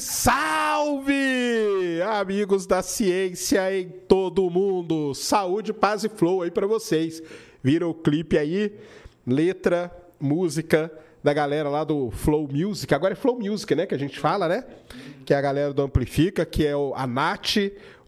Salve! Amigos da ciência em todo o mundo. Saúde, paz e flow aí pra vocês. Viram o clipe aí? Letra, música da galera lá do Flow Music. Agora é Flow Music, né? Que a gente fala, né? Que é a galera do Amplifica, que é o, a Nath,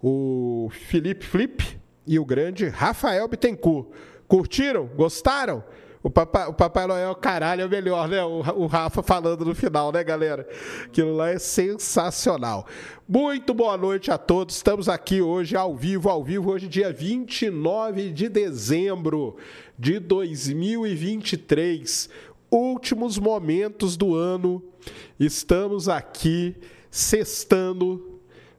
o Felipe Flip e o grande Rafael Bittencourt. Curtiram? Gostaram? O Papai, o Papai Noel, caralho, é o melhor, né? O, o Rafa falando no final, né, galera? Aquilo lá é sensacional. Muito boa noite a todos. Estamos aqui hoje ao vivo, ao vivo, hoje, dia 29 de dezembro de 2023. Últimos momentos do ano. Estamos aqui sextando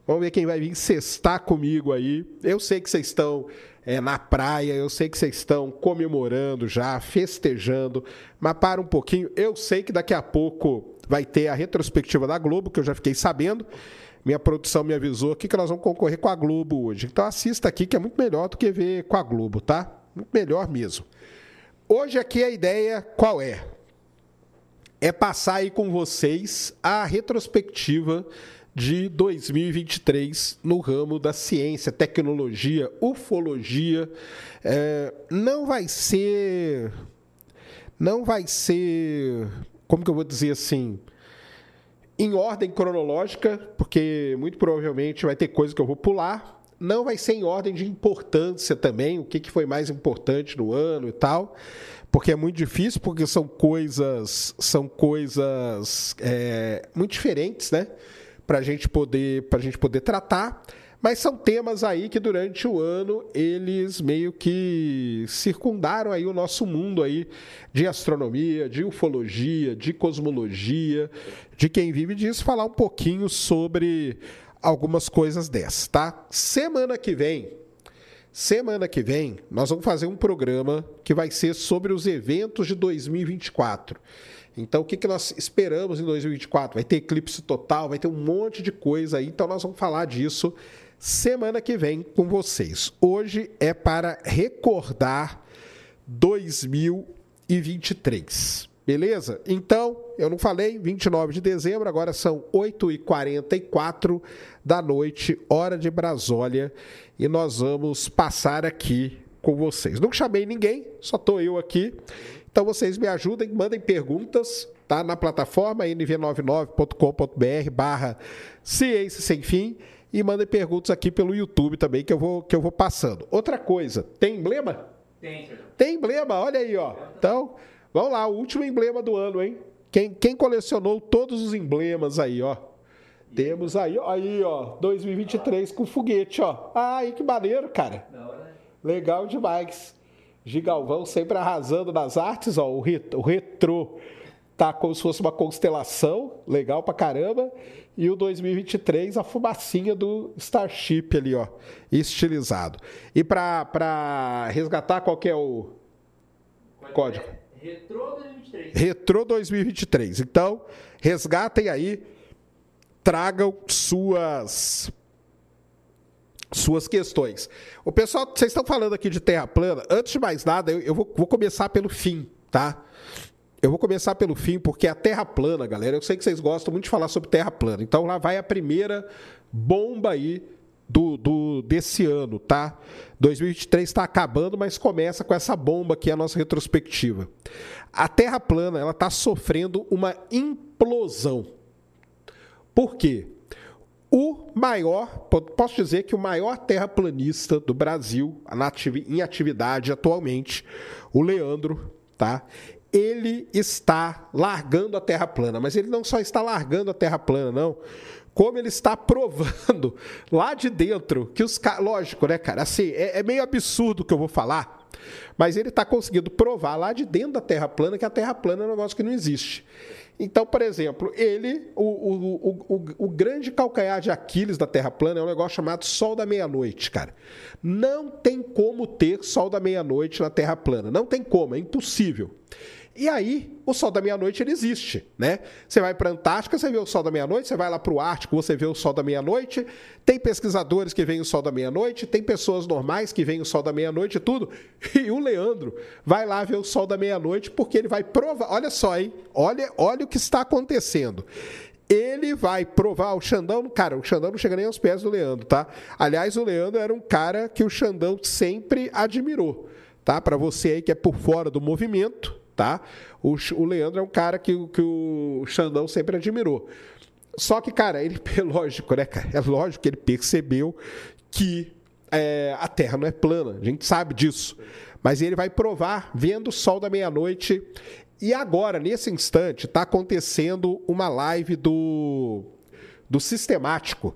Vamos ver quem vai vir sextar comigo aí. Eu sei que vocês estão é, na praia, eu sei que vocês estão comemorando já, festejando, mas para um pouquinho. Eu sei que daqui a pouco vai ter a retrospectiva da Globo, que eu já fiquei sabendo. Minha produção me avisou aqui que nós vamos concorrer com a Globo hoje. Então assista aqui, que é muito melhor do que ver com a Globo, tá? Muito melhor mesmo. Hoje aqui a ideia qual é? É passar aí com vocês a retrospectiva de 2023 no ramo da ciência, tecnologia, ufologia. É, não vai ser. Não vai ser. Como que eu vou dizer assim? Em ordem cronológica, porque muito provavelmente vai ter coisa que eu vou pular. Não vai ser em ordem de importância também, o que, que foi mais importante no ano e tal porque é muito difícil, porque são coisas, são coisas é, muito diferentes, né? Para a gente poder, para gente poder tratar. Mas são temas aí que durante o ano eles meio que circundaram aí o nosso mundo aí de astronomia, de ufologia, de cosmologia, de quem vive disso, falar um pouquinho sobre algumas coisas dessas, tá? Semana que vem, Semana que vem, nós vamos fazer um programa que vai ser sobre os eventos de 2024. Então, o que, que nós esperamos em 2024? Vai ter eclipse total, vai ter um monte de coisa aí. Então, nós vamos falar disso semana que vem com vocês. Hoje é para recordar 2023. Beleza? Então, eu não falei, 29 de dezembro, agora são 8h44 da noite, hora de Brasólia, e nós vamos passar aqui com vocês. Não chamei ninguém, só estou eu aqui. Então vocês me ajudem, mandem perguntas, tá? Na plataforma nv99.com.br barra ciência sem fim e mandem perguntas aqui pelo YouTube também que eu vou, que eu vou passando. Outra coisa, tem emblema? Tem. Tem emblema, olha aí, ó. Então, vamos lá, o último emblema do ano, hein? Quem, quem colecionou todos os emblemas aí, ó? Temos aí, ó, aí, ó, 2023 com foguete, ó. Ai, que maneiro, cara. Legal demais. Gigalvão sempre arrasando nas artes, ó. O, ret, o retrô tá como se fosse uma constelação, legal pra caramba. E o 2023, a fumacinha do Starship ali, ó, estilizado. E pra, pra resgatar, qual que é o código? Retrô 2023. Retrô 2023. Então, resgatem aí, tragam suas suas questões. O pessoal, vocês estão falando aqui de terra plana. Antes de mais nada, eu, eu vou, vou começar pelo fim, tá? Eu vou começar pelo fim, porque a terra plana, galera, eu sei que vocês gostam muito de falar sobre terra plana. Então lá vai a primeira bomba aí do, do desse ano, tá? 2023 está acabando, mas começa com essa bomba que é a nossa retrospectiva. A Terra plana, ela está sofrendo uma implosão. Por quê? O maior, posso dizer que o maior terraplanista do Brasil, em atividade atualmente, o Leandro, tá? Ele está largando a terra plana, mas ele não só está largando a terra plana, não como ele está provando lá de dentro que os caras. Lógico, né, cara? Assim, é, é, meio absurdo o que eu vou falar, mas ele está conseguindo provar lá de dentro da Terra plana que a Terra plana é um negócio que não existe. Então, por exemplo, ele, o, o, o, o, grande calcanhar de Aquiles da Terra plana é um negócio chamado Sol da Meia-Noite, cara. Não tem como ter Sol da Meia-Noite na Terra plana. Não tem como, é impossível. E aí, o sol da meia-noite ele existe, né? Você vai para a Antártica, você vê o sol da meia-noite, você vai lá para o Ártico, você vê o sol da meia-noite. Tem pesquisadores que veem o sol da meia-noite, tem pessoas normais que veem o sol da meia-noite e tudo. E o Leandro vai lá ver o sol da meia-noite porque ele vai provar. Olha só, hein? Olha, olha o que está acontecendo ele vai provar o Xandão, cara, o Xandão não chega nem aos pés do Leandro, tá? Aliás, o Leandro era um cara que o Xandão sempre admirou, tá? Para você aí que é por fora do movimento, tá? O, o Leandro é um cara que, que o Xandão sempre admirou. Só que, cara, ele, é lógico, né, cara? É lógico que ele percebeu que é, a Terra não é plana. A gente sabe disso. Mas ele vai provar vendo o sol da meia-noite. E agora, nesse instante, está acontecendo uma live do, do Sistemático.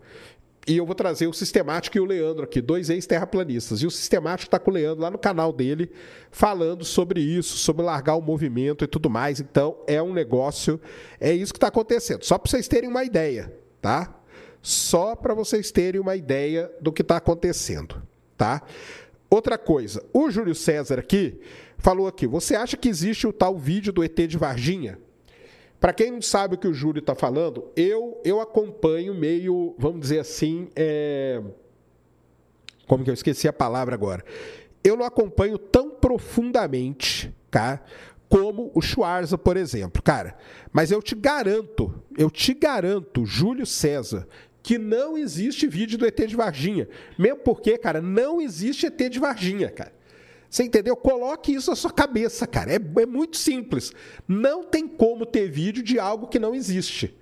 E eu vou trazer o Sistemático e o Leandro aqui, dois ex-terraplanistas. E o Sistemático está com o Leandro lá no canal dele, falando sobre isso, sobre largar o movimento e tudo mais. Então, é um negócio, é isso que está acontecendo. Só para vocês terem uma ideia, tá? Só para vocês terem uma ideia do que está acontecendo, tá? Outra coisa, o Júlio César aqui falou aqui, você acha que existe o tal vídeo do ET de Varginha? Para quem não sabe o que o Júlio está falando, eu, eu acompanho meio, vamos dizer assim, é... como que eu esqueci a palavra agora? Eu não acompanho tão profundamente, tá? Como o Schwarza, por exemplo, cara. Mas eu te garanto, eu te garanto, Júlio César, que não existe vídeo do ET de Varginha. Mesmo porque, cara, não existe ET de Varginha, cara. Você entendeu? Coloque isso na sua cabeça, cara. É, é muito simples. Não tem como ter vídeo de algo que não existe.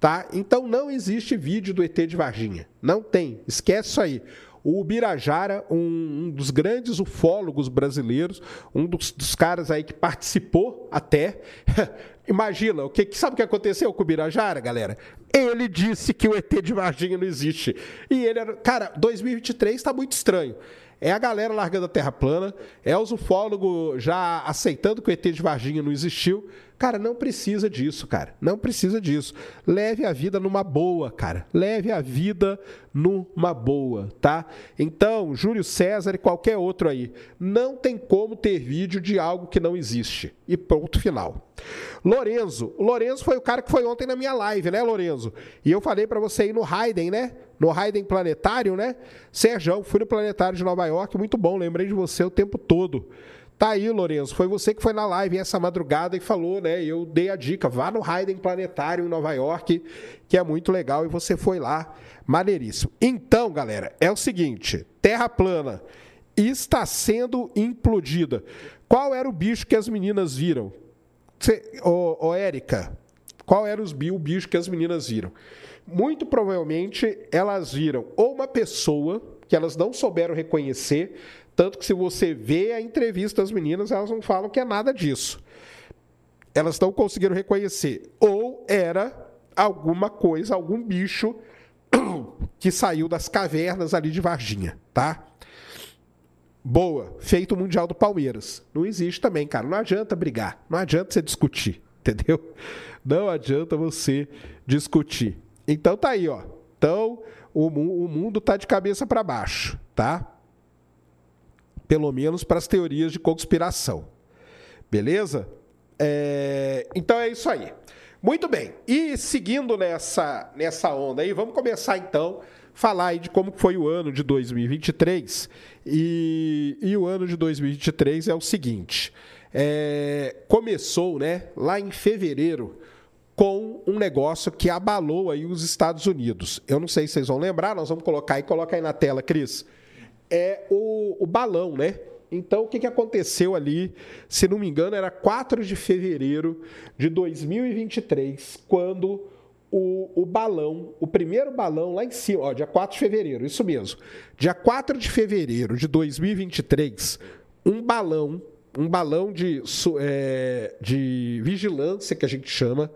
Tá? Então não existe vídeo do ET de Varginha. Não tem. Esquece isso aí. O Birajara, um, um, dos grandes ufólogos brasileiros, um dos, dos caras aí que participou até. Imagina, o que, sabe o que aconteceu com o Birajara, galera? Ele disse que o ET de Varginha não existe. E ele era. Cara, 2023 está muito estranho. É a galera largando a terra plana, é os ufólogos já aceitando que o ET de Varginha não existiu. Cara, não precisa disso, cara. Não precisa disso. Leve a vida numa boa, cara. Leve a vida numa boa, tá? Então, Júlio César e qualquer outro aí, não tem como ter vídeo de algo que não existe. E ponto final. Lorenzo. O Lorenzo foi o cara que foi ontem na minha live, né, Lorenzo? E eu falei para você ir no Hayden, né? No Hayden Planetário, né? Serjão, fui no Planetário de Nova York, muito bom, lembrei de você o tempo todo. Tá aí, Lourenço. Foi você que foi na live essa madrugada e falou, né? Eu dei a dica. Vá no Hayden Planetário em Nova York, que é muito legal, e você foi lá. Maneiríssimo. Então, galera, é o seguinte: Terra plana está sendo implodida. Qual era o bicho que as meninas viram? ô, ô Érica, qual era os, o bicho que as meninas viram? Muito provavelmente elas viram ou uma pessoa que elas não souberam reconhecer, tanto que se você vê a entrevista das meninas, elas não falam que é nada disso. Elas não conseguiram reconhecer. Ou era alguma coisa, algum bicho que saiu das cavernas ali de Varginha, tá? Boa, feito o Mundial do Palmeiras. Não existe também, cara. Não adianta brigar, não adianta você discutir, entendeu? Não adianta você discutir. Então tá aí, ó. Então o, mu- o mundo tá de cabeça para baixo, tá? Pelo menos para as teorias de conspiração. Beleza? É, Então é isso aí. Muito bem. E seguindo nessa, nessa onda aí, vamos começar então falar aí de como foi o ano de 2023. E, e o ano de 2023 é o seguinte: é, começou, né, lá em fevereiro, com um negócio que abalou aí os Estados Unidos. Eu não sei se vocês vão lembrar, nós vamos colocar aí, coloca aí na tela, Cris. É o, o balão, né? Então, o que, que aconteceu ali? Se não me engano, era 4 de fevereiro de 2023, quando o, o balão, o primeiro balão lá em cima, ó, dia 4 de fevereiro, isso mesmo. Dia 4 de fevereiro de 2023, um balão, um balão de, é, de vigilância, que a gente chama,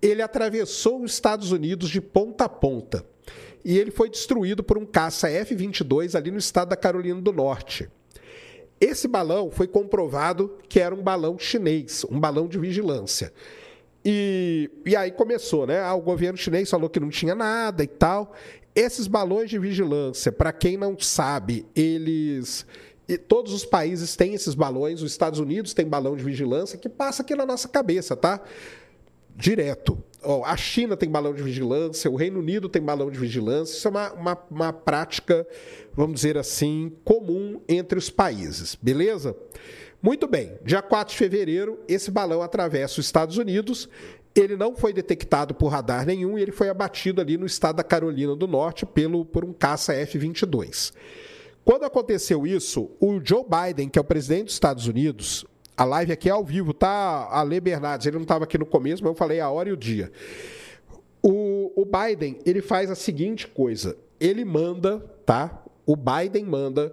ele atravessou os Estados Unidos de ponta a ponta. E ele foi destruído por um caça F-22 ali no estado da Carolina do Norte. Esse balão foi comprovado que era um balão chinês, um balão de vigilância. E, e aí começou, né? Ah, o governo chinês falou que não tinha nada e tal. Esses balões de vigilância, para quem não sabe, eles. e todos os países têm esses balões, os Estados Unidos tem balão de vigilância que passa aqui na nossa cabeça, tá? direto. A China tem balão de vigilância, o Reino Unido tem balão de vigilância. Isso é uma, uma, uma prática, vamos dizer assim, comum entre os países, beleza? Muito bem, dia 4 de fevereiro, esse balão atravessa os Estados Unidos. Ele não foi detectado por radar nenhum e ele foi abatido ali no estado da Carolina do Norte pelo, por um caça F-22. Quando aconteceu isso, o Joe Biden, que é o presidente dos Estados Unidos, a live aqui é ao vivo, tá? Ale Bernardes, ele não estava aqui no começo, mas eu falei a hora e o dia. O, o Biden, ele faz a seguinte coisa: ele manda, tá? O Biden manda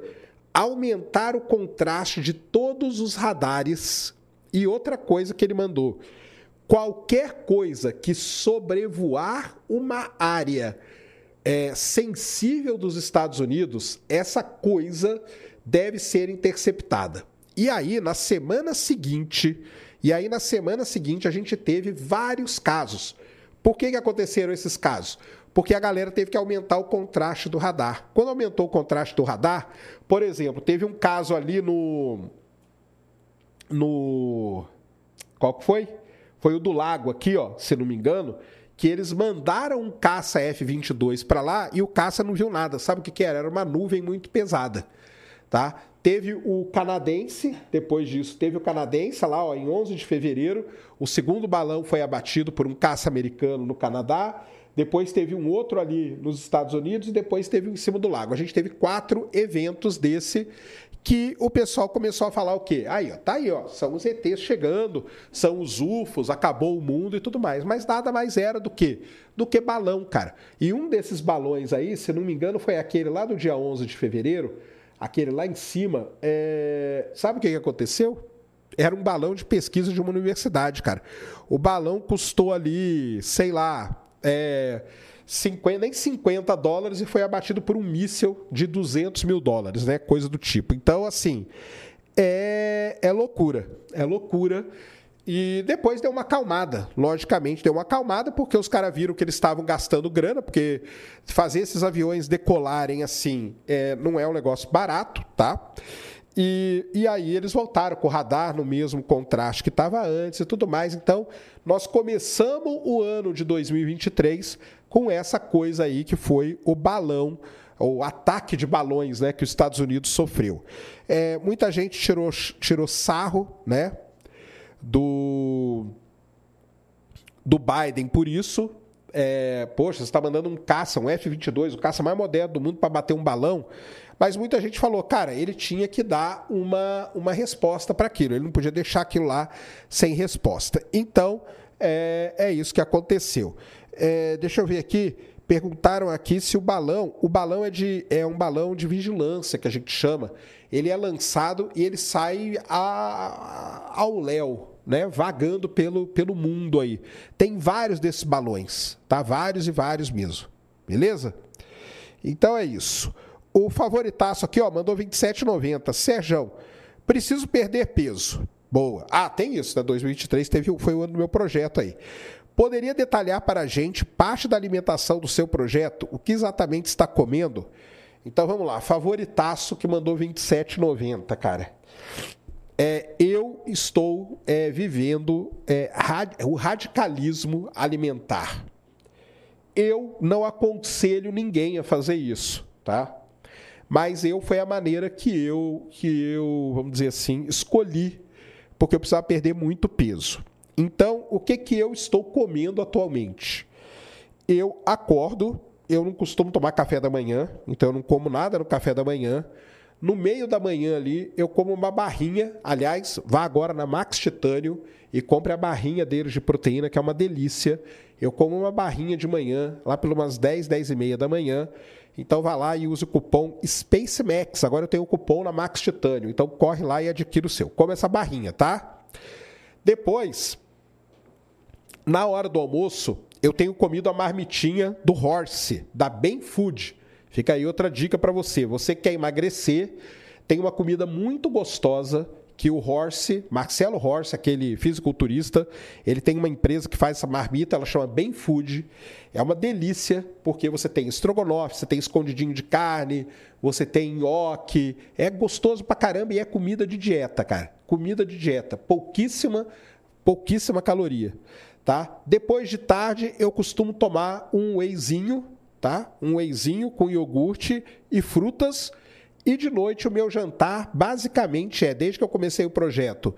aumentar o contraste de todos os radares. E outra coisa que ele mandou: qualquer coisa que sobrevoar uma área é, sensível dos Estados Unidos, essa coisa deve ser interceptada. E aí, na semana seguinte, e aí na semana seguinte a gente teve vários casos. Por que, que aconteceram esses casos? Porque a galera teve que aumentar o contraste do radar. Quando aumentou o contraste do radar, por exemplo, teve um caso ali no. No. Qual que foi? Foi o do lago aqui, ó, se não me engano, que eles mandaram um caça F-22 para lá e o caça não viu nada. Sabe o que, que era? Era uma nuvem muito pesada, tá? Teve o canadense, depois disso, teve o canadense lá, ó, em 11 de fevereiro, o segundo balão foi abatido por um caça americano no Canadá. Depois teve um outro ali nos Estados Unidos e depois teve um em cima do lago. A gente teve quatro eventos desse que o pessoal começou a falar o quê? Aí, ó, tá aí, ó, são os ETs chegando, são os UFOs, acabou o mundo e tudo mais. Mas nada mais era do que do que balão, cara. E um desses balões aí, se não me engano, foi aquele lá do dia 11 de fevereiro, aquele lá em cima. é, Sabe o que aconteceu? Era um balão de pesquisa de uma universidade, cara. O balão custou ali, sei lá, é, 50, nem 50 dólares e foi abatido por um míssil de 200 mil dólares, né? Coisa do tipo. Então, assim, é, é loucura. É loucura. E depois deu uma acalmada, logicamente deu uma acalmada, porque os caras viram que eles estavam gastando grana, porque fazer esses aviões decolarem assim é, não é um negócio barato, tá? E, e aí eles voltaram com o radar no mesmo contraste que estava antes e tudo mais. Então, nós começamos o ano de 2023 com essa coisa aí que foi o balão, o ataque de balões né, que os Estados Unidos sofreu. É, muita gente tirou, tirou sarro, né? Do, do Biden por isso. É, poxa, você está mandando um caça, um F-22, o caça mais moderno do mundo para bater um balão. Mas muita gente falou, cara, ele tinha que dar uma, uma resposta para aquilo. Ele não podia deixar aquilo lá sem resposta. Então, é, é isso que aconteceu. É, deixa eu ver aqui. Perguntaram aqui se o balão, o balão é, de, é um balão de vigilância que a gente chama. Ele é lançado e ele sai a, ao léu, né, vagando pelo, pelo mundo aí. Tem vários desses balões, tá? Vários e vários mesmo. Beleza? Então é isso. O favoritaço aqui, ó, mandou 27,90. Sérgio, preciso perder peso. Boa. Ah, tem isso, né? 2023 teve, foi o ano do meu projeto aí. Poderia detalhar para a gente parte da alimentação do seu projeto? O que exatamente está comendo? Então vamos lá. Favoritaço que mandou 27,90, cara. É, eu estou é, vivendo é, rad- o radicalismo alimentar. Eu não aconselho ninguém a fazer isso, tá? Mas eu foi a maneira que eu, que eu, vamos dizer assim, escolhi, porque eu precisava perder muito peso. Então, o que que eu estou comendo atualmente? Eu acordo, eu não costumo tomar café da manhã, então eu não como nada no café da manhã. No meio da manhã ali, eu como uma barrinha. Aliás, vá agora na Max Titânio e compre a barrinha deles de proteína, que é uma delícia. Eu como uma barrinha de manhã, lá pelas umas 10, 10 e meia da manhã. Então vá lá e use o cupom SpaceMax. Agora eu tenho o cupom na Max Titânio. Então corre lá e adquira o seu. Come essa barrinha, tá? Depois, na hora do almoço, eu tenho comido a marmitinha do Horse, da Ben Food. Fica aí outra dica para você. Você que quer emagrecer, tem uma comida muito gostosa que o Horse, Marcelo Horse, aquele fisiculturista, ele tem uma empresa que faz essa marmita, ela chama Ben Food. É uma delícia, porque você tem estrogonofe, você tem escondidinho de carne, você tem nhoque. É gostoso pra caramba e é comida de dieta, cara. Comida de dieta. Pouquíssima, pouquíssima caloria, tá? Depois de tarde, eu costumo tomar um wheyzinho, tá? Um wheyzinho com iogurte e frutas. E de noite, o meu jantar basicamente é, desde que eu comecei o projeto,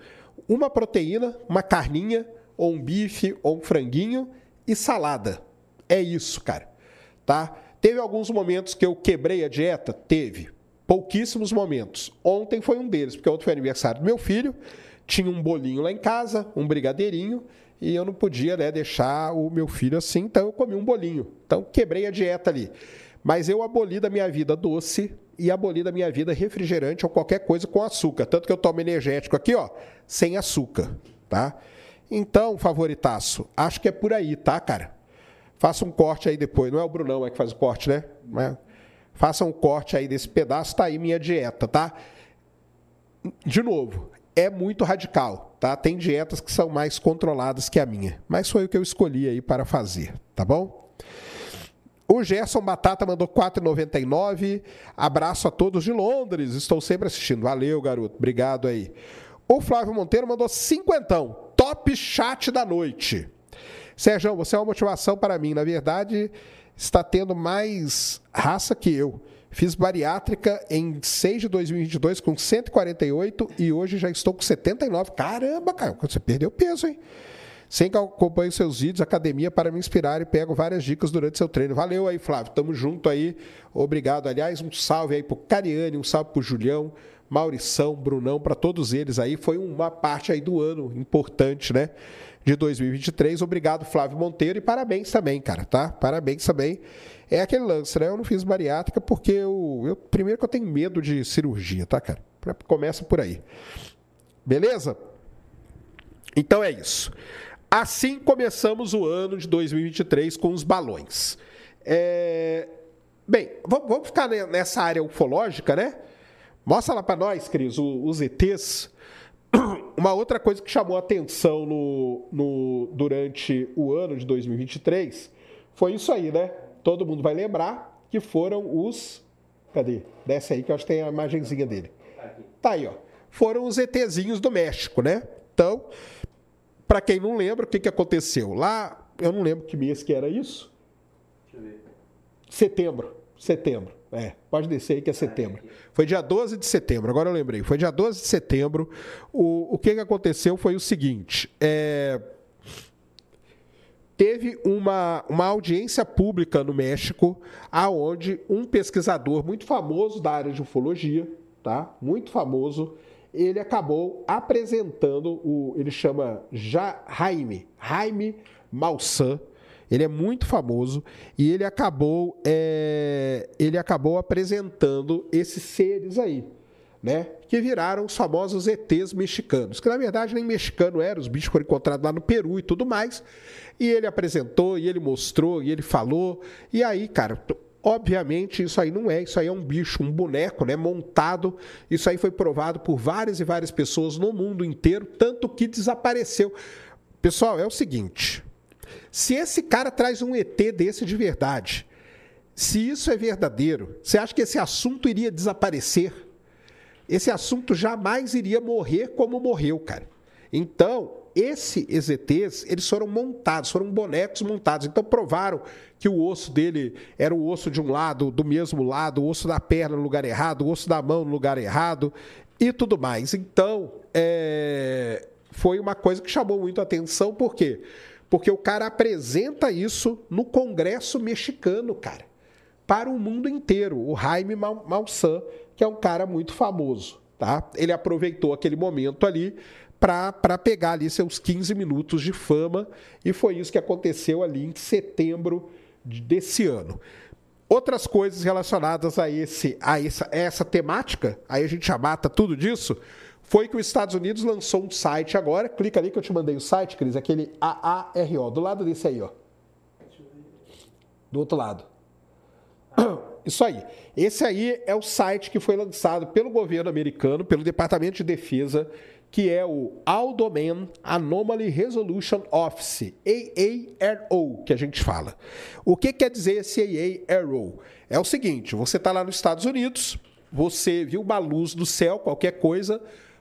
uma proteína, uma carninha, ou um bife, ou um franguinho e salada. É isso, cara. Tá? Teve alguns momentos que eu quebrei a dieta? Teve. Pouquíssimos momentos. Ontem foi um deles, porque ontem foi aniversário do meu filho. Tinha um bolinho lá em casa, um brigadeirinho, e eu não podia né, deixar o meu filho assim, então eu comi um bolinho. Então quebrei a dieta ali. Mas eu aboli da minha vida doce e aboli da minha vida refrigerante ou qualquer coisa com açúcar. Tanto que eu tomo energético aqui, ó, sem açúcar, tá? Então, favoritaço, acho que é por aí, tá, cara? Faça um corte aí depois. Não é o Brunão é que faz o corte, né? É? Faça um corte aí desse pedaço, tá aí minha dieta, tá? De novo, é muito radical, tá? Tem dietas que são mais controladas que a minha, mas foi o que eu escolhi aí para fazer, tá bom? O Gerson Batata mandou 4,99. Abraço a todos de Londres. Estou sempre assistindo. Valeu, garoto. Obrigado aí. O Flávio Monteiro mandou cinquentão. Top chat da noite. Sérgio, você é uma motivação para mim. Na verdade, está tendo mais raça que eu. Fiz bariátrica em 6 de 2022 com 148 e hoje já estou com 79. Caramba, cara, você perdeu peso, hein? Sem que acompanhe seus vídeos, academia para me inspirar e pego várias dicas durante seu treino. Valeu aí, Flávio. Tamo junto aí. Obrigado. Aliás, um salve aí pro Cariane, um salve pro Julião, Maurição, Brunão, para todos eles aí. Foi uma parte aí do ano importante, né? De 2023. Obrigado, Flávio Monteiro, e parabéns também, cara, tá? Parabéns também. É aquele lance, né? Eu não fiz bariátrica porque eu, eu primeiro que eu tenho medo de cirurgia, tá, cara? Começa por aí. Beleza? Então é isso. Assim começamos o ano de 2023 com os balões. É... Bem, vamos ficar ne- nessa área ufológica, né? Mostra lá para nós, Cris, os ETs. Uma outra coisa que chamou atenção no, no- durante o ano de 2023 foi isso aí, né? Todo mundo vai lembrar que foram os. Cadê? Desce aí que eu acho que tem a imagenzinha dele. Tá aí, ó. Foram os ETzinhos do México, né? Então, para quem não lembra, o que, que aconteceu? Lá, eu não lembro que mês que era isso. Setembro. Setembro. É, pode descer aí que é setembro. Foi dia 12 de setembro, agora eu lembrei. Foi dia 12 de setembro. O, o que, que aconteceu foi o seguinte: é, teve uma, uma audiência pública no México, aonde um pesquisador muito famoso da área de ufologia, tá? Muito famoso, ele acabou apresentando o, ele chama ja, Jaime, Jaime Maussan. Ele é muito famoso e ele acabou, é, ele acabou apresentando esses seres aí, né? Que viraram os famosos ETs mexicanos, que na verdade nem mexicano eram, os bichos foram encontrados lá no Peru e tudo mais. E ele apresentou, e ele mostrou, e ele falou. E aí, cara, Obviamente, isso aí não é, isso aí é um bicho, um boneco, né, montado. Isso aí foi provado por várias e várias pessoas no mundo inteiro, tanto que desapareceu. Pessoal, é o seguinte: se esse cara traz um ET desse de verdade, se isso é verdadeiro, você acha que esse assunto iria desaparecer? Esse assunto jamais iria morrer como morreu, cara. Então, esse EZTs, eles foram montados, foram bonecos montados. Então provaram que o osso dele era o osso de um lado, do mesmo lado, o osso da perna no lugar errado, o osso da mão no lugar errado e tudo mais. Então, é... foi uma coisa que chamou muito a atenção, por quê? Porque o cara apresenta isso no Congresso mexicano, cara, para o mundo inteiro. O Jaime Maussan, que é um cara muito famoso, tá? Ele aproveitou aquele momento ali para pegar ali seus 15 minutos de fama, e foi isso que aconteceu ali em setembro desse ano. Outras coisas relacionadas a, esse, a essa, essa temática, aí a já mata tudo disso, foi que os Estados Unidos lançou um site agora, clica ali que eu te mandei o site, Cris, aquele AARO, do lado desse aí, ó. Do outro lado. Isso aí. Esse aí é o site que foi lançado pelo governo americano, pelo Departamento de Defesa que é o Aldoman Anomaly Resolution Office, AARO, que a gente fala. O que quer dizer esse AARO? É o seguinte, você está lá nos Estados Unidos, você viu uma luz do céu, qualquer coisa,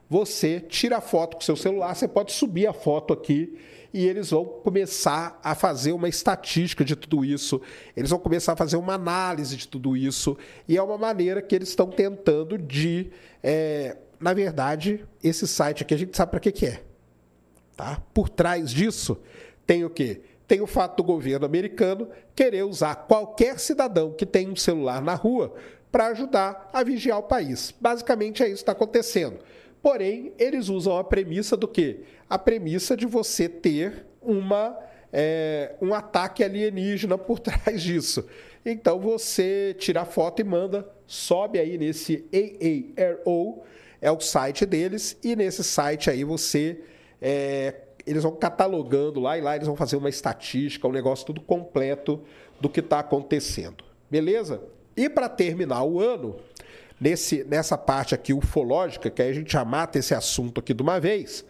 você tira a foto com seu celular, você pode subir a foto aqui e eles vão começar a fazer uma estatística de tudo isso, eles vão começar a fazer uma análise de tudo isso, e é uma maneira que eles estão tentando de é, na verdade, esse site aqui a gente sabe para que, que é. Tá? Por trás disso tem o quê? Tem o fato do governo americano querer usar qualquer cidadão que tem um celular na rua para ajudar a vigiar o país. Basicamente é isso que está acontecendo. Porém, eles usam a premissa do quê? A premissa de você ter uma, é, um ataque alienígena por trás disso. Então você tira a foto e manda, sobe aí nesse AARO é o site deles, e nesse site aí você. É, eles vão catalogando lá e lá eles vão fazer uma estatística, um negócio tudo completo do que está acontecendo. Beleza? E para terminar o ano, nesse, nessa parte aqui ufológica, que aí a gente já mata esse assunto aqui de uma vez,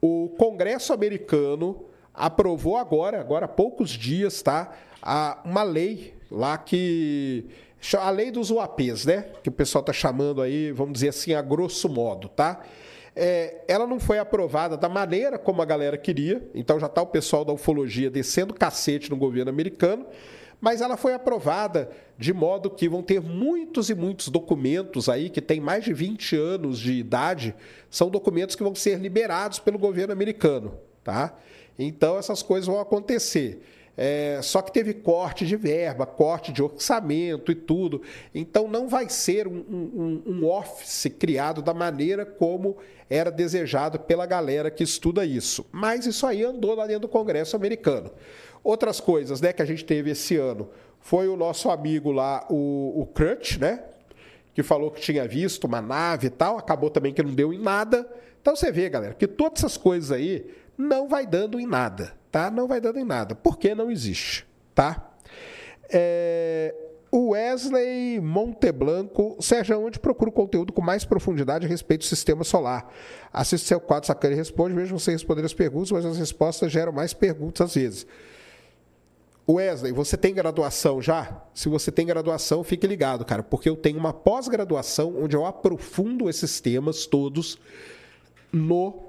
o Congresso americano aprovou agora, agora há poucos dias, tá? A, uma lei lá que a lei dos UAPs, né? Que o pessoal está chamando aí, vamos dizer assim, a grosso modo, tá? É, ela não foi aprovada da maneira como a galera queria, então já está o pessoal da ufologia descendo cacete no governo americano, mas ela foi aprovada de modo que vão ter muitos e muitos documentos aí que têm mais de 20 anos de idade, são documentos que vão ser liberados pelo governo americano, tá? Então essas coisas vão acontecer. É, só que teve corte de verba, corte de orçamento e tudo. Então não vai ser um, um, um office criado da maneira como era desejado pela galera que estuda isso. Mas isso aí andou lá dentro do Congresso americano. Outras coisas né, que a gente teve esse ano foi o nosso amigo lá, o, o Crutch, né? Que falou que tinha visto uma nave e tal, acabou também que não deu em nada. Então você vê, galera, que todas essas coisas aí não vai dando em nada tá? Não vai dando em nada, porque não existe, tá? É, Wesley Monteblanco, Sérgio, onde procura conteúdo com mais profundidade a respeito do sistema solar? Assiste seu quadro Sacana e responde, vejo você responder as perguntas, mas as respostas geram mais perguntas às vezes. Wesley, você tem graduação já? Se você tem graduação, fique ligado, cara, porque eu tenho uma pós-graduação onde eu aprofundo esses temas todos no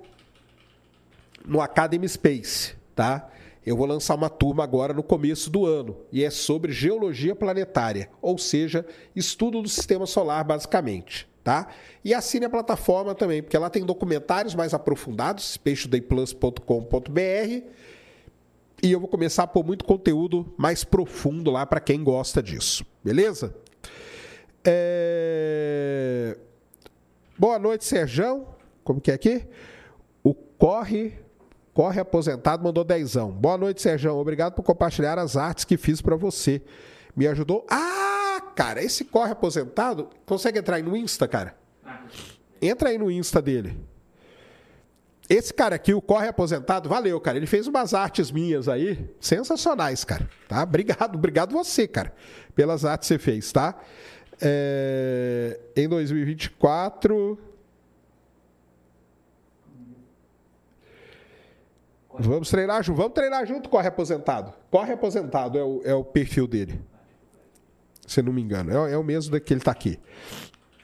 no Academy Space tá? Eu vou lançar uma turma agora no começo do ano e é sobre geologia planetária, ou seja, estudo do sistema solar basicamente, tá? E assine a plataforma também, porque lá tem documentários mais aprofundados, spacetodayplus.com.br e eu vou começar a pôr muito conteúdo mais profundo lá para quem gosta disso, beleza? É... Boa noite, Serjão. Como que é aqui? O Corre Corre aposentado mandou dezão. Boa noite, Sérgio. Obrigado por compartilhar as artes que fiz para você. Me ajudou. Ah, cara, esse corre aposentado consegue entrar aí no Insta, cara? Entra aí no Insta dele. Esse cara aqui, o Corre Aposentado, valeu, cara. Ele fez umas artes minhas aí, sensacionais, cara. Tá? Obrigado, obrigado você, cara, pelas artes que você fez, tá? É, em 2024. Vamos treinar junto. Vamos treinar junto, Corre Aposentado. Corre Aposentado é o, é o perfil dele. Se não me engano. É, é o mesmo que ele tá aqui.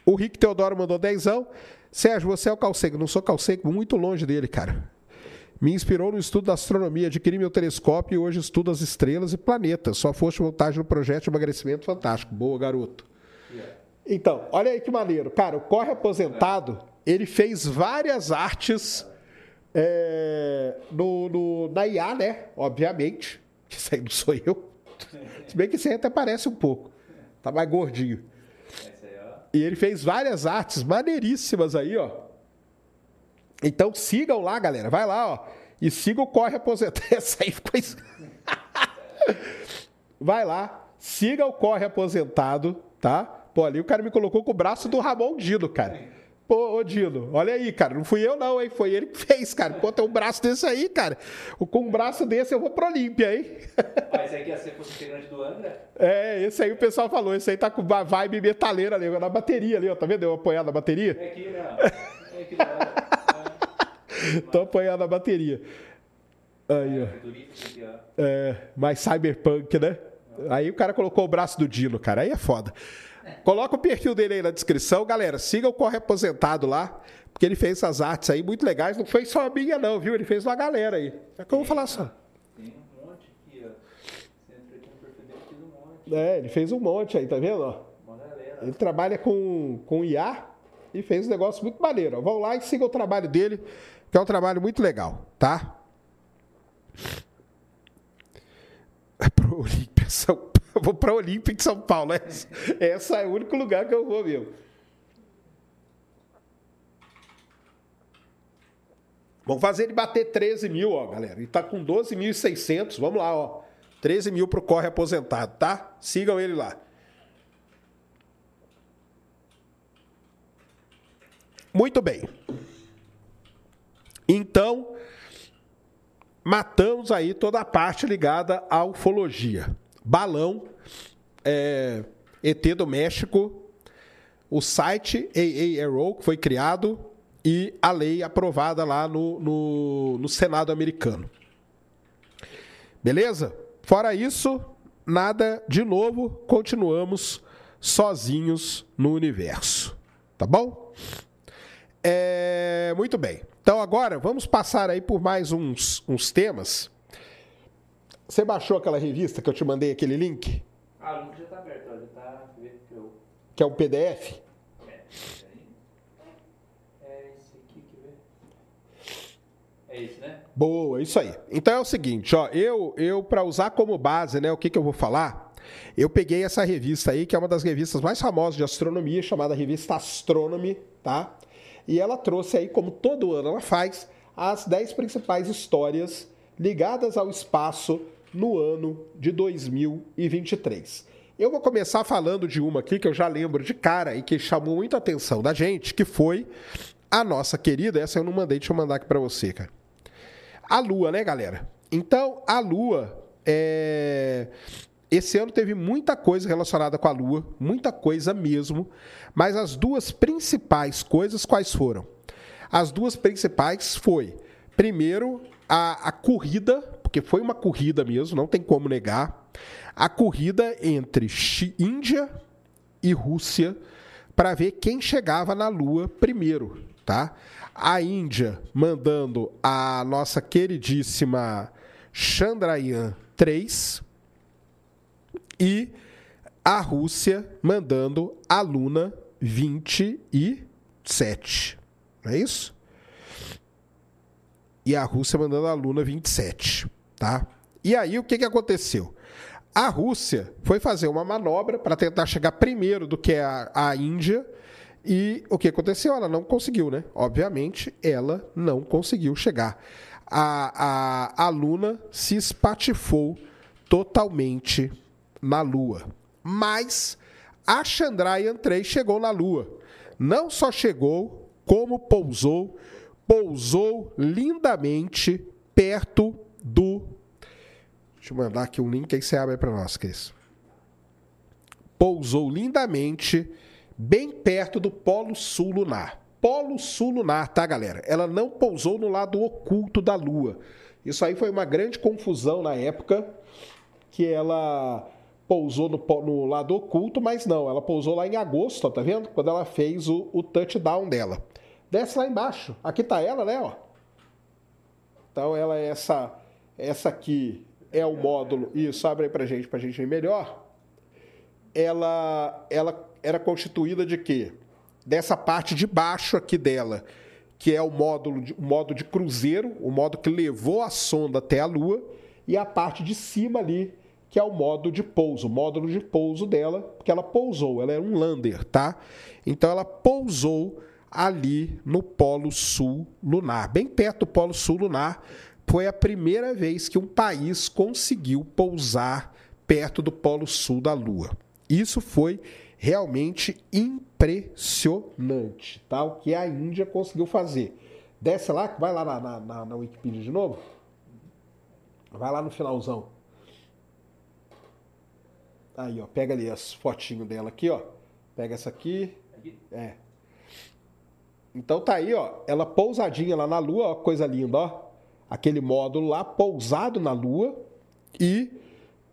O Rick Teodoro mandou dezão. Sérgio, você é o calcego. Não sou calcego, muito longe dele, cara. Me inspirou no estudo da astronomia, adquiri meu telescópio e hoje estudo as estrelas e planetas. Só foste vontade no projeto de emagrecimento fantástico. Boa, garoto. Então, olha aí que maneiro. Cara, o Corre Aposentado, ele fez várias artes é, no, no- na IA, né? Obviamente. Isso aí não sou eu. Se bem que esse aí até parece um pouco. Tá mais gordinho. E ele fez várias artes maneiríssimas aí, ó. Então sigam lá, galera. Vai lá, ó. E siga o Corre Aposentado. Essa aí ficou. Vai lá. Siga o Corre Aposentado, tá? Pô, ali o cara me colocou com o braço do Ramon Dino, cara. Pô, ô Dino, olha aí, cara. Não fui eu, não, hein? Foi ele que fez, cara. Pô, tem um braço desse aí, cara. Com um braço desse eu vou pro Olímpia, hein? Mas aí que ia ser fosse integrante do André. É, esse aí o pessoal falou. Esse aí tá com uma vibe metaleira ali, na bateria ali, ó. Tá vendo? Eu apoiado na bateria? É aqui, né? É aqui lado. Tô apoiando na bateria. Aí. Futurístico aqui, ó. É, mais cyberpunk, né? Aí o cara colocou o braço do Dino, cara. Aí é foda. Coloca o perfil dele aí na descrição, galera. Siga o Corre Aposentado lá, porque ele fez essas artes aí muito legais. Não foi só a minha, não, viu? Ele fez uma galera aí. É que eu vou falar só. Tem um monte aqui, ó. Você entra aqui no perfil dele, um monte. É, ele fez um monte aí, tá vendo? ó? Uma galera. Ele trabalha com, com IA e fez um negócio muito maneiro. ó. Vão lá e sigam o trabalho dele, que é um trabalho muito legal, tá? É pro Olímpia, São. Eu vou pra Olímpia de São Paulo. Essa, essa é o único lugar que eu vou mesmo. Vamos fazer ele bater 13 mil, ó, galera. Ele tá com 12.600. Vamos lá, ó. 13 mil pro Corre Aposentado, tá? Sigam ele lá. Muito bem. Então, matamos aí toda a parte ligada à ufologia. Balão, é, ET do México, o site AARO, que foi criado, e a lei aprovada lá no, no, no Senado americano. Beleza? Fora isso, nada de novo, continuamos sozinhos no universo. Tá bom? É, muito bem. Então agora vamos passar aí por mais uns, uns temas. Você baixou aquela revista que eu te mandei aquele link, Ah, o link já tá aberto, ó. Já tá. Que eu. que é um PDF? É. É esse aqui? É esse, né? Boa, isso aí. Então é o seguinte, ó, eu eu para usar como base, né, o que que eu vou falar? Eu peguei essa revista aí, que é uma das revistas mais famosas de astronomia, chamada Revista Astronomy, tá? E ela trouxe aí, como todo ano ela faz, as 10 principais histórias ligadas ao espaço no ano de 2023. Eu vou começar falando de uma aqui que eu já lembro de cara e que chamou muita atenção da gente, que foi a nossa querida, essa eu não mandei, deixa eu mandar aqui para você, cara. A Lua, né, galera? Então, a Lua, é... esse ano teve muita coisa relacionada com a Lua, muita coisa mesmo, mas as duas principais coisas quais foram? As duas principais foi, primeiro, a, a corrida, porque foi uma corrida mesmo, não tem como negar, a corrida entre Índia e Rússia para ver quem chegava na Lua primeiro, tá? A Índia mandando a nossa queridíssima Chandrayaan 3 e a Rússia mandando a Luna 27. Não é isso? E a Rússia mandando a Luna 27, tá? E aí o que, que aconteceu? A Rússia foi fazer uma manobra para tentar chegar primeiro do que a, a Índia. E o que aconteceu? Ela não conseguiu, né? Obviamente, ela não conseguiu chegar. A, a, a Luna se espatifou totalmente na Lua. Mas a Chandrayaan 3 chegou na Lua. Não só chegou, como pousou, pousou lindamente perto do. Deixa eu mandar aqui um link aí você abre para nós, Cris. Pousou lindamente bem perto do Polo Sul lunar. Polo Sul lunar, tá, galera? Ela não pousou no lado oculto da Lua. Isso aí foi uma grande confusão na época que ela pousou no, no, lado oculto, mas não, ela pousou lá em agosto, ó, tá vendo? Quando ela fez o, o, touchdown dela. Desce lá embaixo. Aqui tá ela, né, ó. Então ela é essa essa aqui é o módulo. Isso, abre aí pra gente, pra gente ver melhor. Ela ela era constituída de quê? Dessa parte de baixo aqui dela, que é o módulo de, o modo de cruzeiro, o modo que levou a sonda até a Lua, e a parte de cima ali, que é o modo de pouso, o módulo de pouso dela, porque ela pousou, ela é um lander, tá? Então ela pousou ali no Polo Sul lunar, bem perto do Polo Sul lunar. Foi a primeira vez que um país conseguiu pousar perto do Polo Sul da Lua. Isso foi realmente impressionante, tá? O que a Índia conseguiu fazer. Desce lá, vai lá na, na, na, na Wikipedia de novo. Vai lá no finalzão. Aí, ó, pega ali as fotinhos dela aqui, ó. Pega essa aqui. É. Então tá aí, ó, ela pousadinha lá na lua, ó, coisa linda, ó. Aquele módulo lá pousado na lua e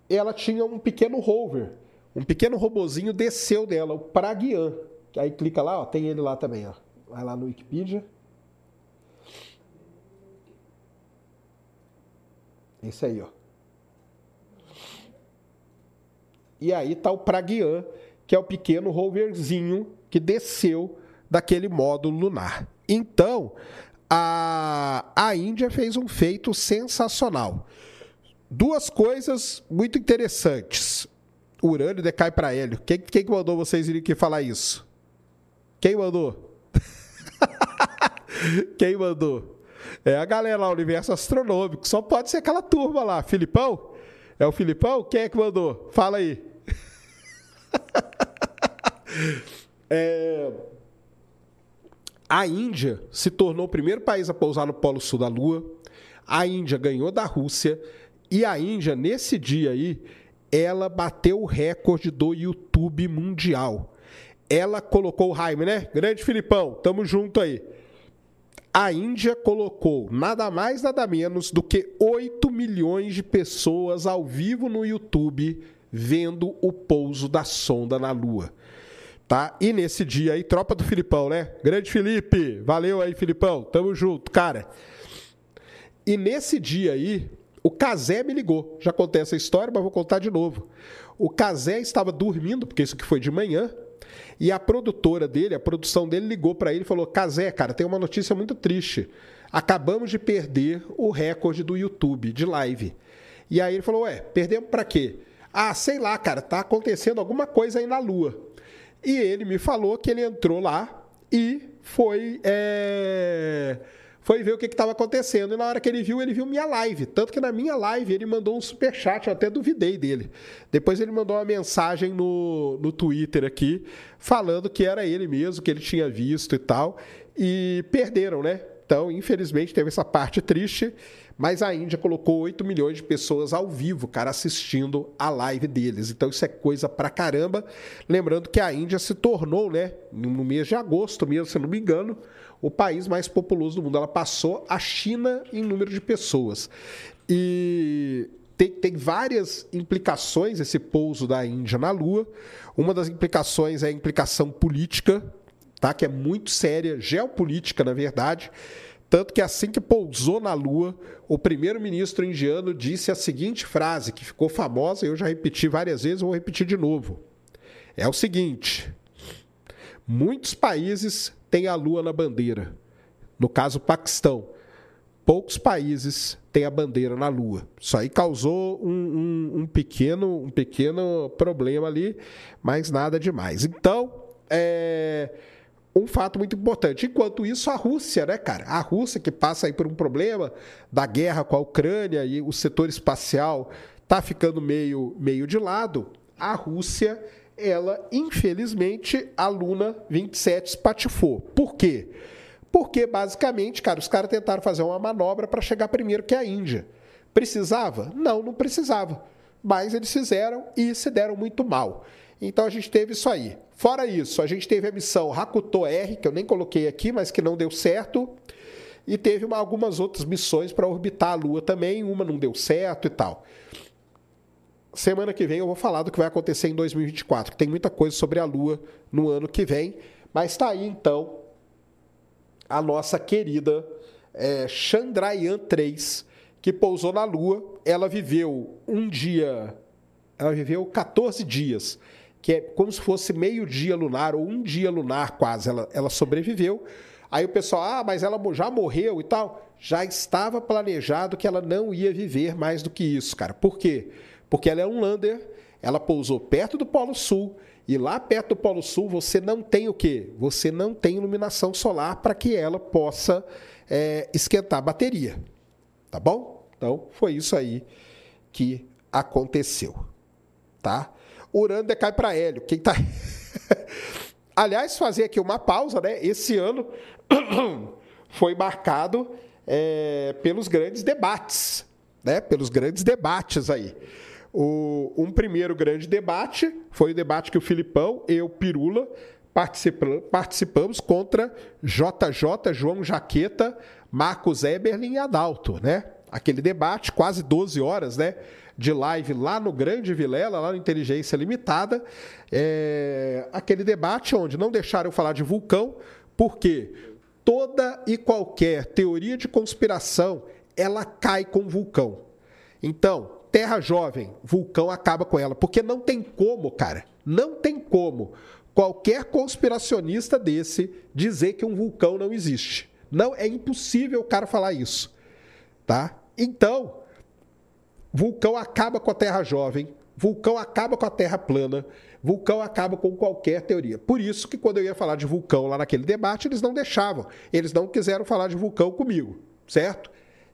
ela tinha um pequeno rover. Um pequeno robozinho desceu dela, o Pragyan. Aí clica lá, ó, tem ele lá também, ó. Vai lá no Wikipedia. Esse aí, ó. E aí está o Pragyan, que é o pequeno roverzinho que desceu daquele módulo lunar. Então, a, a Índia fez um feito sensacional. Duas coisas muito interessantes. Urânio decai para hélio. Quem, quem mandou vocês irem aqui falar isso? Quem mandou? quem mandou? É a galera lá, Universo Astronômico. Só pode ser aquela turma lá. Filipão? É o Filipão? Quem é que mandou? Fala aí. é... A Índia se tornou o primeiro país a pousar no Polo Sul da Lua. A Índia ganhou da Rússia. E a Índia, nesse dia aí, ela bateu o recorde do YouTube mundial. Ela colocou o Jaime, né? Grande Filipão, tamo junto aí. A Índia colocou nada mais, nada menos do que 8 milhões de pessoas ao vivo no YouTube vendo o pouso da sonda na Lua. Tá? E nesse dia aí, tropa do Filipão, né? Grande Felipe, valeu aí, Filipão, tamo junto, cara. E nesse dia aí, o Casé me ligou. Já contei essa história, mas vou contar de novo. O Casé estava dormindo, porque isso aqui foi de manhã, e a produtora dele, a produção dele ligou para ele e falou: Casé, cara, tem uma notícia muito triste. Acabamos de perder o recorde do YouTube de live. E aí ele falou: Ué, perdemos para quê? Ah, sei lá, cara, tá acontecendo alguma coisa aí na Lua. E ele me falou que ele entrou lá e foi. É foi ver o que estava acontecendo. E na hora que ele viu, ele viu minha live. Tanto que na minha live ele mandou um super chat, eu até duvidei dele. Depois ele mandou uma mensagem no, no Twitter aqui, falando que era ele mesmo, que ele tinha visto e tal. E perderam, né? Então, infelizmente, teve essa parte triste. Mas a Índia colocou 8 milhões de pessoas ao vivo, cara, assistindo a live deles. Então isso é coisa pra caramba. Lembrando que a Índia se tornou, né, no mês de agosto mesmo, se não me engano, o país mais populoso do mundo. Ela passou a China em número de pessoas. E tem, tem, várias implicações esse pouso da Índia na Lua. Uma das implicações é a implicação política, tá? que é muito séria, geopolítica, na verdade. Tanto que assim que pousou na Lua, o primeiro-ministro indiano disse a seguinte frase, que ficou famosa, eu já repeti várias vezes, vou repetir de novo. É o seguinte: muitos países têm a Lua na bandeira. No caso, o Paquistão. Poucos países têm a bandeira na Lua. Isso aí causou um, um, um pequeno, um pequeno problema ali, mas nada demais. Então, é um fato muito importante. Enquanto isso, a Rússia, né, cara? A Rússia que passa aí por um problema da guerra com a Ucrânia e o setor espacial tá ficando meio, meio de lado. A Rússia, ela, infelizmente, a Luna 27 espatifou. Por quê? Porque, basicamente, cara, os caras tentaram fazer uma manobra para chegar primeiro que a Índia. Precisava? Não, não precisava. Mas eles fizeram e se deram muito mal. Então a gente teve isso aí. Fora isso, a gente teve a missão Hakuto R, que eu nem coloquei aqui, mas que não deu certo. E teve uma- algumas outras missões para orbitar a Lua também, uma não deu certo e tal. Semana que vem eu vou falar do que vai acontecer em 2024, que tem muita coisa sobre a Lua no ano que vem. Mas tá aí então a nossa querida é, Chandrayaan 3, que pousou na Lua. Ela viveu um dia, ela viveu 14 dias, que é como se fosse meio dia lunar, ou um dia lunar quase. Ela, ela sobreviveu. Aí o pessoal, ah, mas ela já morreu e tal. Já estava planejado que ela não ia viver mais do que isso, cara. Por quê? Porque ela é um lander, ela pousou perto do Polo Sul, e lá perto do Polo Sul você não tem o quê? Você não tem iluminação solar para que ela possa é, esquentar a bateria. Tá bom? Então foi isso aí que aconteceu. Tá? Urano decai para hélio. Quem tá. Aliás, fazer aqui uma pausa, né? Esse ano foi marcado é, pelos grandes debates, né? Pelos grandes debates aí. O, um primeiro grande debate foi o debate que o Filipão e o Pirula participa- participamos contra JJ, João Jaqueta, Marcos Eberlin e Adalto, né? Aquele debate, quase 12 horas, né? De live lá no Grande Vilela, lá no Inteligência Limitada. É, aquele debate onde não deixaram eu falar de vulcão, porque toda e qualquer teoria de conspiração ela cai com vulcão. Então, Terra Jovem, vulcão acaba com ela. Porque não tem como, cara. Não tem como qualquer conspiracionista desse dizer que um vulcão não existe. Não é impossível o cara falar isso. Tá? Então, vulcão acaba com a Terra Jovem, vulcão acaba com a Terra plana, vulcão acaba com qualquer teoria. Por isso que quando eu ia falar de vulcão lá naquele debate, eles não deixavam. Eles não quiseram falar de vulcão comigo, certo?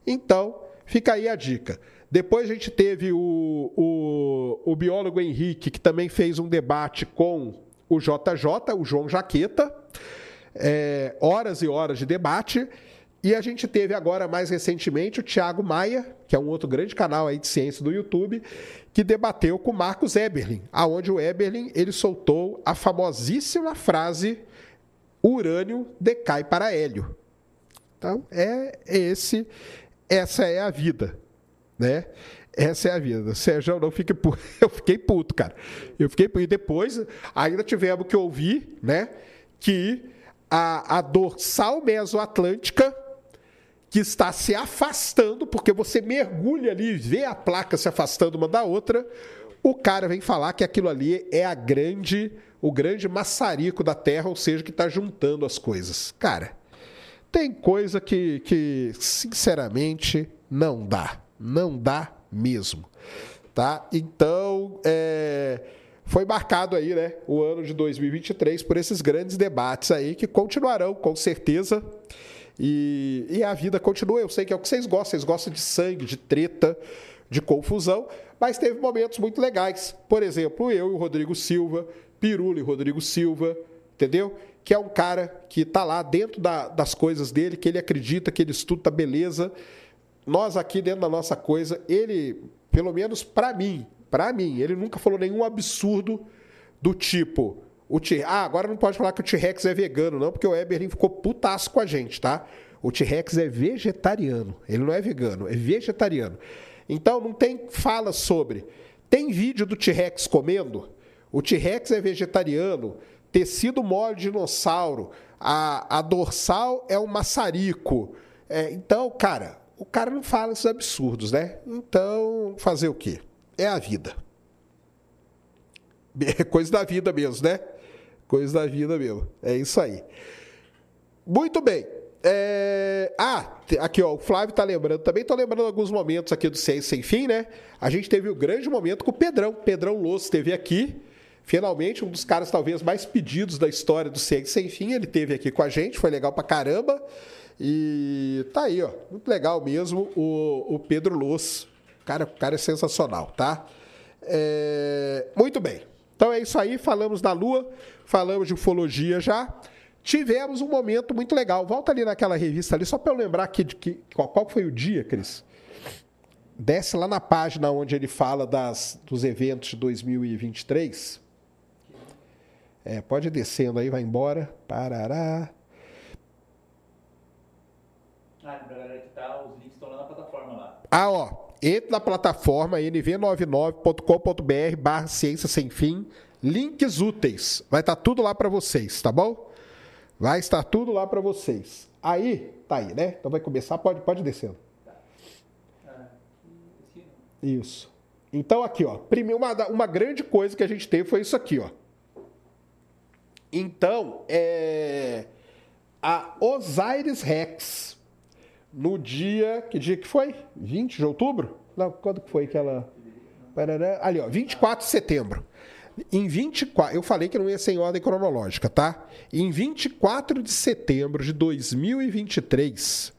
Então, fica aí a dica. Depois a gente teve o, o, o biólogo Henrique, que também fez um debate com o JJ, o João Jaqueta. É, horas e horas de debate. E a gente teve agora, mais recentemente, o Thiago Maia, que é um outro grande canal aí de ciência do YouTube, que debateu com o Marcos Eberlin, aonde o Eberlin ele soltou a famosíssima frase urânio decai para hélio. Então, é esse, essa é a vida, né? Essa é a vida. Sérgio, não fique puto. Eu fiquei puto, cara. Eu fiquei puto. E depois, ainda tivemos que ouvir, né? Que a, a dorsal mesoatlântica, que está se afastando, porque você mergulha ali e vê a placa se afastando uma da outra, o cara vem falar que aquilo ali é a grande, o grande maçarico da Terra, ou seja, que está juntando as coisas. Cara, tem coisa que, que, sinceramente, não dá. Não dá mesmo. Tá? Então, é, foi marcado aí, né, o ano de 2023 por esses grandes debates aí que continuarão, com certeza. E, e a vida continua. Eu sei que é o que vocês gostam. Vocês gostam de sangue, de treta, de confusão. Mas teve momentos muito legais. Por exemplo, eu e o Rodrigo Silva, Pirula e Rodrigo Silva, entendeu? Que é um cara que está lá dentro da- das coisas dele, que ele acredita, que ele estuda, beleza. Nós aqui dentro da nossa coisa, ele, pelo menos para mim, para mim, ele nunca falou nenhum absurdo do tipo, o T ah, agora não pode falar que o T-Rex é vegano, não, porque o Eberlin ficou putaço com a gente, tá? O T-Rex é vegetariano, ele não é vegano, é vegetariano. Então não tem fala sobre. Tem vídeo do T-Rex comendo? O T-Rex é vegetariano, tecido mole de dinossauro, a, a dorsal é um maçarico. É, então, cara, o cara não fala esses absurdos, né? Então, fazer o quê? É a vida. É coisa da vida mesmo, né? Coisa da vida mesmo. É isso aí. Muito bem. É, Ah, aqui ó, o Flávio tá lembrando também, tô lembrando alguns momentos aqui do Ciência Sem Fim, né? A gente teve o grande momento com o Pedrão. Pedrão Losso esteve aqui. Finalmente, um dos caras talvez mais pedidos da história do Ciência Sem Fim. Ele esteve aqui com a gente, foi legal pra caramba. E tá aí, ó. Muito legal mesmo o, o Pedro Losso. O cara, o cara é sensacional, tá? É, Muito bem. Então é isso aí. Falamos da Lua, falamos de ufologia já. tivemos um momento muito legal. Volta ali naquela revista ali, só para eu lembrar aqui de que, qual, qual foi o dia, Cris. Desce lá na página onde ele fala das, dos eventos de 2023. É, pode ir descendo aí, vai embora. Parará. Ah, galera que tá, os links estão lá na plataforma lá. Ah, ó. Entre na plataforma nv99.com.br barra ciência sem fim. Links úteis. Vai estar tudo lá para vocês, tá bom? Vai estar tudo lá para vocês. Aí, tá aí, né? Então vai começar, pode, pode descendo. Isso. Então aqui, ó. Primeiro, uma, uma grande coisa que a gente teve foi isso aqui, ó. Então, é. A Osiris Rex, no dia. Que dia que foi? 20 de outubro? Não, quando que foi que ela. Parará, Ali, ó, 24 de setembro. Em 24, eu falei que não ia ser em ordem cronológica, tá? Em 24 de setembro de 2023,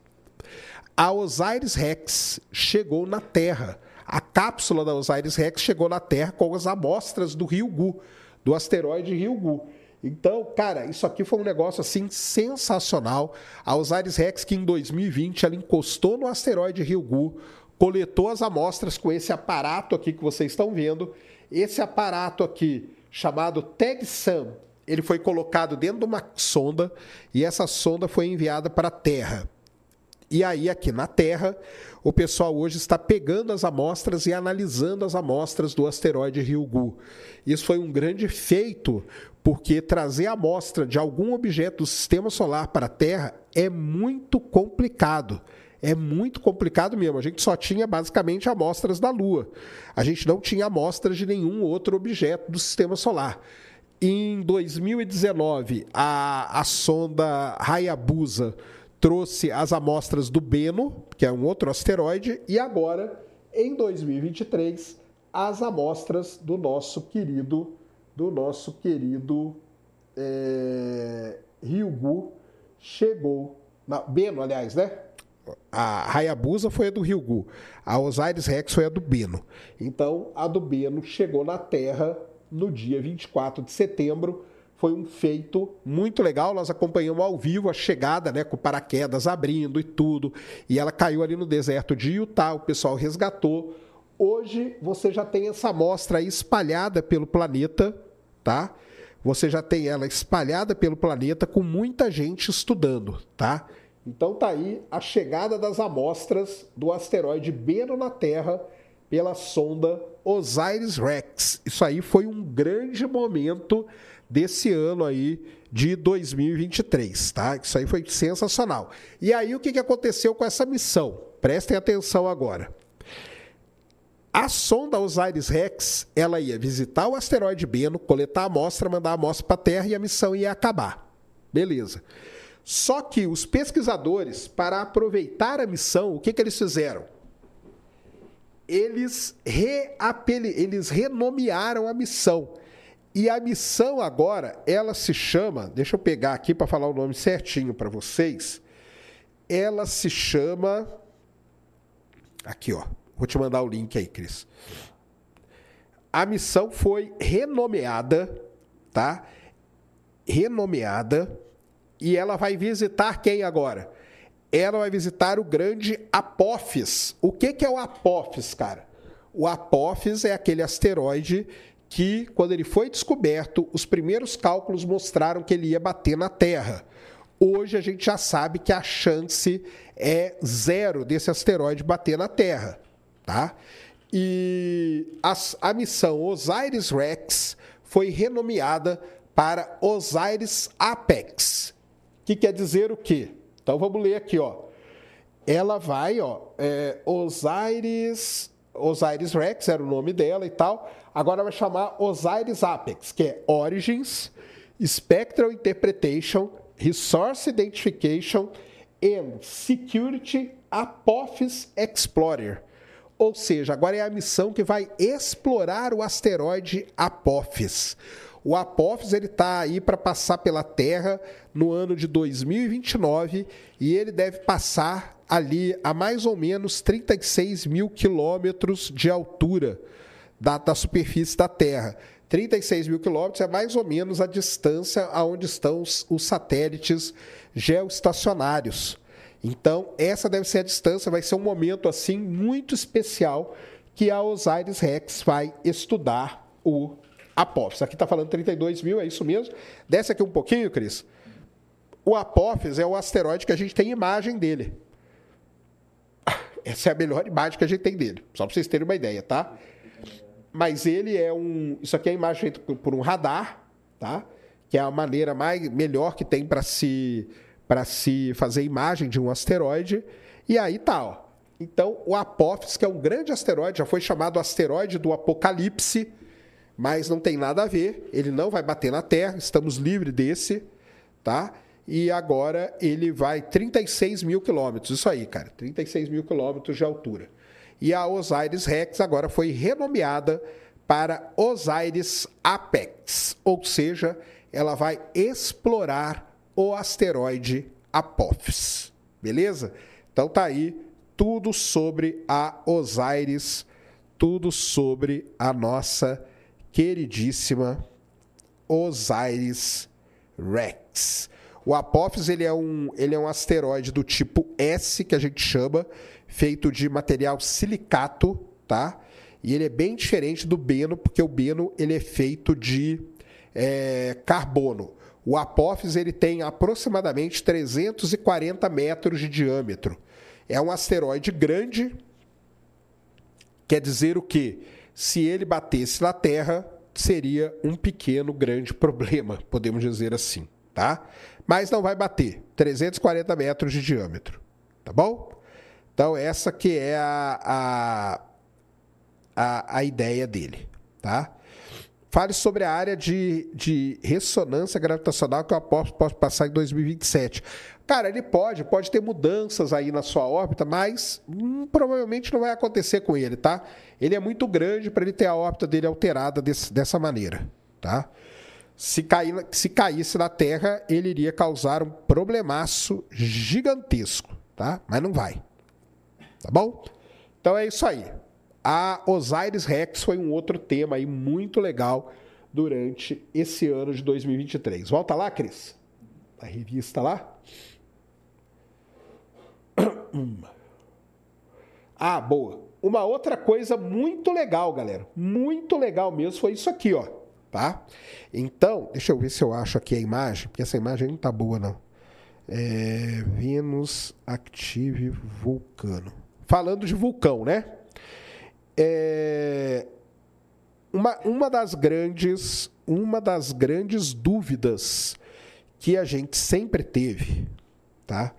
a Osiris Rex chegou na Terra. A cápsula da Osiris Rex chegou na Terra com as amostras do Ryugu, do asteroide Ryugu. Então, cara, isso aqui foi um negócio assim sensacional. A Osiris Rex que em 2020 ela encostou no asteroide Ryugu, coletou as amostras com esse aparato aqui que vocês estão vendo. Esse aparato aqui chamado TagSam, ele foi colocado dentro de uma sonda e essa sonda foi enviada para a Terra. E aí, aqui na Terra, o pessoal hoje está pegando as amostras e analisando as amostras do asteroide Ryugu. Isso foi um grande feito, porque trazer amostra de algum objeto do sistema solar para a Terra é muito complicado. É muito complicado mesmo. A gente só tinha basicamente amostras da Lua. A gente não tinha amostras de nenhum outro objeto do sistema solar. Em 2019, a, a sonda Hayabusa trouxe as amostras do Beno, que é um outro asteroide, e agora, em 2023, as amostras do nosso querido, do nosso querido é, Ryugu chegou. Na, Beno, aliás, né? A Hayabusa foi a do Ryugu, a Osiris Rex foi a do Beno. Então, a do Beno chegou na Terra no dia 24 de setembro. Foi um feito muito legal. Nós acompanhamos ao vivo a chegada, né, com paraquedas abrindo e tudo. E ela caiu ali no deserto de Utah. O pessoal resgatou. Hoje você já tem essa amostra aí espalhada pelo planeta, tá? Você já tem ela espalhada pelo planeta com muita gente estudando, tá? Então tá aí a chegada das amostras do asteroide Beno na Terra pela sonda Osiris Rex. Isso aí foi um grande momento desse ano aí de 2023, tá? Isso aí foi sensacional. E aí o que que aconteceu com essa missão? Prestem atenção agora. A sonda Osiris Rex, ela ia visitar o asteroide Beno, coletar a amostra, mandar a amostra para a Terra e a missão ia acabar. Beleza. Só que os pesquisadores, para aproveitar a missão, o que, que eles fizeram? Eles, eles renomearam a missão. E a missão agora, ela se chama, deixa eu pegar aqui para falar o nome certinho para vocês. Ela se chama Aqui, ó. Vou te mandar o link aí, Cris. A missão foi renomeada, tá? Renomeada. E ela vai visitar quem agora? Ela vai visitar o grande Apophis. O que, que é o Apophis, cara? O Apophis é aquele asteroide que, quando ele foi descoberto, os primeiros cálculos mostraram que ele ia bater na Terra. Hoje a gente já sabe que a chance é zero desse asteroide bater na Terra, tá? E a, a missão Osiris Rex foi renomeada para Osiris Apex, que quer dizer o quê? Então vamos ler aqui, ó. Ela vai, ó, é, Osiris, Osiris Rex era o nome dela e tal. Agora vai chamar Osiris Apex, que é Origins, Spectral Interpretation, Resource Identification and Security Apophis Explorer. Ou seja, agora é a missão que vai explorar o asteroide Apophis. O Apophis ele está aí para passar pela Terra no ano de 2029 e ele deve passar ali a mais ou menos 36 mil quilômetros de altura da, da superfície da Terra. 36 mil quilômetros é mais ou menos a distância aonde estão os, os satélites geoestacionários. Então, essa deve ser a distância, vai ser um momento assim muito especial que a Osiris Rex vai estudar o Apophis. Aqui está falando 32 mil, é isso mesmo? Desce aqui um pouquinho, Cris. O Apophis é o asteroide que a gente tem imagem dele. Essa é a melhor imagem que a gente tem dele, só para vocês terem uma ideia, tá? Mas ele é um. Isso aqui é a imagem feita por- por um radar, tá? Que é a maneira mais melhor que tem para se para se fazer imagem de um asteroide. E aí tá, ó. Então, o Apophis, que é um grande asteroide, já foi chamado asteroide do Apocalipse, mas não tem nada a ver. Ele não vai bater na Terra, estamos livres desse, tá? E agora ele vai 36 mil quilômetros, isso aí, cara, 36 mil quilômetros de altura. E a Osiris Rex agora foi renomeada para Osiris Apex, ou seja, ela vai explorar o asteroide Apophis, beleza? Então tá aí tudo sobre a Osiris, tudo sobre a nossa queridíssima Osiris Rex. O Apophis ele é, um, ele é um asteroide do tipo S, que a gente chama, feito de material silicato, tá? E ele é bem diferente do Beno, porque o Beno ele é feito de é, carbono. O Apophis ele tem aproximadamente 340 metros de diâmetro. É um asteroide grande, quer dizer o quê? Se ele batesse na Terra, seria um pequeno, grande problema, podemos dizer assim, tá? Mas não vai bater. 340 metros de diâmetro, tá bom? Então, essa que é a, a, a, ideia dele, tá? Fale sobre a área de, de ressonância gravitacional que eu aposto pode passar em 2027. Cara, ele pode, pode ter mudanças aí na sua órbita, mas hum, provavelmente não vai acontecer com ele, tá? Ele é muito grande para ele ter a órbita dele alterada desse, dessa maneira, tá? Se, cair, se caísse na Terra, ele iria causar um problemaço gigantesco, tá? Mas não vai, tá bom? Então é isso aí. A Osiris Rex foi um outro tema aí muito legal durante esse ano de 2023. Volta lá, Cris. A revista lá. Ah, boa. Uma outra coisa muito legal, galera. Muito legal mesmo foi isso aqui, ó. Tá? Então, deixa eu ver se eu acho aqui a imagem, porque essa imagem não tá boa, não. É, Vênus Active Vulcano. Falando de vulcão, né? É, uma, uma das grandes uma das grandes dúvidas que a gente sempre teve, tá?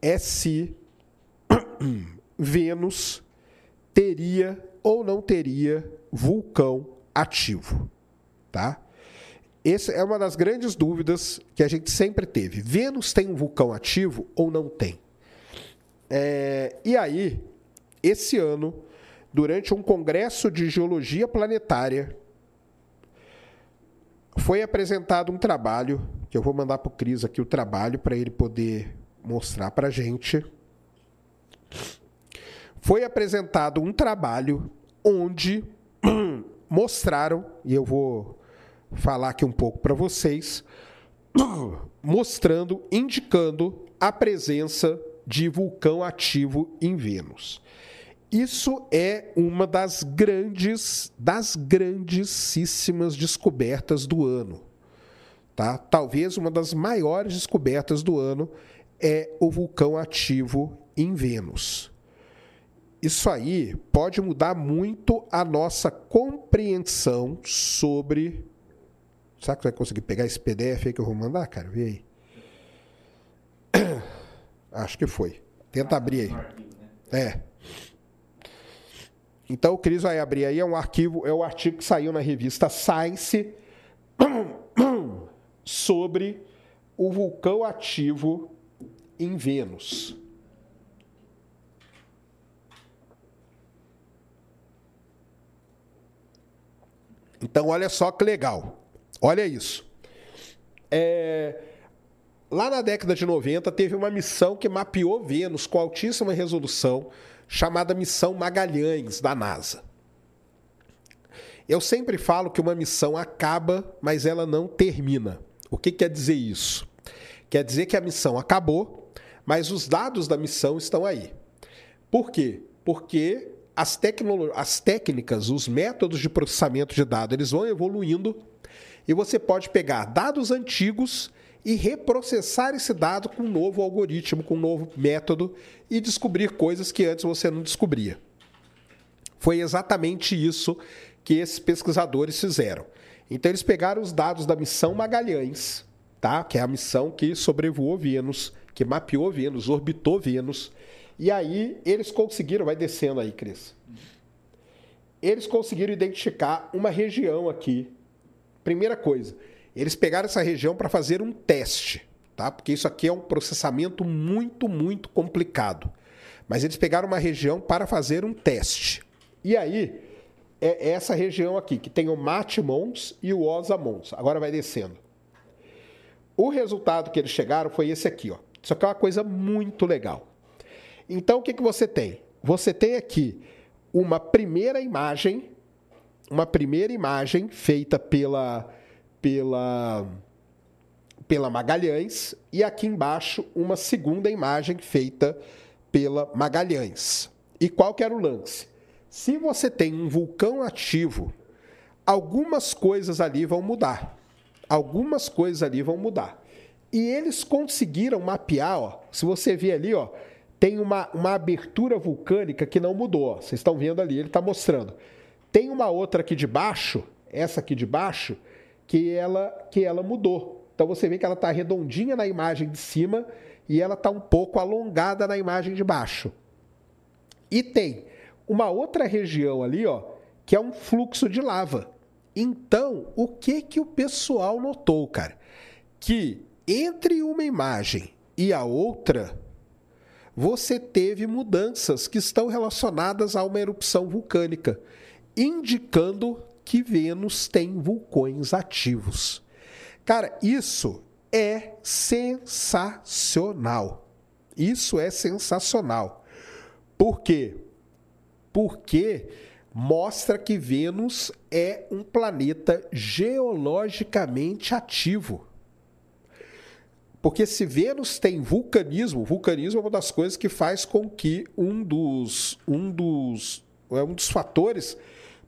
É se Vênus teria ou não teria vulcão ativo, tá? Essa é uma das grandes dúvidas que a gente sempre teve. Vênus tem um vulcão ativo ou não tem? É, e aí, esse ano, durante um congresso de geologia planetária, foi apresentado um trabalho, que eu vou mandar para o Cris aqui o trabalho para ele poder mostrar para a gente. Foi apresentado um trabalho onde mostraram, e eu vou falar aqui um pouco para vocês, mostrando, indicando a presença de vulcão ativo em Vênus. Isso é uma das grandes, das grandíssimas descobertas do ano. Tá? Talvez uma das maiores descobertas do ano é o vulcão ativo em Vênus. Isso aí pode mudar muito a nossa compreensão sobre. Será que vai conseguir pegar esse PDF aí que eu vou mandar, cara? Vê aí. Acho que foi. Tenta abrir aí. É. Então o Cris vai abrir aí, é um arquivo, é o artigo que saiu na revista Science sobre o vulcão ativo em Vênus. Então olha só que legal. Olha isso. É, Lá na década de 90, teve uma missão que mapeou Vênus com altíssima resolução, chamada Missão Magalhães, da NASA. Eu sempre falo que uma missão acaba, mas ela não termina. O que quer dizer isso? Quer dizer que a missão acabou, mas os dados da missão estão aí. Por quê? Porque as, as técnicas, os métodos de processamento de dados, eles vão evoluindo e você pode pegar dados antigos e reprocessar esse dado com um novo algoritmo, com um novo método e descobrir coisas que antes você não descobria. Foi exatamente isso que esses pesquisadores fizeram. Então eles pegaram os dados da missão Magalhães, tá? Que é a missão que sobrevoou Vênus, que mapeou Vênus, orbitou Vênus, e aí eles conseguiram, vai descendo aí, Cris. Eles conseguiram identificar uma região aqui. Primeira coisa, eles pegaram essa região para fazer um teste, tá? Porque isso aqui é um processamento muito, muito complicado. Mas eles pegaram uma região para fazer um teste. E aí, é essa região aqui, que tem o Matmons e o Osamons. Agora vai descendo. O resultado que eles chegaram foi esse aqui, ó. Isso aqui é uma coisa muito legal. Então, o que, que você tem? Você tem aqui uma primeira imagem, uma primeira imagem feita pela, pela, pela Magalhães, e aqui embaixo uma segunda imagem feita pela Magalhães. E qual que era o lance? Se você tem um vulcão ativo, algumas coisas ali vão mudar. Algumas coisas ali vão mudar. E eles conseguiram mapear, ó, se você ver ali, ó, tem uma, uma abertura vulcânica que não mudou. Vocês estão vendo ali, ele está mostrando. Tem uma outra aqui de baixo, essa aqui de baixo, que ela, que ela mudou. Então você vê que ela está redondinha na imagem de cima e ela está um pouco alongada na imagem de baixo. E tem uma outra região ali, ó, que é um fluxo de lava. Então, o que que o pessoal notou, cara? Que entre uma imagem e a outra, você teve mudanças que estão relacionadas a uma erupção vulcânica, indicando que Vênus tem vulcões ativos. Cara, isso é sensacional. Isso é sensacional. Por quê? Porque mostra que Vênus é um planeta geologicamente ativo. Porque se Vênus tem vulcanismo, vulcanismo é uma das coisas que faz com que um dos, um dos, é um dos fatores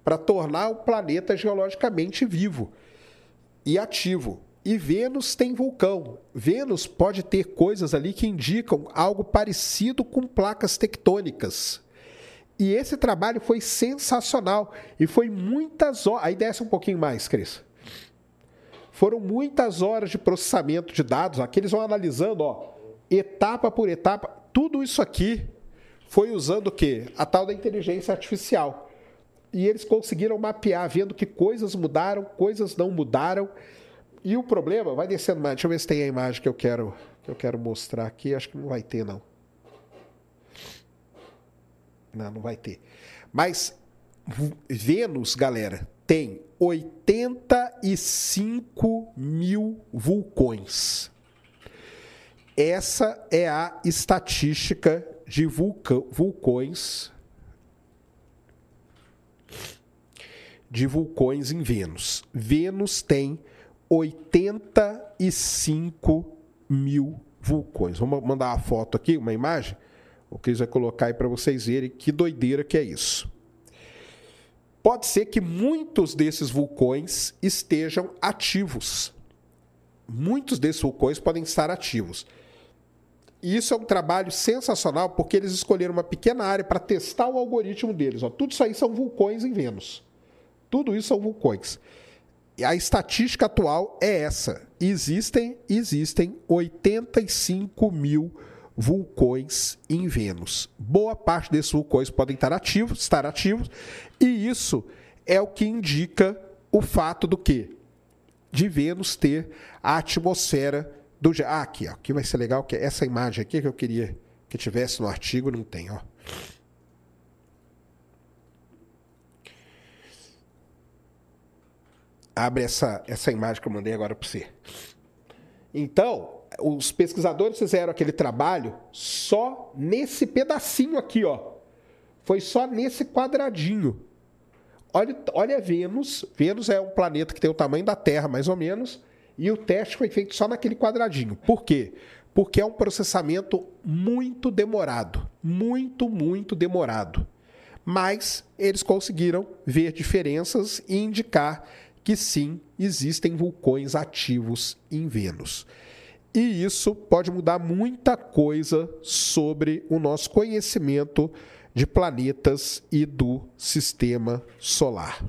para tornar o planeta geologicamente vivo e ativo. E Vênus tem vulcão. Vênus pode ter coisas ali que indicam algo parecido com placas tectônicas. E esse trabalho foi sensacional. E foi muitas horas. Aí desce um pouquinho mais, Cris. Foram muitas horas de processamento de dados. Aqui eles vão analisando, ó, etapa por etapa. Tudo isso aqui foi usando o quê? A tal da inteligência artificial. E eles conseguiram mapear, vendo que coisas mudaram, coisas não mudaram. E o problema, vai descendo mais. Deixa eu ver se tem a imagem que eu quero, que eu quero mostrar aqui. Acho que não vai ter, não. Não, não vai ter. Mas Vênus, galera, tem 85 mil vulcões. Essa é a estatística de vulca- vulcões de vulcões em Vênus. Vênus tem 85 mil vulcões. Vamos mandar uma foto aqui, uma imagem. O Cris vai colocar aí para vocês verem que doideira que é isso. Pode ser que muitos desses vulcões estejam ativos. Muitos desses vulcões podem estar ativos. E isso é um trabalho sensacional porque eles escolheram uma pequena área para testar o algoritmo deles. Ó, tudo isso aí são vulcões em Vênus. Tudo isso são vulcões. E a estatística atual é essa. Existem, existem 85 mil vulcões em Vênus. Boa parte desses vulcões podem estar ativos, estar ativos, e isso é o que indica o fato do que de Vênus ter a atmosfera do ah, aqui, ó, aqui vai ser legal que é essa imagem aqui que eu queria que tivesse no artigo não tem, ó. Abre essa, essa imagem que eu mandei agora para você. Então, os pesquisadores fizeram aquele trabalho só nesse pedacinho aqui, ó. Foi só nesse quadradinho. olha, olha Vênus. Vênus é um planeta que tem o tamanho da Terra, mais ou menos, e o teste foi feito só naquele quadradinho. Por quê? Porque é um processamento muito demorado. Muito, muito demorado. Mas eles conseguiram ver diferenças e indicar que sim, existem vulcões ativos em Vênus. E isso pode mudar muita coisa sobre o nosso conhecimento de planetas e do sistema solar.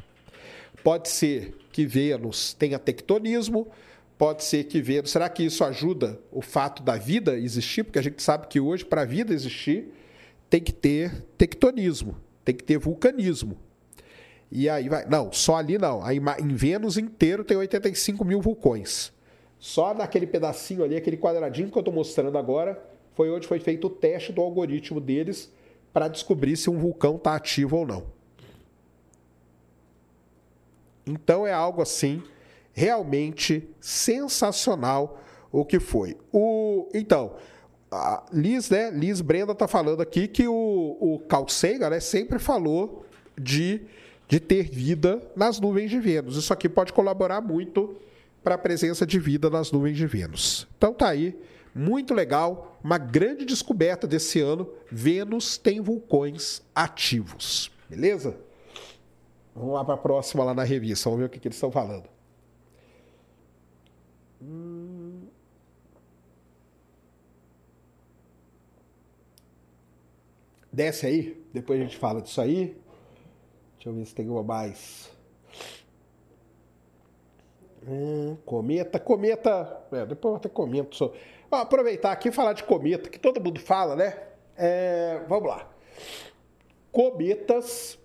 Pode ser que Vênus tenha tectonismo, pode ser que Vênus. Será que isso ajuda o fato da vida existir? Porque a gente sabe que hoje, para a vida existir, tem que ter tectonismo, tem que ter vulcanismo. E aí vai. Não, só ali não. Aí, em Vênus inteiro tem 85 mil vulcões. Só naquele pedacinho ali, aquele quadradinho que eu estou mostrando agora, foi onde foi feito o teste do algoritmo deles para descobrir se um vulcão está ativo ou não. Então é algo assim realmente sensacional o que foi. O, então, a Liz, né? Liz Brenda está falando aqui que o, o Carl Sagan né, sempre falou de, de ter vida nas nuvens de Vênus. Isso aqui pode colaborar muito para a presença de vida nas nuvens de Vênus. Então tá aí, muito legal, uma grande descoberta desse ano. Vênus tem vulcões ativos, beleza? Vamos lá para a próxima lá na revista, vamos ver o que, que eles estão falando. Hum... Desce aí, depois a gente fala disso aí. Deixa eu ver se tem uma mais. Hum, cometa, cometa. É, depois eu até comento. Vou aproveitar aqui e falar de cometa, que todo mundo fala, né? É, vamos lá. Cometas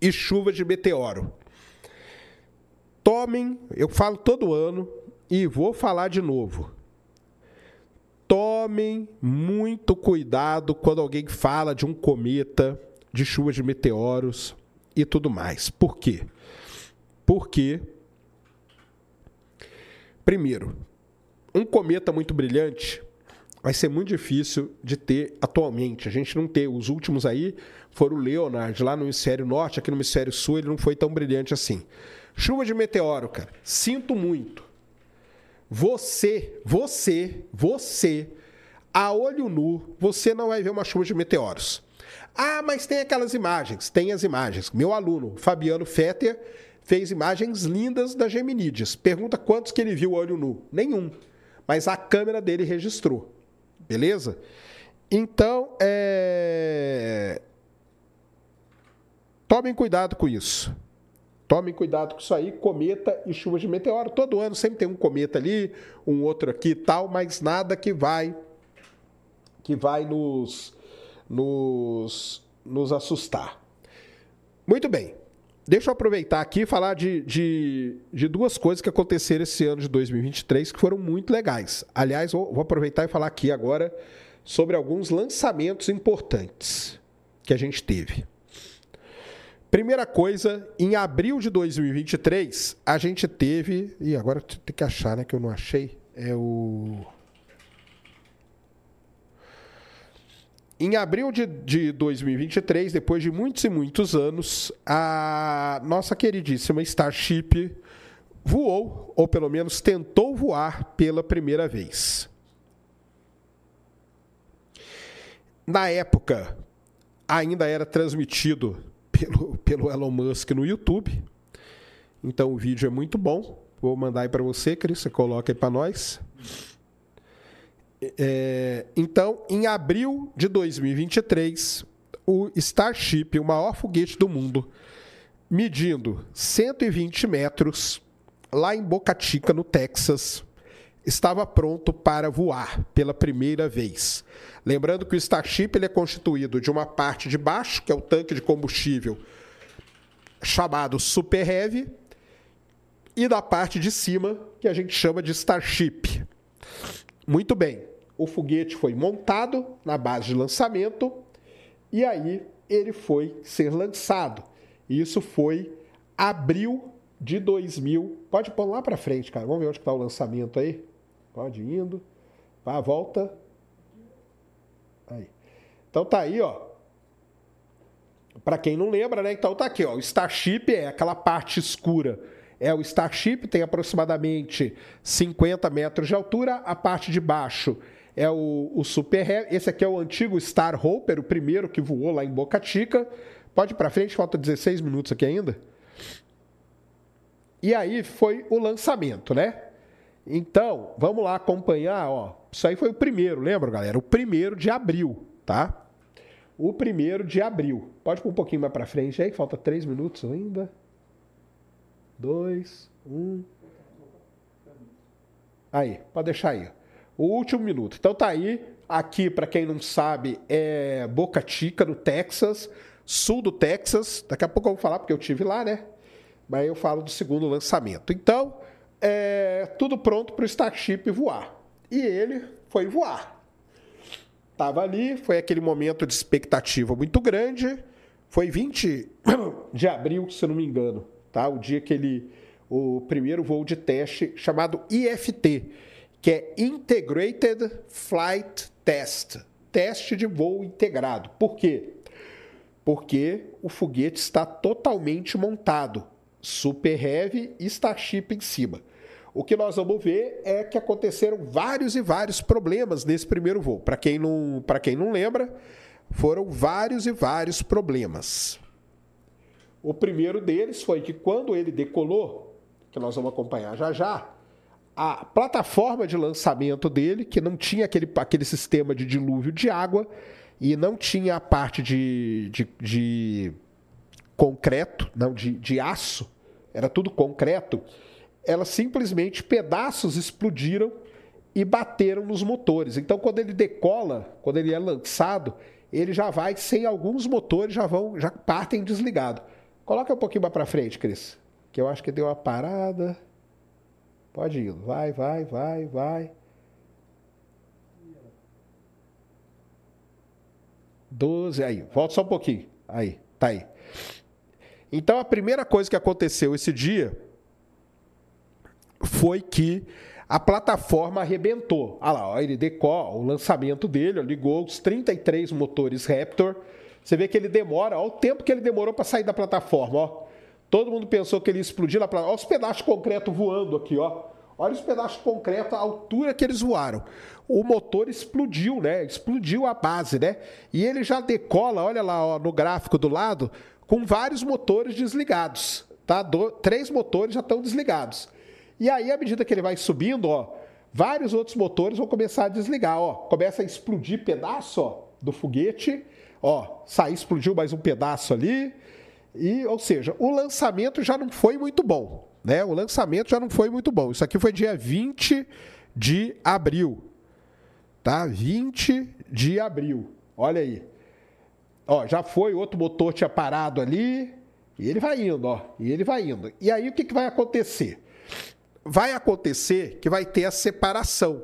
e chuvas de meteoro. Tomem, eu falo todo ano e vou falar de novo. Tomem muito cuidado quando alguém fala de um cometa, de chuvas de meteoros e tudo mais. Por quê? Porque Primeiro, um cometa muito brilhante vai ser muito difícil de ter atualmente. A gente não tem. Os últimos aí foram o Leonard, lá no hemisfério norte, aqui no hemisfério sul ele não foi tão brilhante assim. Chuva de meteoro, cara. Sinto muito. Você, você, você, a olho nu, você não vai ver uma chuva de meteoros. Ah, mas tem aquelas imagens. Tem as imagens. Meu aluno, Fabiano Fetter, fez imagens lindas da Geminídeas. Pergunta quantos que ele viu olho nu? Nenhum. Mas a câmera dele registrou. Beleza? Então, é... tomem cuidado com isso. Tomem cuidado com isso aí, cometa e chuva de meteoro. Todo ano sempre tem um cometa ali, um outro aqui e tal, mas nada que vai que vai nos, nos, nos assustar. Muito bem. Deixa eu aproveitar aqui e falar de, de, de, duas coisas que aconteceram esse ano de 2023 que foram muito legais. Aliás, vou, vou aproveitar e falar aqui agora sobre alguns lançamentos importantes que a gente teve. Primeira coisa, em abril de 2023, a gente teve. E agora tem que achar, né? Que eu não achei. É o. Em abril de, de 2023, depois de muitos e muitos anos, a nossa queridíssima Starship voou, ou pelo menos tentou voar pela primeira vez. Na época, ainda era transmitido pelo, pelo Elon Musk no YouTube. Então o vídeo é muito bom. Vou mandar aí para você, Cris, você coloca aí para nós. É, então, em abril de 2023, o Starship, o maior foguete do mundo, medindo 120 metros, lá em Boca Chica, no Texas, estava pronto para voar pela primeira vez. Lembrando que o Starship ele é constituído de uma parte de baixo, que é o tanque de combustível chamado Super Heavy, e da parte de cima, que a gente chama de Starship. Muito bem o foguete foi montado na base de lançamento e aí ele foi ser lançado. Isso foi abril de 2000. Pode pôr lá para frente, cara. Vamos ver onde está o lançamento aí. Pode indo. Vá, volta. Aí. Então tá aí, ó. Para quem não lembra, né? Então tá aqui, ó. O Starship é aquela parte escura. É o Starship, tem aproximadamente 50 metros de altura. A parte de baixo é o, o Super Heavy. Esse aqui é o antigo Star Hopper, o primeiro que voou lá em Boca Chica. Pode ir para frente, falta 16 minutos aqui ainda. E aí foi o lançamento, né? Então, vamos lá acompanhar, ó. Isso aí foi o primeiro, lembra, galera? O primeiro de abril, tá? O primeiro de abril. Pode pôr um pouquinho mais para frente aí, que falta três minutos ainda. Dois, um. Aí, pode deixar aí. O último minuto. Então tá aí. Aqui, para quem não sabe, é Boca Chica, no Texas, sul do Texas. Daqui a pouco eu vou falar, porque eu tive lá, né? Mas eu falo do segundo lançamento. Então, é tudo pronto para o Starship voar. E ele foi voar. Estava ali, foi aquele momento de expectativa muito grande. Foi 20 de abril, se não me engano, tá? O dia que ele o primeiro voo de teste chamado IFT, que é Integrated Flight Test, teste de voo integrado. Por quê? Porque o foguete está totalmente montado, Super Heavy e Starship em cima. O que nós vamos ver é que aconteceram vários e vários problemas nesse primeiro voo. Para quem não, para quem não lembra, foram vários e vários problemas. O primeiro deles foi que quando ele decolou, que nós vamos acompanhar já já, a plataforma de lançamento dele, que não tinha aquele, aquele sistema de dilúvio de água e não tinha a parte de, de, de concreto, não, de, de aço, era tudo concreto, ela simplesmente, pedaços explodiram e bateram nos motores. Então, quando ele decola, quando ele é lançado, ele já vai sem alguns motores, já vão, já partem desligado. Coloca um pouquinho mais para frente, Cris que eu acho que deu uma parada. Pode ir, vai, vai, vai, vai. Doze, aí, volta só um pouquinho. Aí, tá aí. Então a primeira coisa que aconteceu esse dia foi que a plataforma arrebentou. Olha lá, ó, ele decola, o lançamento dele, ó, ligou os 33 motores Raptor. Você vê que ele demora, olha o tempo que ele demorou para sair da plataforma, ó. Todo mundo pensou que ele ia explodir lá para. Olha os pedaços de concreto voando aqui, ó. Olha os pedaços de concreto, a altura que eles voaram. O motor explodiu, né? Explodiu a base, né? E ele já decola, olha lá ó, no gráfico do lado, com vários motores desligados. Tá? Do... Três motores já estão desligados. E aí, à medida que ele vai subindo, ó, vários outros motores vão começar a desligar. Ó. Começa a explodir pedaço ó, do foguete. Ó, sair, explodiu mais um pedaço ali. E, ou seja, o lançamento já não foi muito bom. Né? O lançamento já não foi muito bom. Isso aqui foi dia 20 de abril. Tá? 20 de abril. Olha aí. Ó, já foi, outro motor tinha parado ali. E ele vai indo, ó. E ele vai indo. E aí o que, que vai acontecer? Vai acontecer que vai ter a separação.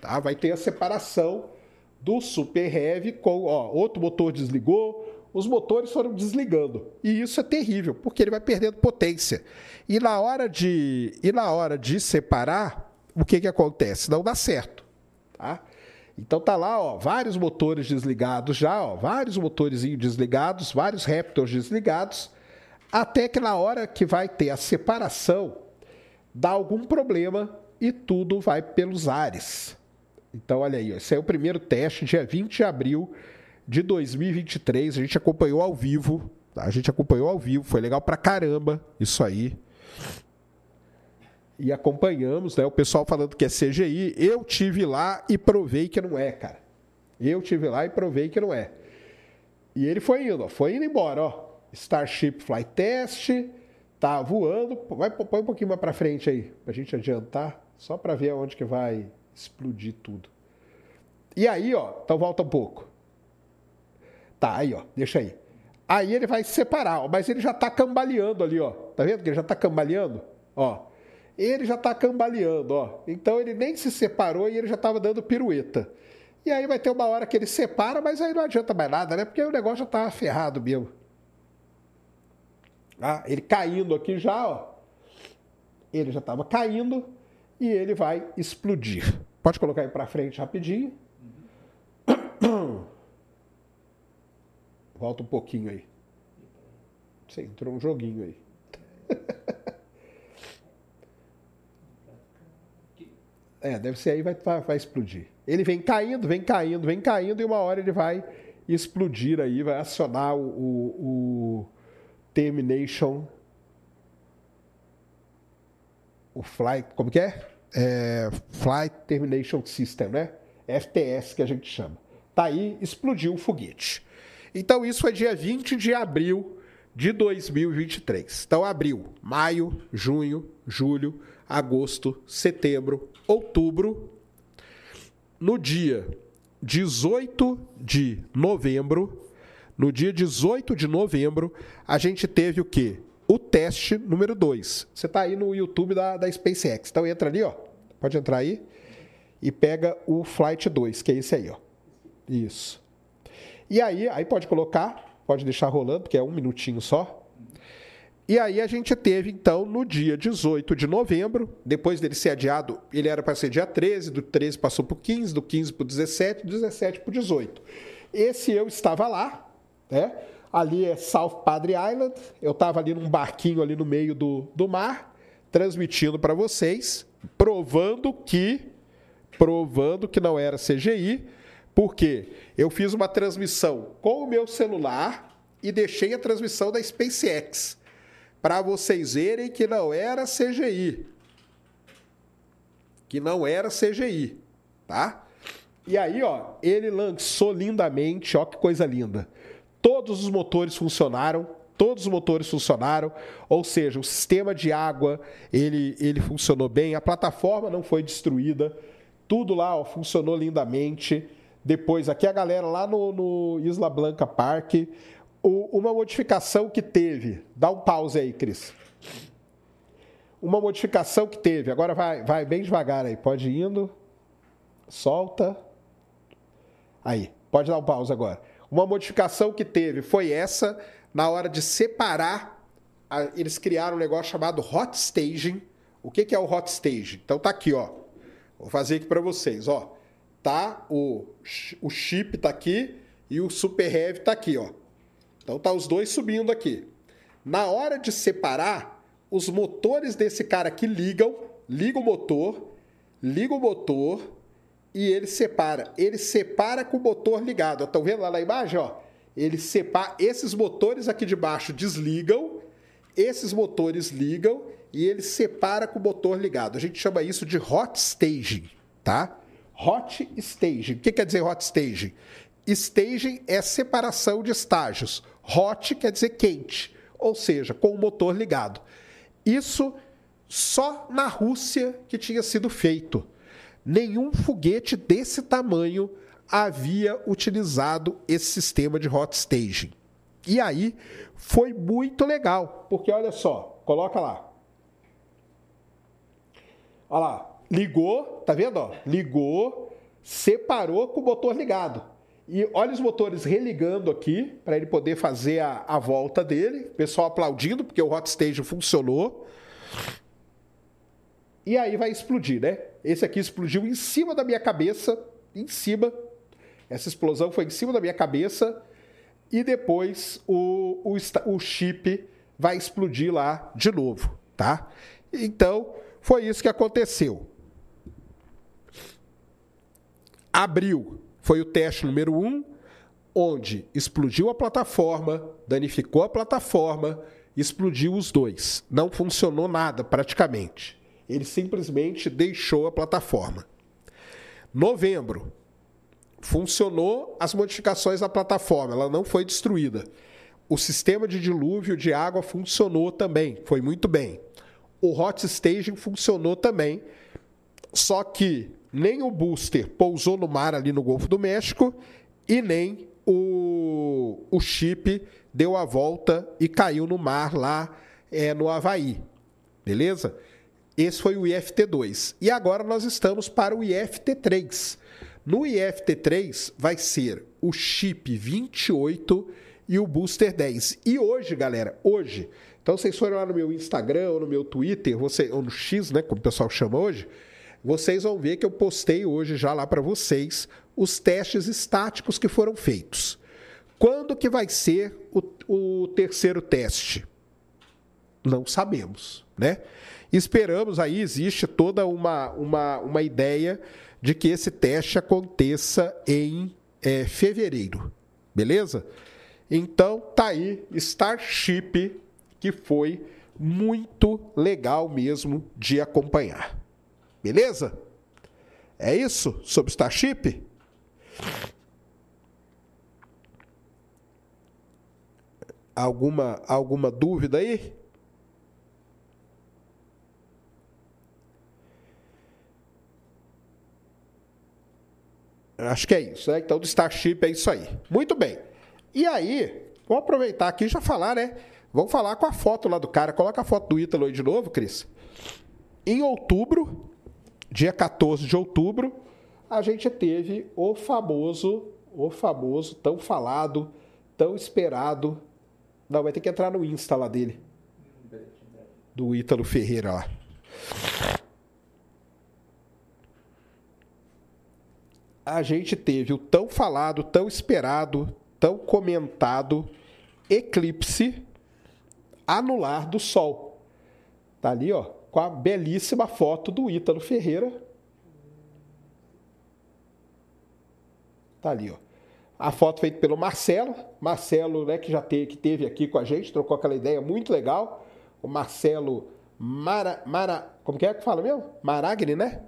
Tá? Vai ter a separação do Super Heavy com. Ó, outro motor desligou, os motores foram desligando. E isso é terrível, porque ele vai perdendo potência. E na hora de, e na hora de separar, o que, que acontece? Não dá certo. Tá? Então tá lá, ó, vários motores desligados já, ó, vários motores desligados, vários Raptors desligados, até que na hora que vai ter a separação, dá algum problema e tudo vai pelos ares. Então olha aí, esse é o primeiro teste, dia 20 de abril de 2023. A gente acompanhou ao vivo. Tá? A gente acompanhou ao vivo. Foi legal pra caramba isso aí. E acompanhamos, né? O pessoal falando que é CGI. Eu tive lá e provei que não é, cara. Eu tive lá e provei que não é. E ele foi indo, ó, foi indo embora, ó. Starship Flight Test, tá voando. Vai põe um pouquinho mais para frente aí, pra gente adiantar, só para ver aonde que vai explodir tudo. E aí, ó, então volta um pouco. Tá, aí, ó, deixa aí. Aí ele vai se separar, ó, mas ele já tá cambaleando ali, ó. Tá vendo que ele já tá cambaleando? Ó. Ele já tá cambaleando, ó. Então ele nem se separou e ele já tava dando pirueta. E aí vai ter uma hora que ele separa, mas aí não adianta mais nada, né? Porque o negócio já tá ferrado mesmo. Ah, ele caindo aqui já, ó. Ele já estava caindo e ele vai explodir. Pode colocar aí para frente rapidinho. Volta um pouquinho aí. Você entrou um joguinho aí. É, deve ser aí, vai, vai, vai explodir. Ele vem caindo, vem caindo, vem caindo, e uma hora ele vai explodir aí, vai acionar o, o, o Termination. O Flight. Como que é? é? Flight Termination System, né? FTS que a gente chama. Tá aí, explodiu o foguete. Então, isso foi dia 20 de abril de 2023. Então, abril, maio, junho, julho, agosto, setembro, outubro. No dia 18 de novembro, no dia 18 de novembro, a gente teve o quê? O teste número 2. Você está aí no YouTube da, da SpaceX. Então entra ali, ó. Pode entrar aí. E pega o Flight 2, que é esse aí, ó. Isso. E aí, aí pode colocar, pode deixar rolando, porque é um minutinho só. E aí a gente teve, então, no dia 18 de novembro, depois dele ser adiado, ele era para ser dia 13, do 13 passou para o 15, do 15 para o 17, do 17 para o 18. Esse eu estava lá, né? Ali é South Padre Island, eu estava ali num barquinho ali no meio do, do mar, transmitindo para vocês, provando que, provando que não era CGI, porque eu fiz uma transmissão com o meu celular e deixei a transmissão da SpaceX para vocês verem que não era CGI. Que não era CGI, tá? E aí, ó, ele lançou lindamente, ó que coisa linda. Todos os motores funcionaram, todos os motores funcionaram, ou seja, o sistema de água, ele, ele funcionou bem, a plataforma não foi destruída, tudo lá ó, funcionou lindamente. Depois, aqui a galera lá no, no Isla Blanca Park, o, uma modificação que teve. Dá um pause aí, Cris. Uma modificação que teve. Agora vai, vai bem devagar aí. Pode ir indo. Solta. Aí. Pode dar um pause agora. Uma modificação que teve foi essa. Na hora de separar, eles criaram um negócio chamado hot staging. O que, que é o hot staging? Então tá aqui, ó. Vou fazer aqui para vocês, ó. Tá o, o chip tá aqui e o super heavy tá aqui, ó. Então tá os dois subindo aqui. Na hora de separar, os motores desse cara aqui ligam, liga o motor, liga o motor e ele separa. Ele separa com o motor ligado. Estão vendo lá na imagem, ó? Ele separa, esses motores aqui de baixo desligam, esses motores ligam e ele separa com o motor ligado. A gente chama isso de hot staging, tá? Hot staging. O que quer dizer hot staging? Staging é separação de estágios. Hot quer dizer quente, ou seja, com o motor ligado. Isso só na Rússia que tinha sido feito. Nenhum foguete desse tamanho havia utilizado esse sistema de hot staging. E aí foi muito legal, porque olha só, coloca lá. Olha lá, ligou, tá vendo? Ó? Ligou, separou com o motor ligado. E olha os motores religando aqui para ele poder fazer a, a volta dele. Pessoal aplaudindo porque o hot stage funcionou. E aí vai explodir, né? Esse aqui explodiu em cima da minha cabeça, em cima. Essa explosão foi em cima da minha cabeça e depois o, o, o chip vai explodir lá de novo, tá? Então, foi isso que aconteceu. Abriu foi o teste número um, onde explodiu a plataforma, danificou a plataforma, explodiu os dois. Não funcionou nada praticamente. Ele simplesmente deixou a plataforma. Novembro, funcionou as modificações da plataforma, ela não foi destruída. O sistema de dilúvio de água funcionou também, foi muito bem. O hot staging funcionou também, só que nem o booster pousou no mar ali no Golfo do México e nem o, o chip deu a volta e caiu no mar lá é, no Havaí. Beleza? Esse foi o IFT2. E agora nós estamos para o IFT3. No IFT3 vai ser o chip 28 e o booster 10. E hoje, galera, hoje, então vocês foram lá no meu Instagram ou no meu Twitter, você, ou no X, né, como o pessoal chama hoje, vocês vão ver que eu postei hoje já lá para vocês os testes estáticos que foram feitos. Quando que vai ser o, o terceiro teste? Não sabemos, né? Esperamos aí, existe toda uma, uma, uma ideia de que esse teste aconteça em é, fevereiro, beleza? Então tá aí Starship, que foi muito legal mesmo de acompanhar, beleza? É isso sobre Starship? Alguma, alguma dúvida aí? Acho que é isso, né? Então, do Starship é isso aí. Muito bem. E aí, vamos aproveitar aqui e já falar, né? Vamos falar com a foto lá do cara. Coloca a foto do Ítalo aí de novo, Cris. Em outubro, dia 14 de outubro, a gente teve o famoso, o famoso, tão falado, tão esperado. Não, vai ter que entrar no Insta lá dele. Do Ítalo Ferreira lá. a gente teve o tão falado, tão esperado, tão comentado eclipse anular do Sol. Tá ali, ó, com a belíssima foto do Ítalo Ferreira. Tá ali, ó. A foto feita pelo Marcelo, Marcelo, né, que já teve, que teve aqui com a gente, trocou aquela ideia muito legal. O Marcelo Mara, Mara, como que é que fala mesmo? Maragni, né?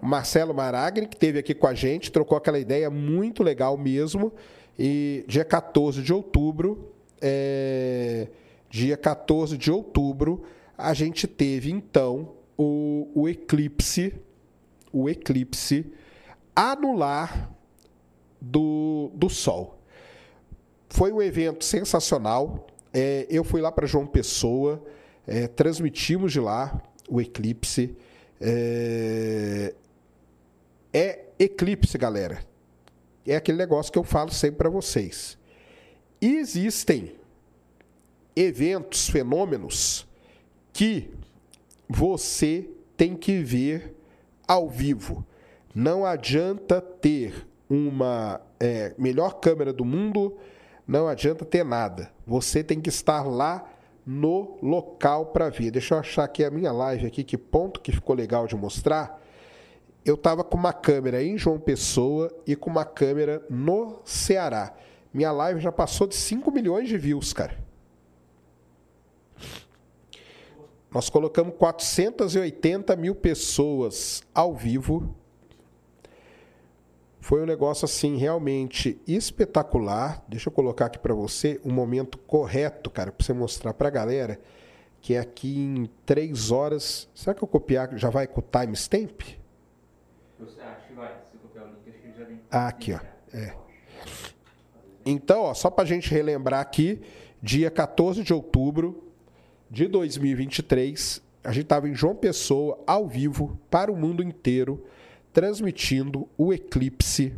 Marcelo Maragni, que esteve aqui com a gente, trocou aquela ideia muito legal mesmo. E dia 14 de outubro, é, dia 14 de outubro, a gente teve então o, o eclipse, o eclipse anular do, do Sol. Foi um evento sensacional. É, eu fui lá para João Pessoa, é, transmitimos de lá o eclipse. É, é eclipse, galera. É aquele negócio que eu falo sempre para vocês. Existem eventos, fenômenos que você tem que ver ao vivo. Não adianta ter uma é, melhor câmera do mundo, não adianta ter nada. Você tem que estar lá no local para ver. Deixa eu achar aqui a minha live aqui, que ponto que ficou legal de mostrar eu estava com uma câmera em João Pessoa e com uma câmera no Ceará. Minha live já passou de 5 milhões de views, cara. Nós colocamos 480 mil pessoas ao vivo. Foi um negócio assim realmente espetacular. Deixa eu colocar aqui para você um momento correto, cara, para você mostrar para a galera que é aqui em 3 horas. Será que eu copiar já vai com o timestamp? Acho que vai. Se copiar o link, acho que já vem. Ah, aqui, ó. É. Então, ó, só para a gente relembrar aqui, dia 14 de outubro de 2023, a gente estava em João Pessoa, ao vivo, para o mundo inteiro, transmitindo o eclipse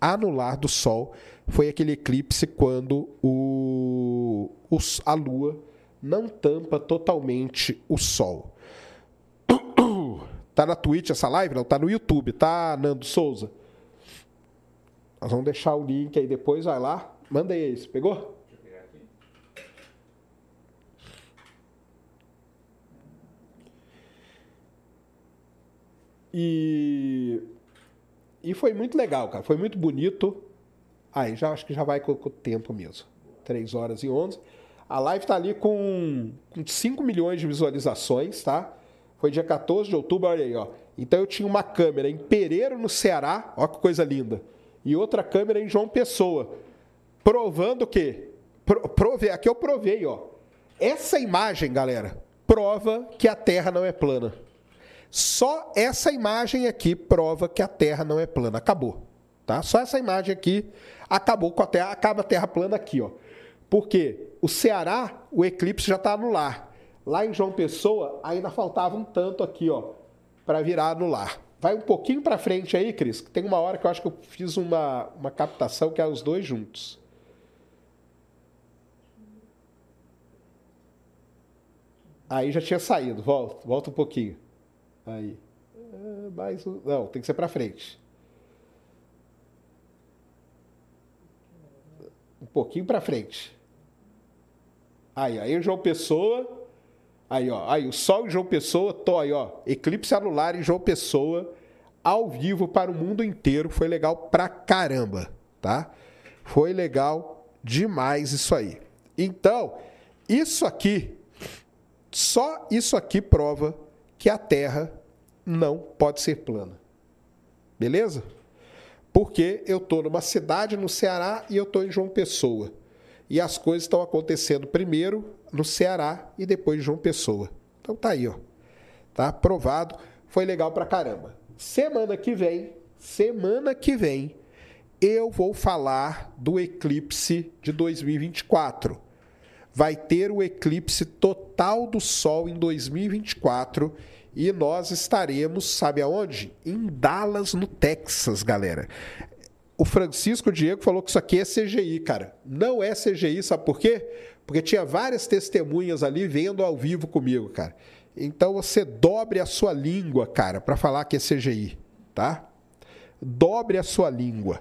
anular do Sol. Foi aquele eclipse quando o, a Lua não tampa totalmente o Sol. Tá na Twitch essa live? Não, tá no YouTube, tá, Nando Souza? Nós vamos deixar o link aí depois, vai lá. Manda aí isso, pegou? Deixa eu pegar aqui. E, e foi muito legal, cara. Foi muito bonito. Aí, já acho que já vai com, o tempo mesmo. 3 horas e 11. A live tá ali com, com 5 milhões de visualizações, tá? Foi dia 14 de outubro, olha aí, ó. Então eu tinha uma câmera em Pereiro, no Ceará, ó que coisa linda. E outra câmera em João Pessoa. Provando o quê? Pro, prove, aqui eu provei, ó. Essa imagem, galera, prova que a Terra não é plana. Só essa imagem aqui prova que a Terra não é plana. Acabou. Tá? Só essa imagem aqui acabou com a Terra, acaba a Terra plana aqui, ó. Porque o Ceará, o eclipse já está anular. Lá em João Pessoa, ainda faltava um tanto aqui, ó, para virar anular. Vai um pouquinho para frente aí, Cris, tem uma hora que eu acho que eu fiz uma, uma captação que é os dois juntos. Aí já tinha saído. Volta, volta um pouquinho. Aí. É, mais um... Não, tem que ser para frente. Um pouquinho para frente. Aí, aí, João Pessoa. Aí, ó. Aí, o Sol em João Pessoa. Tô aí, ó. Eclipse anular em João Pessoa. Ao vivo para o mundo inteiro. Foi legal pra caramba, tá? Foi legal demais isso aí. Então, isso aqui, só isso aqui prova que a Terra não pode ser plana. Beleza? Porque eu estou numa cidade no Ceará e eu estou em João Pessoa. E as coisas estão acontecendo primeiro no Ceará e depois em João Pessoa. Então tá aí, ó. Tá aprovado. Foi legal pra caramba. Semana que vem, semana que vem, eu vou falar do eclipse de 2024. Vai ter o eclipse total do Sol em 2024 e nós estaremos, sabe aonde? Em Dallas, no Texas, galera. O Francisco Diego falou que isso aqui é CGI, cara. Não é CGI, sabe por quê? Porque tinha várias testemunhas ali vendo ao vivo comigo, cara. Então você dobre a sua língua, cara, para falar que é CGI, tá? Dobre a sua língua.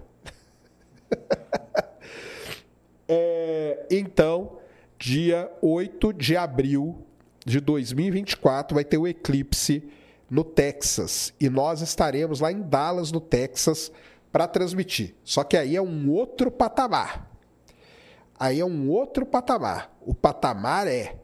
é, então, dia 8 de abril de 2024 vai ter o eclipse no Texas e nós estaremos lá em Dallas, no Texas, para transmitir. Só que aí é um outro patamar. Aí é um outro patamar. O patamar é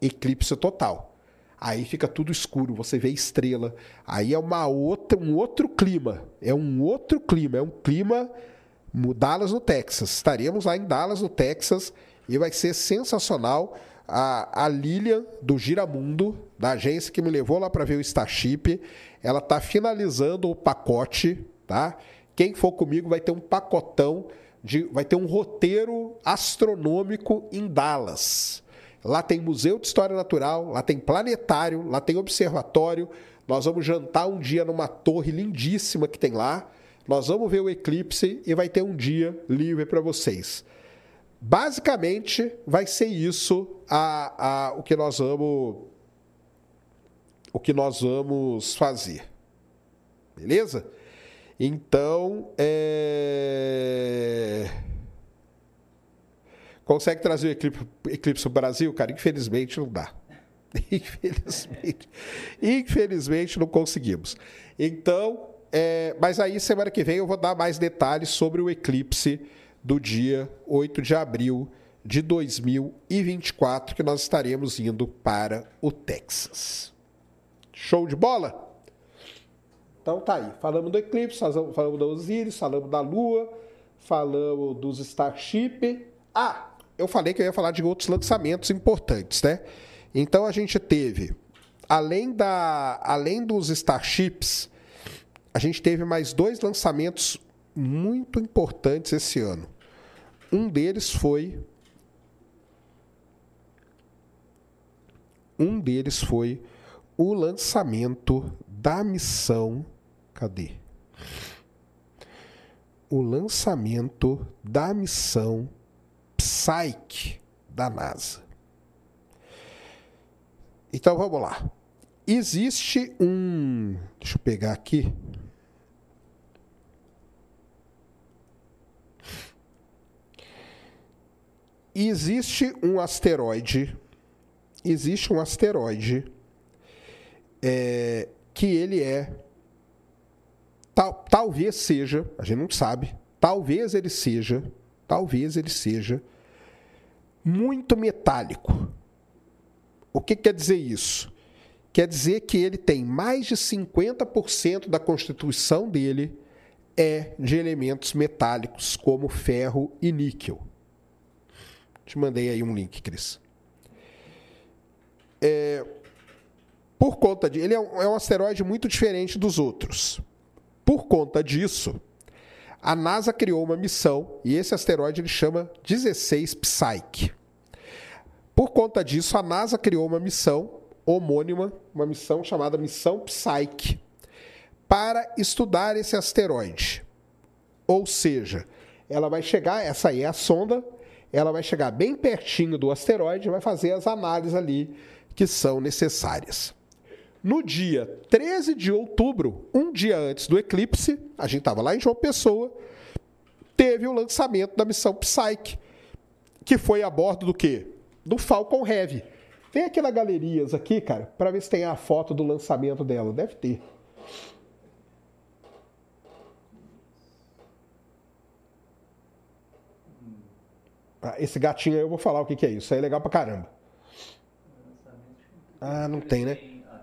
eclipse total. Aí fica tudo escuro, você vê estrela. Aí é uma outra, um outro clima. É um outro clima, é um clima Dallas no Texas. Estaremos lá em Dallas no Texas e vai ser sensacional. A, a Lilian do Giramundo, da agência que me levou lá para ver o Starship, ela está finalizando o pacote, tá? Quem for comigo vai ter um pacotão de, vai ter um roteiro astronômico em Dallas. Lá tem Museu de História Natural, lá tem planetário, lá tem observatório. Nós vamos jantar um dia numa torre lindíssima que tem lá. Nós vamos ver o eclipse e vai ter um dia livre para vocês. Basicamente, vai ser isso a, a, o que nós vamos o que nós vamos fazer. Beleza? Então, é... Consegue trazer o eclipse, eclipse para o Brasil? Cara, infelizmente não dá. Infelizmente. Infelizmente não conseguimos. Então, é... mas aí semana que vem eu vou dar mais detalhes sobre o eclipse do dia 8 de abril de 2024, que nós estaremos indo para o Texas. Show de bola? Então tá aí. Falamos do eclipse, falamos da Osíris, falamos da Lua, falamos dos Starship. Ah, eu falei que eu ia falar de outros lançamentos importantes, né? Então a gente teve, além, da, além dos Starships, a gente teve mais dois lançamentos muito importantes esse ano. Um deles foi. Um deles foi o lançamento da missão. Cadê? O lançamento da missão Psyche da NASA. Então vamos lá. Existe um. Deixa eu pegar aqui. Existe um asteroide, existe um asteroide é, que ele é, tal, talvez seja, a gente não sabe, talvez ele seja, talvez ele seja muito metálico. O que quer dizer isso? Quer dizer que ele tem mais de 50% da constituição dele é de elementos metálicos, como ferro e níquel. Te mandei aí um link, Cris. É, por conta de. Ele é um, é um asteroide muito diferente dos outros. Por conta disso, a NASA criou uma missão e esse asteroide ele chama 16 Psyche. Por conta disso, a NASA criou uma missão homônima, uma missão chamada Missão Psyche, para estudar esse asteroide. Ou seja, ela vai chegar, essa aí é a sonda, ela vai chegar bem pertinho do asteroide e vai fazer as análises ali que são necessárias. No dia 13 de outubro, um dia antes do eclipse, a gente estava lá em João Pessoa, teve o lançamento da missão Psyche, que foi a bordo do quê? Do Falcon Heavy. Tem aqui na galerias aqui, cara, para ver se tem a foto do lançamento dela. Deve ter. Esse gatinho aí eu vou falar o que, que é isso. Isso aí é legal pra caramba. Ah, não tem, né? Ah.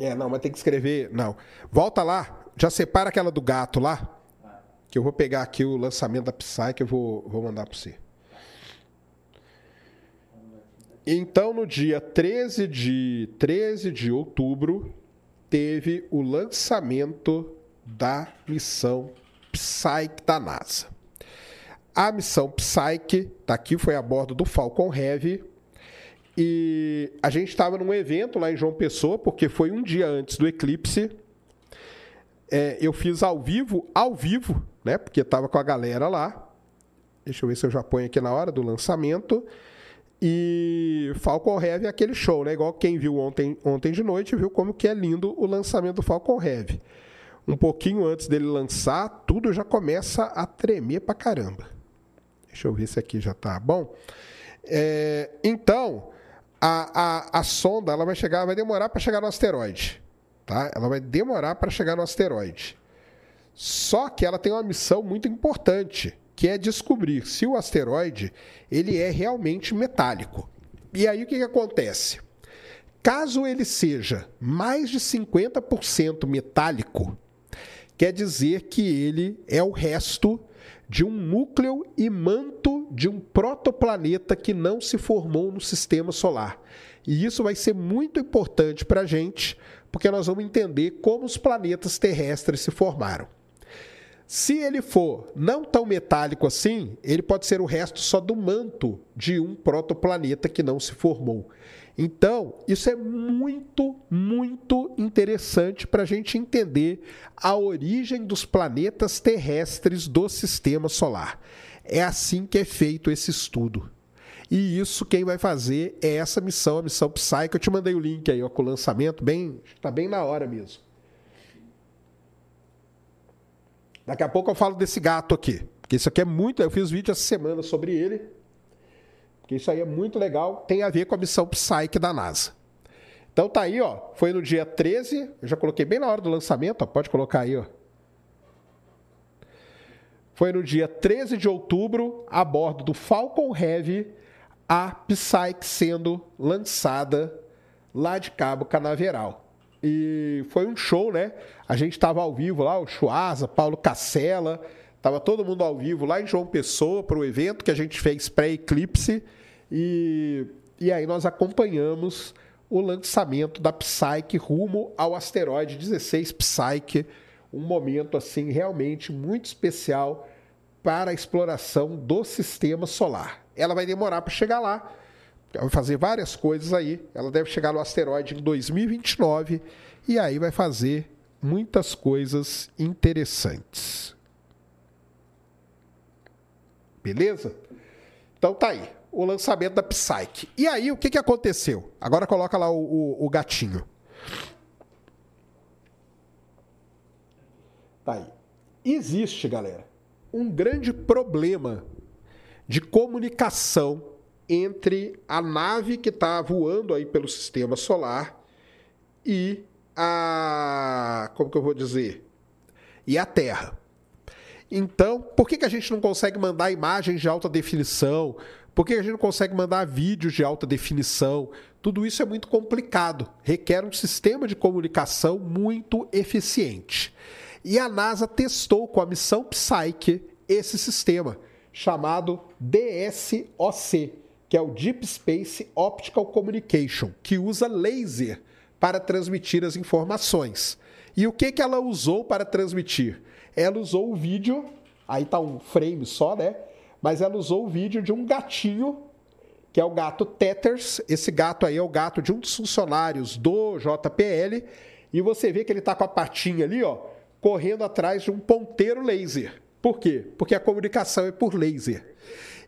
É, não, mas tem que escrever. Não. Volta lá, já separa aquela do gato lá. Que eu vou pegar aqui o lançamento da Psy que eu vou, vou mandar para você. Então, no dia 13 de, 13 de outubro, teve o lançamento da missão Psyche da NASA. A missão Psyche, tá aqui, foi a bordo do Falcon Heavy. E a gente estava num evento lá em João Pessoa, porque foi um dia antes do eclipse. É, eu fiz ao vivo, ao vivo, né? Porque estava com a galera lá. Deixa eu ver se eu já ponho aqui na hora do lançamento. E Falcon Heavy é aquele show, né? Igual quem viu ontem, ontem de noite viu como que é lindo o lançamento do Falcon Heavy. Um pouquinho antes dele lançar, tudo já começa a tremer pra caramba. Deixa eu ver se aqui já tá bom. É, então, a, a, a sonda ela vai chegar, vai demorar para chegar no asteroide, tá? Ela vai demorar para chegar no asteroide. Só que ela tem uma missão muito importante, que é descobrir se o asteroide ele é realmente metálico. E aí o que, que acontece? Caso ele seja mais de 50% metálico, quer dizer que ele é o resto de um núcleo e manto de um protoplaneta que não se formou no sistema solar. E isso vai ser muito importante para a gente, porque nós vamos entender como os planetas terrestres se formaram. Se ele for não tão metálico assim, ele pode ser o resto só do manto de um protoplaneta que não se formou. Então, isso é muito, muito interessante para a gente entender a origem dos planetas terrestres do sistema solar. É assim que é feito esse estudo. E isso quem vai fazer é essa missão, a missão Psy, que eu te mandei o link aí ó, com o lançamento, bem, está bem na hora mesmo. Daqui a pouco eu falo desse gato aqui. Porque isso aqui é muito. Eu fiz vídeo essa semana sobre ele. Isso aí é muito legal. Tem a ver com a missão Psyche da NASA. Então tá aí, ó. Foi no dia 13. Eu já coloquei bem na hora do lançamento, ó. Pode colocar aí, ó. Foi no dia 13 de outubro, a bordo do Falcon Heavy, a Psyche sendo lançada lá de Cabo Canaveral. E foi um show, né? A gente estava ao vivo lá, o Chuasa, Paulo Cacela, estava todo mundo ao vivo lá em João Pessoa para o evento que a gente fez pré-eclipse. E, e aí nós acompanhamos o lançamento da Psyche rumo ao asteroide 16 Psyche, um momento assim realmente muito especial para a exploração do sistema solar. Ela vai demorar para chegar lá, vai fazer várias coisas aí. Ela deve chegar no asteroide em 2029 e aí vai fazer muitas coisas interessantes. Beleza? Então tá aí, o lançamento da Psyche. E aí, o que, que aconteceu? Agora coloca lá o, o, o gatinho. Tá aí. Existe, galera, um grande problema de comunicação entre a nave que está voando aí pelo sistema solar e a. Como que eu vou dizer? E a Terra. Então, por que, que a gente não consegue mandar imagens de alta definição? Por que a gente não consegue mandar vídeos de alta definição? Tudo isso é muito complicado, requer um sistema de comunicação muito eficiente. E a NASA testou com a missão Psyche esse sistema, chamado DSOC, que é o Deep Space Optical Communication, que usa laser para transmitir as informações. E o que, que ela usou para transmitir? Ela usou o vídeo, aí tá um frame só, né? Mas ela usou o vídeo de um gatinho, que é o gato Tethers. Esse gato aí é o gato de um dos funcionários do JPL. E você vê que ele tá com a patinha ali, ó, correndo atrás de um ponteiro laser. Por quê? Porque a comunicação é por laser.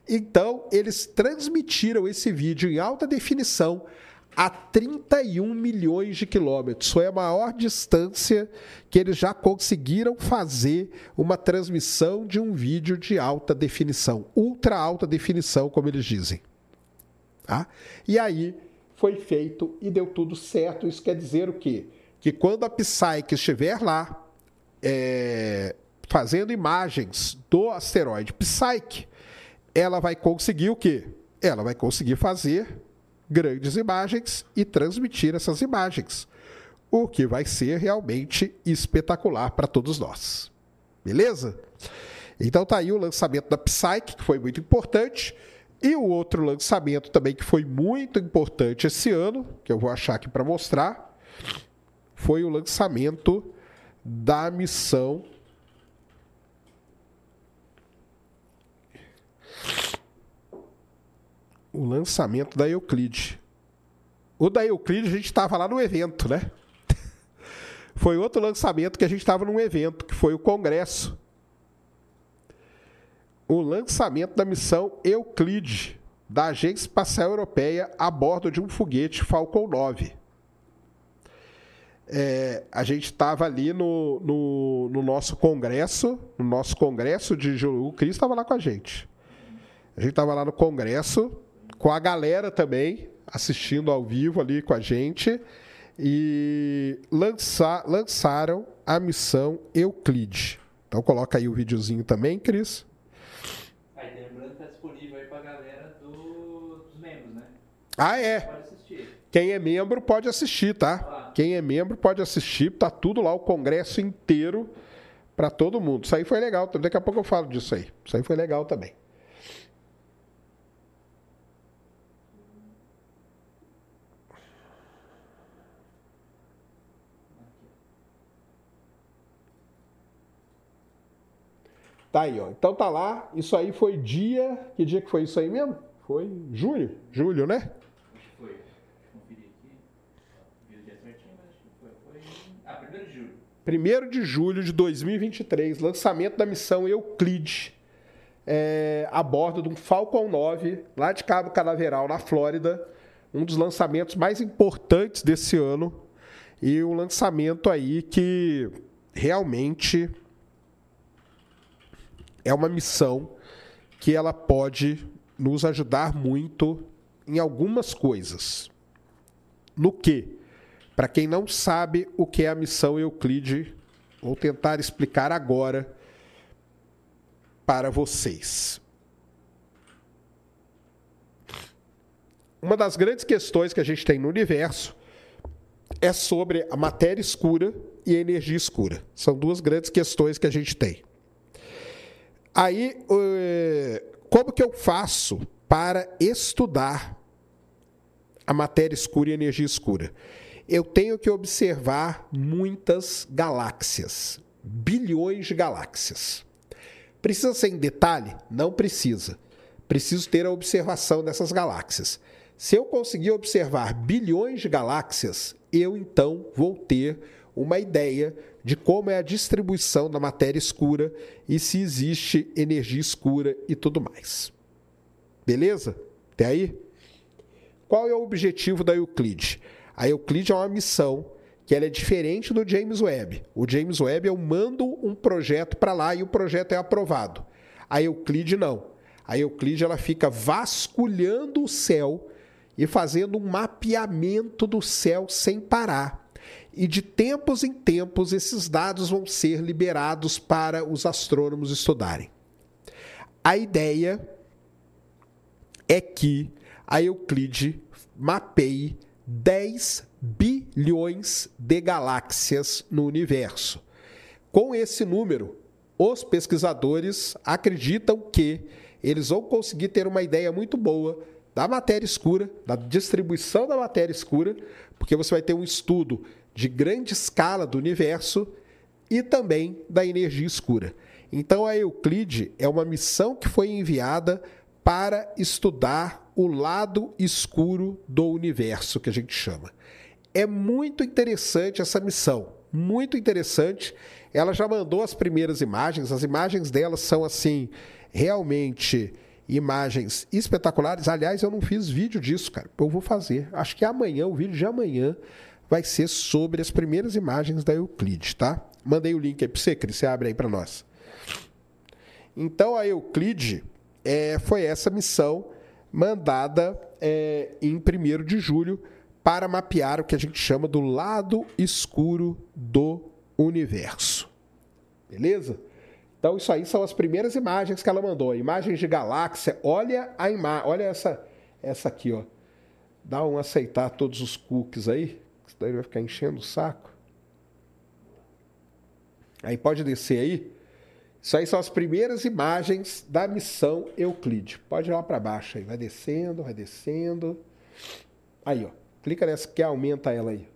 Então, eles transmitiram esse vídeo em alta definição a 31 milhões de quilômetros. Foi a maior distância que eles já conseguiram fazer uma transmissão de um vídeo de alta definição, ultra alta definição, como eles dizem. Tá? E aí foi feito e deu tudo certo. Isso quer dizer o quê? Que quando a Psyche estiver lá é, fazendo imagens do asteroide Psyche, ela vai conseguir o quê? Ela vai conseguir fazer grandes imagens e transmitir essas imagens, o que vai ser realmente espetacular para todos nós. Beleza? Então tá aí o lançamento da Psyche, que foi muito importante. E o outro lançamento também que foi muito importante esse ano, que eu vou achar aqui para mostrar, foi o lançamento da missão o lançamento da Euclide. O da Euclide a gente estava lá no evento, né? Foi outro lançamento que a gente estava num evento, que foi o congresso o lançamento da missão Euclide da Agência Espacial Europeia a bordo de um foguete Falcon 9. É, a gente estava ali no, no, no, nosso congresso, no nosso congresso de o Cris estava lá com a gente. A gente estava lá no congresso, com a galera também, assistindo ao vivo ali com a gente, e lançar, lançaram a missão Euclide. Então coloca aí o videozinho também, Cris. Ah, é. Quem é membro pode assistir, tá? Quem é membro pode assistir, tá tudo lá, o congresso inteiro para todo mundo. Isso aí foi legal, daqui a pouco eu falo disso aí. Isso aí foi legal também. Tá aí, ó. Então tá lá. Isso aí foi dia. Que dia que foi isso aí mesmo? Foi julho. Julho, né? foi. Conferir aqui. O dia certinho, mas acho que foi. Foi. Ah, 1 de julho. 1 de julho de 2023, lançamento da missão Euclide. É, a bordo de um Falcon 9, lá de Cabo Canaveral, na Flórida. Um dos lançamentos mais importantes desse ano. E um lançamento aí que realmente é uma missão que ela pode nos ajudar muito em algumas coisas. No que? Para quem não sabe o que é a missão Euclide, vou tentar explicar agora para vocês. Uma das grandes questões que a gente tem no universo é sobre a matéria escura e a energia escura. São duas grandes questões que a gente tem. Aí, eh, como que eu faço para estudar a matéria escura e a energia escura. Eu tenho que observar muitas galáxias, bilhões de galáxias. Precisa ser em detalhe? Não precisa. Preciso ter a observação dessas galáxias. Se eu conseguir observar bilhões de galáxias, eu então vou ter uma ideia de como é a distribuição da matéria escura e se existe energia escura e tudo mais. Beleza? Até aí? Qual é o objetivo da Euclide? A Euclide é uma missão que ela é diferente do James Webb. O James Webb eu mando um projeto para lá e o projeto é aprovado. A Euclide não. A Euclide ela fica vasculhando o céu e fazendo um mapeamento do céu sem parar. E de tempos em tempos esses dados vão ser liberados para os astrônomos estudarem. A ideia é que a Euclide mapeie 10 bilhões de galáxias no universo. Com esse número, os pesquisadores acreditam que eles vão conseguir ter uma ideia muito boa da matéria escura, da distribuição da matéria escura, porque você vai ter um estudo de grande escala do universo e também da energia escura. Então a Euclide é uma missão que foi enviada para estudar o lado escuro do universo, que a gente chama. É muito interessante essa missão, muito interessante. Ela já mandou as primeiras imagens, as imagens dela são assim, realmente imagens espetaculares. Aliás, eu não fiz vídeo disso, cara. Eu vou fazer. Acho que amanhã, o vídeo de amanhã, vai ser sobre as primeiras imagens da Euclide, tá? Mandei o link aí para você, Cris. Você abre aí para nós. Então, a Euclide é, foi essa missão mandada é, em 1 de julho para mapear o que a gente chama do lado escuro do universo. Beleza? Então, isso aí são as primeiras imagens que ela mandou. Imagens de galáxia. Olha a imagem. Olha essa, essa aqui, ó. Dá um aceitar todos os cookies aí. Daí vai ficar enchendo o saco. Aí pode descer aí. Isso aí são as primeiras imagens da missão Euclide. Pode ir lá para baixo aí. Vai descendo, vai descendo. Aí, ó. Clica nessa que aumenta ela aí.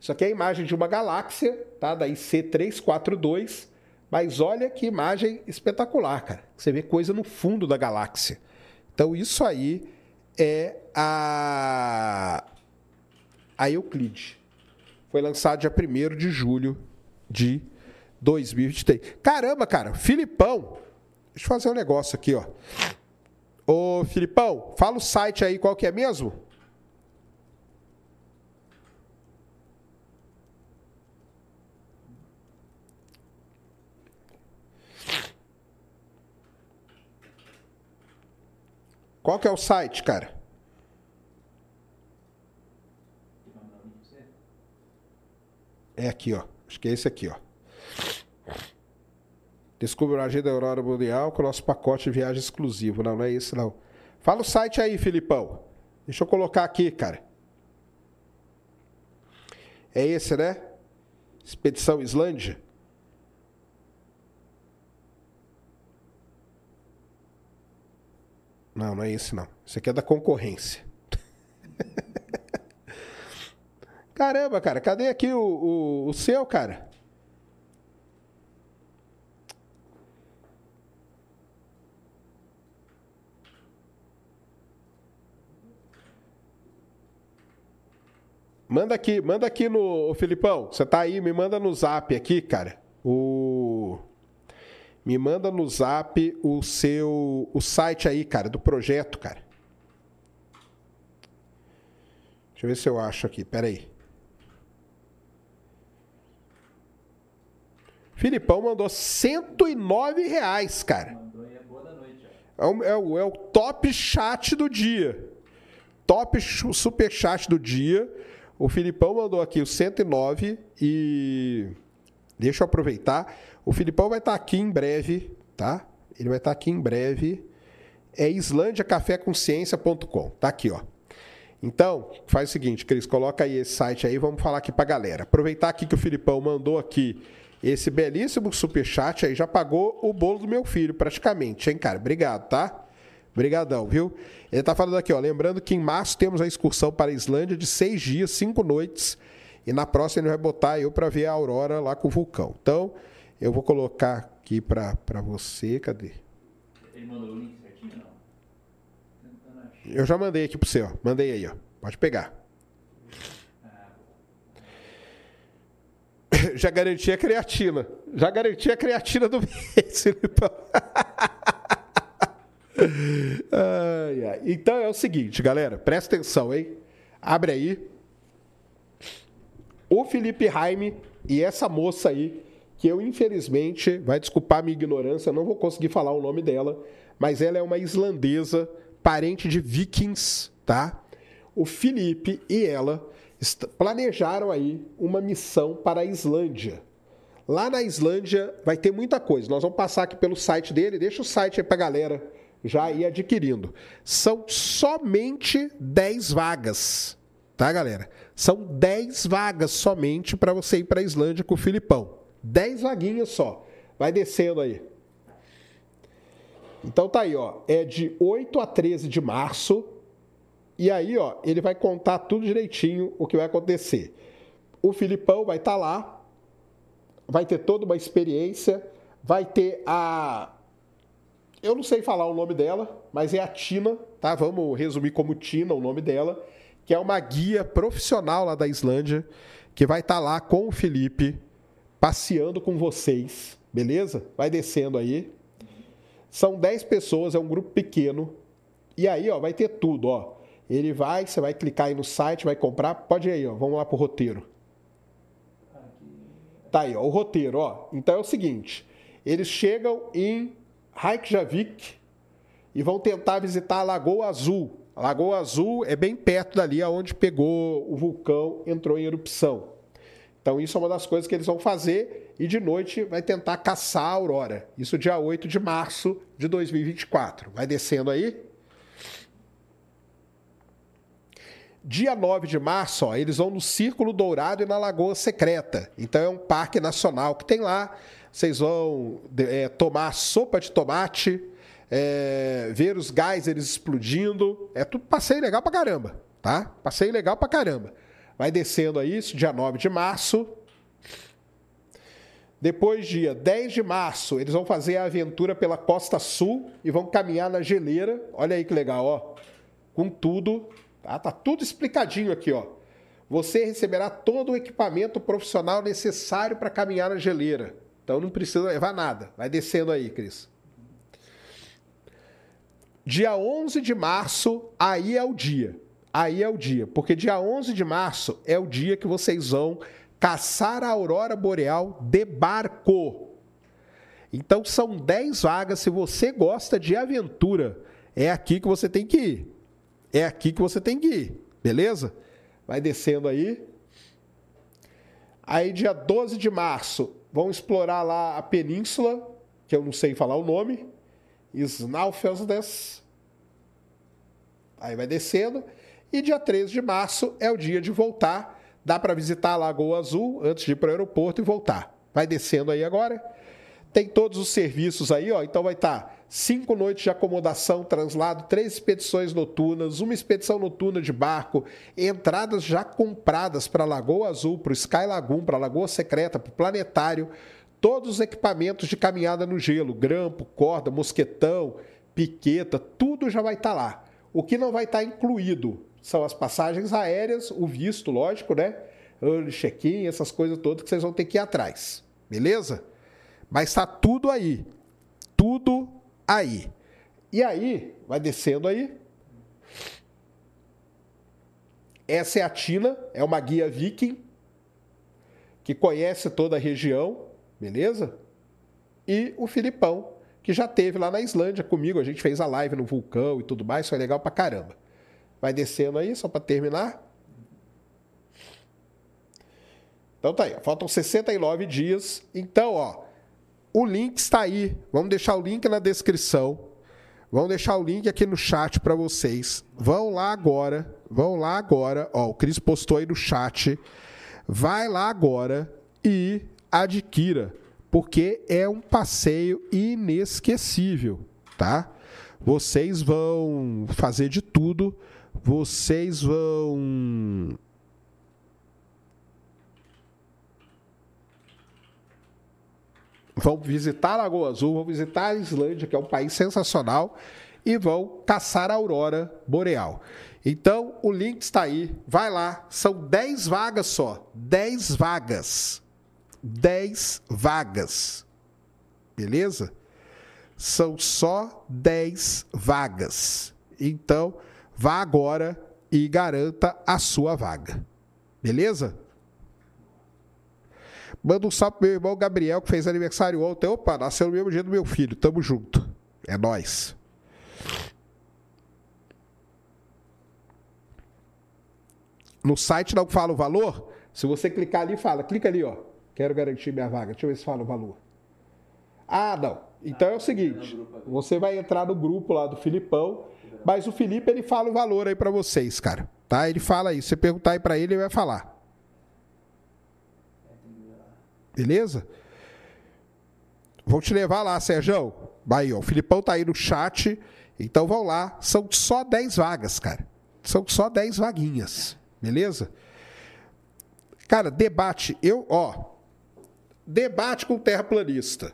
Isso aqui é a imagem de uma galáxia, tá? Da IC342. Mas olha que imagem espetacular, cara. Você vê coisa no fundo da galáxia. Então, isso aí é a, a Euclide. Foi lançado dia 1 de julho de 2023. Caramba, cara, Filipão. Deixa eu fazer um negócio aqui, ó. Ô, Filipão, fala o site aí, qual que é mesmo? Qual que é o site, cara? É aqui, ó. Acho que é esse aqui, ó. Descubra a agenda da Aurora Boreal com o nosso pacote de viagem exclusivo. Não, não é esse, não. Fala o site aí, Filipão. Deixa eu colocar aqui, cara. É esse, né? Expedição Islândia. Não, não é esse, não. Esse aqui é da concorrência. Caramba, cara, cadê aqui o, o, o seu, cara? Manda aqui, manda aqui no ô, Filipão. Você tá aí, me manda no Zap aqui, cara. O me manda no Zap o seu o site aí, cara, do projeto, cara. Deixa eu ver se eu acho aqui. Pera Filipão mandou 109 reais, cara. É o, é, o, é o top chat do dia. Top super chat do dia. O Filipão mandou aqui o 109 e. Deixa eu aproveitar. O Filipão vai estar aqui em breve, tá? Ele vai estar aqui em breve. É islandiacaféconsciência.com. Tá aqui, ó. Então, faz o seguinte, Cris, coloca aí esse site aí, vamos falar aqui pra galera. Aproveitar aqui que o Filipão mandou aqui esse belíssimo superchat aí, já pagou o bolo do meu filho, praticamente, hein, cara? Obrigado, tá? Obrigadão, viu? Ele tá falando aqui, ó. Lembrando que em março temos a excursão para a Islândia de seis dias, cinco noites. E na próxima ele vai botar eu para ver a aurora lá com o vulcão. Então, eu vou colocar aqui para você. Cadê? Ele mandou o link certinho não? Eu já mandei aqui pro você, ó. Mandei aí, ó. Pode pegar. Já garanti a creatina. Já garanti a creatina do mês, Filipão. ai, ai. Então é o seguinte, galera, presta atenção, hein? Abre aí. O Felipe Jaime e essa moça aí, que eu infelizmente, vai desculpar minha ignorância, não vou conseguir falar o nome dela, mas ela é uma islandesa, parente de vikings, tá? O Felipe e ela planejaram aí uma missão para a Islândia. Lá na Islândia vai ter muita coisa. Nós vamos passar aqui pelo site dele. Deixa o site aí para galera já ir adquirindo. São somente 10 vagas, tá, galera? São 10 vagas somente para você ir para a Islândia com o Filipão. 10 vaguinhas só. Vai descendo aí. Então tá aí, ó. É de 8 a 13 de março. E aí, ó, ele vai contar tudo direitinho o que vai acontecer. O Filipão vai estar tá lá, vai ter toda uma experiência, vai ter a eu não sei falar o nome dela, mas é a Tina, tá? Vamos resumir como Tina o nome dela, que é uma guia profissional lá da Islândia, que vai estar tá lá com o Felipe, passeando com vocês, beleza? Vai descendo aí. São 10 pessoas, é um grupo pequeno. E aí, ó, vai ter tudo, ó. Ele vai, você vai clicar aí no site, vai comprar. Pode ir aí, ó. Vamos lá pro roteiro. Tá aí, ó, o roteiro, ó. Então é o seguinte: eles chegam em Reykjavik e vão tentar visitar a Lagoa Azul. A Lagoa Azul é bem perto dali aonde pegou o vulcão, entrou em erupção. Então isso é uma das coisas que eles vão fazer e de noite vai tentar caçar a aurora. Isso dia 8 de março de 2024. Vai descendo aí. Dia 9 de março, ó, eles vão no Círculo Dourado e na Lagoa Secreta. Então é um parque nacional que tem lá. Vocês vão é, tomar sopa de tomate, é, ver os geysers explodindo. É tudo passeio legal pra caramba, tá? Passeio legal pra caramba. Vai descendo aí, isso, dia 9 de março. Depois, dia 10 de março, eles vão fazer a aventura pela Costa Sul e vão caminhar na geleira. Olha aí que legal, ó. Com tudo. Tá, tá tudo explicadinho aqui, ó. Você receberá todo o equipamento profissional necessário para caminhar na geleira. Então não precisa levar nada. Vai descendo aí, Cris. Dia 11 de março, aí é o dia. Aí é o dia. Porque dia 11 de março é o dia que vocês vão caçar a aurora boreal de barco. Então são 10 vagas. Se você gosta de aventura, é aqui que você tem que ir. É aqui que você tem que ir. Beleza? Vai descendo aí. Aí, dia 12 de março, vão explorar lá a península, que eu não sei falar o nome. Snaufelsnes. Aí vai descendo. E dia 13 de março é o dia de voltar. Dá para visitar a Lagoa Azul antes de ir para o aeroporto e voltar. Vai descendo aí agora. Tem todos os serviços aí, ó. Então vai estar cinco noites de acomodação, translado, três expedições noturnas, uma expedição noturna de barco, entradas já compradas para Lagoa Azul, para o Sky Lagoon, para Lagoa Secreta, para o Planetário, todos os equipamentos de caminhada no gelo, grampo, corda, mosquetão, piqueta, tudo já vai estar lá. O que não vai estar incluído são as passagens aéreas, o visto, lógico, né? Check-in, essas coisas todas que vocês vão ter que ir atrás. Beleza? Mas está tudo aí. Tudo aí. E aí, vai descendo aí. Essa é a Tina, é uma guia viking que conhece toda a região, beleza? E o Filipão, que já teve lá na Islândia comigo, a gente fez a live no vulcão e tudo mais, foi legal pra caramba. Vai descendo aí, só para terminar. Então tá aí, faltam 69 dias. Então, ó, o link está aí. Vamos deixar o link na descrição. Vamos deixar o link aqui no chat para vocês. Vão lá agora. Vão lá agora. Ó, o Cris postou aí no chat. Vai lá agora e adquira, porque é um passeio inesquecível, tá? Vocês vão fazer de tudo. Vocês vão vão visitar a Lagoa Azul, vão visitar a Islândia, que é um país sensacional, e vão caçar a aurora boreal. Então, o link está aí, vai lá, são 10 vagas só, 10 vagas. 10 vagas. Beleza? São só 10 vagas. Então, vá agora e garanta a sua vaga. Beleza? Manda um salve pro meu irmão Gabriel, que fez aniversário ontem. Opa, nasceu no mesmo dia do meu filho. Tamo junto. É nós. No site não fala o valor. Se você clicar ali, fala. Clica ali, ó. Quero garantir minha vaga. Deixa eu ver se fala o valor. Ah, não. Então é o seguinte. Você vai entrar no grupo lá do Filipão. Mas o Felipe, ele fala o valor aí pra vocês, cara. Tá? Ele fala aí. Se você perguntar aí pra ele, ele vai falar. Beleza? Vou te levar lá, Sérgio. Aí, ó, o Filipão tá aí no chat. Então vão lá. São só 10 vagas, cara. São só 10 vaguinhas. Beleza? Cara, debate. Eu, ó. Debate com o terraplanista.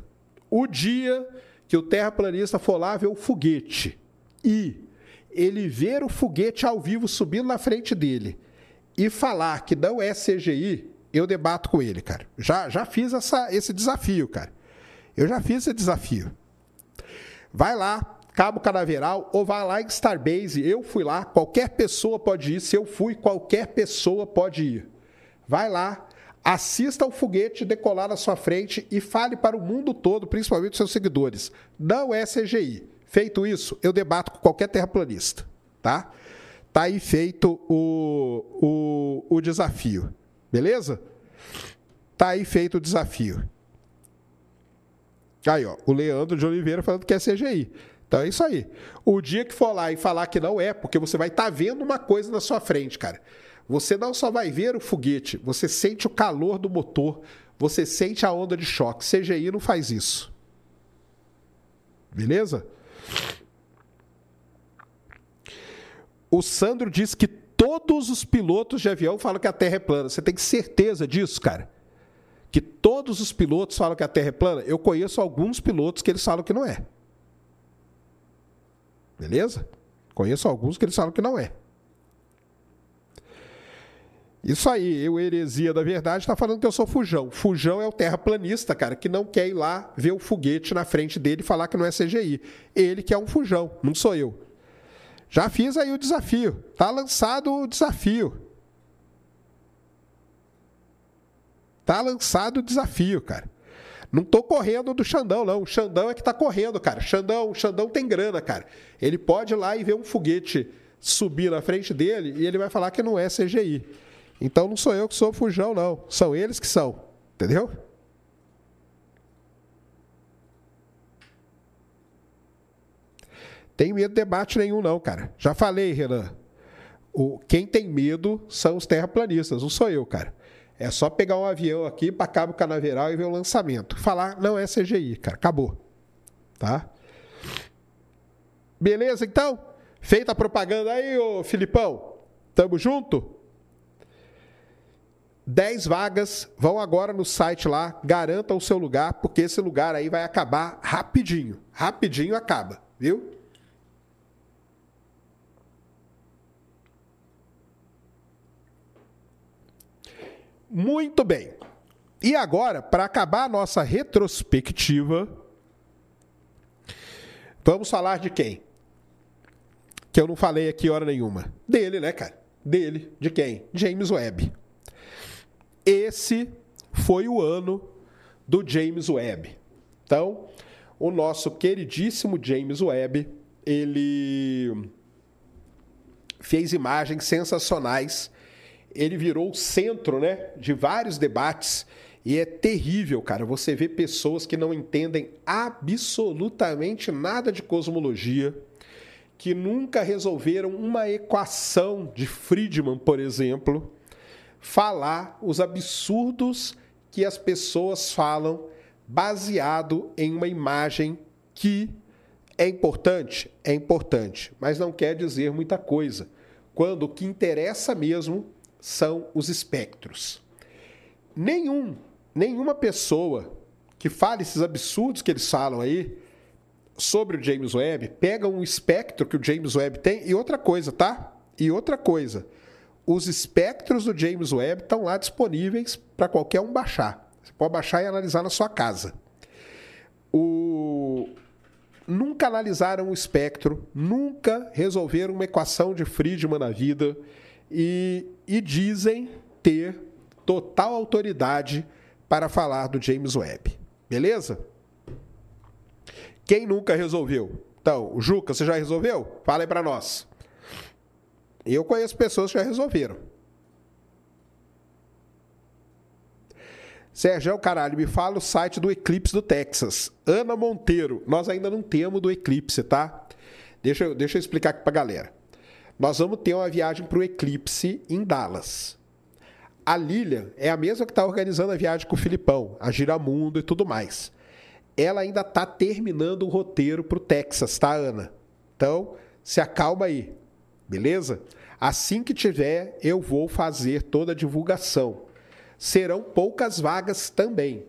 O dia que o terraplanista for lá ver o foguete e ele ver o foguete ao vivo subindo na frente dele e falar que não é CGI, eu debato com ele, cara. Já, já fiz essa, esse desafio, cara. Eu já fiz esse desafio. Vai lá, Cabo Canaveral, ou vai lá em Starbase. Eu fui lá, qualquer pessoa pode ir. Se eu fui, qualquer pessoa pode ir. Vai lá, assista ao foguete decolar na sua frente e fale para o mundo todo, principalmente seus seguidores. Não é CGI. Feito isso, eu debato com qualquer terraplanista, tá? Tá aí feito o, o, o desafio, beleza? Tá aí feito o desafio. Aí, ó, o Leandro de Oliveira falando que é CGI. Então é isso aí. O dia que for lá e falar que não é, porque você vai estar tá vendo uma coisa na sua frente, cara. Você não só vai ver o foguete, você sente o calor do motor, você sente a onda de choque. CGI não faz isso. Beleza? O Sandro disse que todos os pilotos de avião falam que a Terra é plana. Você tem certeza disso, cara? Que todos os pilotos falam que a Terra é plana? Eu conheço alguns pilotos que eles falam que não é. Beleza? Conheço alguns que eles falam que não é. Isso aí, eu, heresia da verdade, está falando que eu sou fujão. Fujão é o terraplanista, cara, que não quer ir lá ver o foguete na frente dele e falar que não é CGI. Ele que é um fujão, não sou eu. Já fiz aí o desafio. Tá lançado o desafio. Tá lançado o desafio, cara. Não tô correndo do Xandão, não. O Xandão é que tá correndo, cara. Xandão, Xandão tem grana, cara. Ele pode ir lá e ver um foguete subir na frente dele e ele vai falar que não é CGI. Então não sou eu que sou fujão, não. São eles que são. Entendeu? Tem medo de debate nenhum, não, cara. Já falei, Renan. O, quem tem medo são os terraplanistas, não sou eu, cara. É só pegar um avião aqui para Cabo Canaveral e ver o lançamento. Falar, não é CGI, cara. Acabou. Tá? Beleza, então? Feita a propaganda aí, ô Filipão. Tamo junto? 10 vagas, vão agora no site lá, garanta o seu lugar, porque esse lugar aí vai acabar rapidinho. Rapidinho acaba, viu? Muito bem. E agora, para acabar a nossa retrospectiva, vamos falar de quem? Que eu não falei aqui hora nenhuma. Dele, né, cara? Dele. De quem? James Webb. Esse foi o ano do James Webb. Então, o nosso queridíssimo James Webb, ele fez imagens sensacionais. Ele virou o centro, né, de vários debates e é terrível, cara. Você vê pessoas que não entendem absolutamente nada de cosmologia, que nunca resolveram uma equação de Friedman, por exemplo, falar os absurdos que as pessoas falam baseado em uma imagem que é importante, é importante, mas não quer dizer muita coisa, quando o que interessa mesmo são os espectros. Nenhum, nenhuma pessoa que fale esses absurdos que eles falam aí sobre o James Webb pega um espectro que o James Webb tem e outra coisa, tá? E outra coisa os espectros do James Webb estão lá disponíveis para qualquer um baixar. Você pode baixar e analisar na sua casa. O... Nunca analisaram o espectro, nunca resolveram uma equação de Friedman na vida e, e dizem ter total autoridade para falar do James Webb. Beleza? Quem nunca resolveu? Então, Juca, você já resolveu? Fala aí para nós. Eu conheço pessoas que já resolveram. Sérgio, caralho, me fala o site do Eclipse do Texas. Ana Monteiro. Nós ainda não temos do Eclipse, tá? Deixa eu, deixa eu explicar aqui pra galera. Nós vamos ter uma viagem para o Eclipse em Dallas. A Lilian é a mesma que está organizando a viagem com o Filipão, a Giramundo e tudo mais. Ela ainda está terminando o roteiro para o Texas, tá, Ana? Então, se acalma aí, beleza? Assim que tiver, eu vou fazer toda a divulgação. Serão poucas vagas também,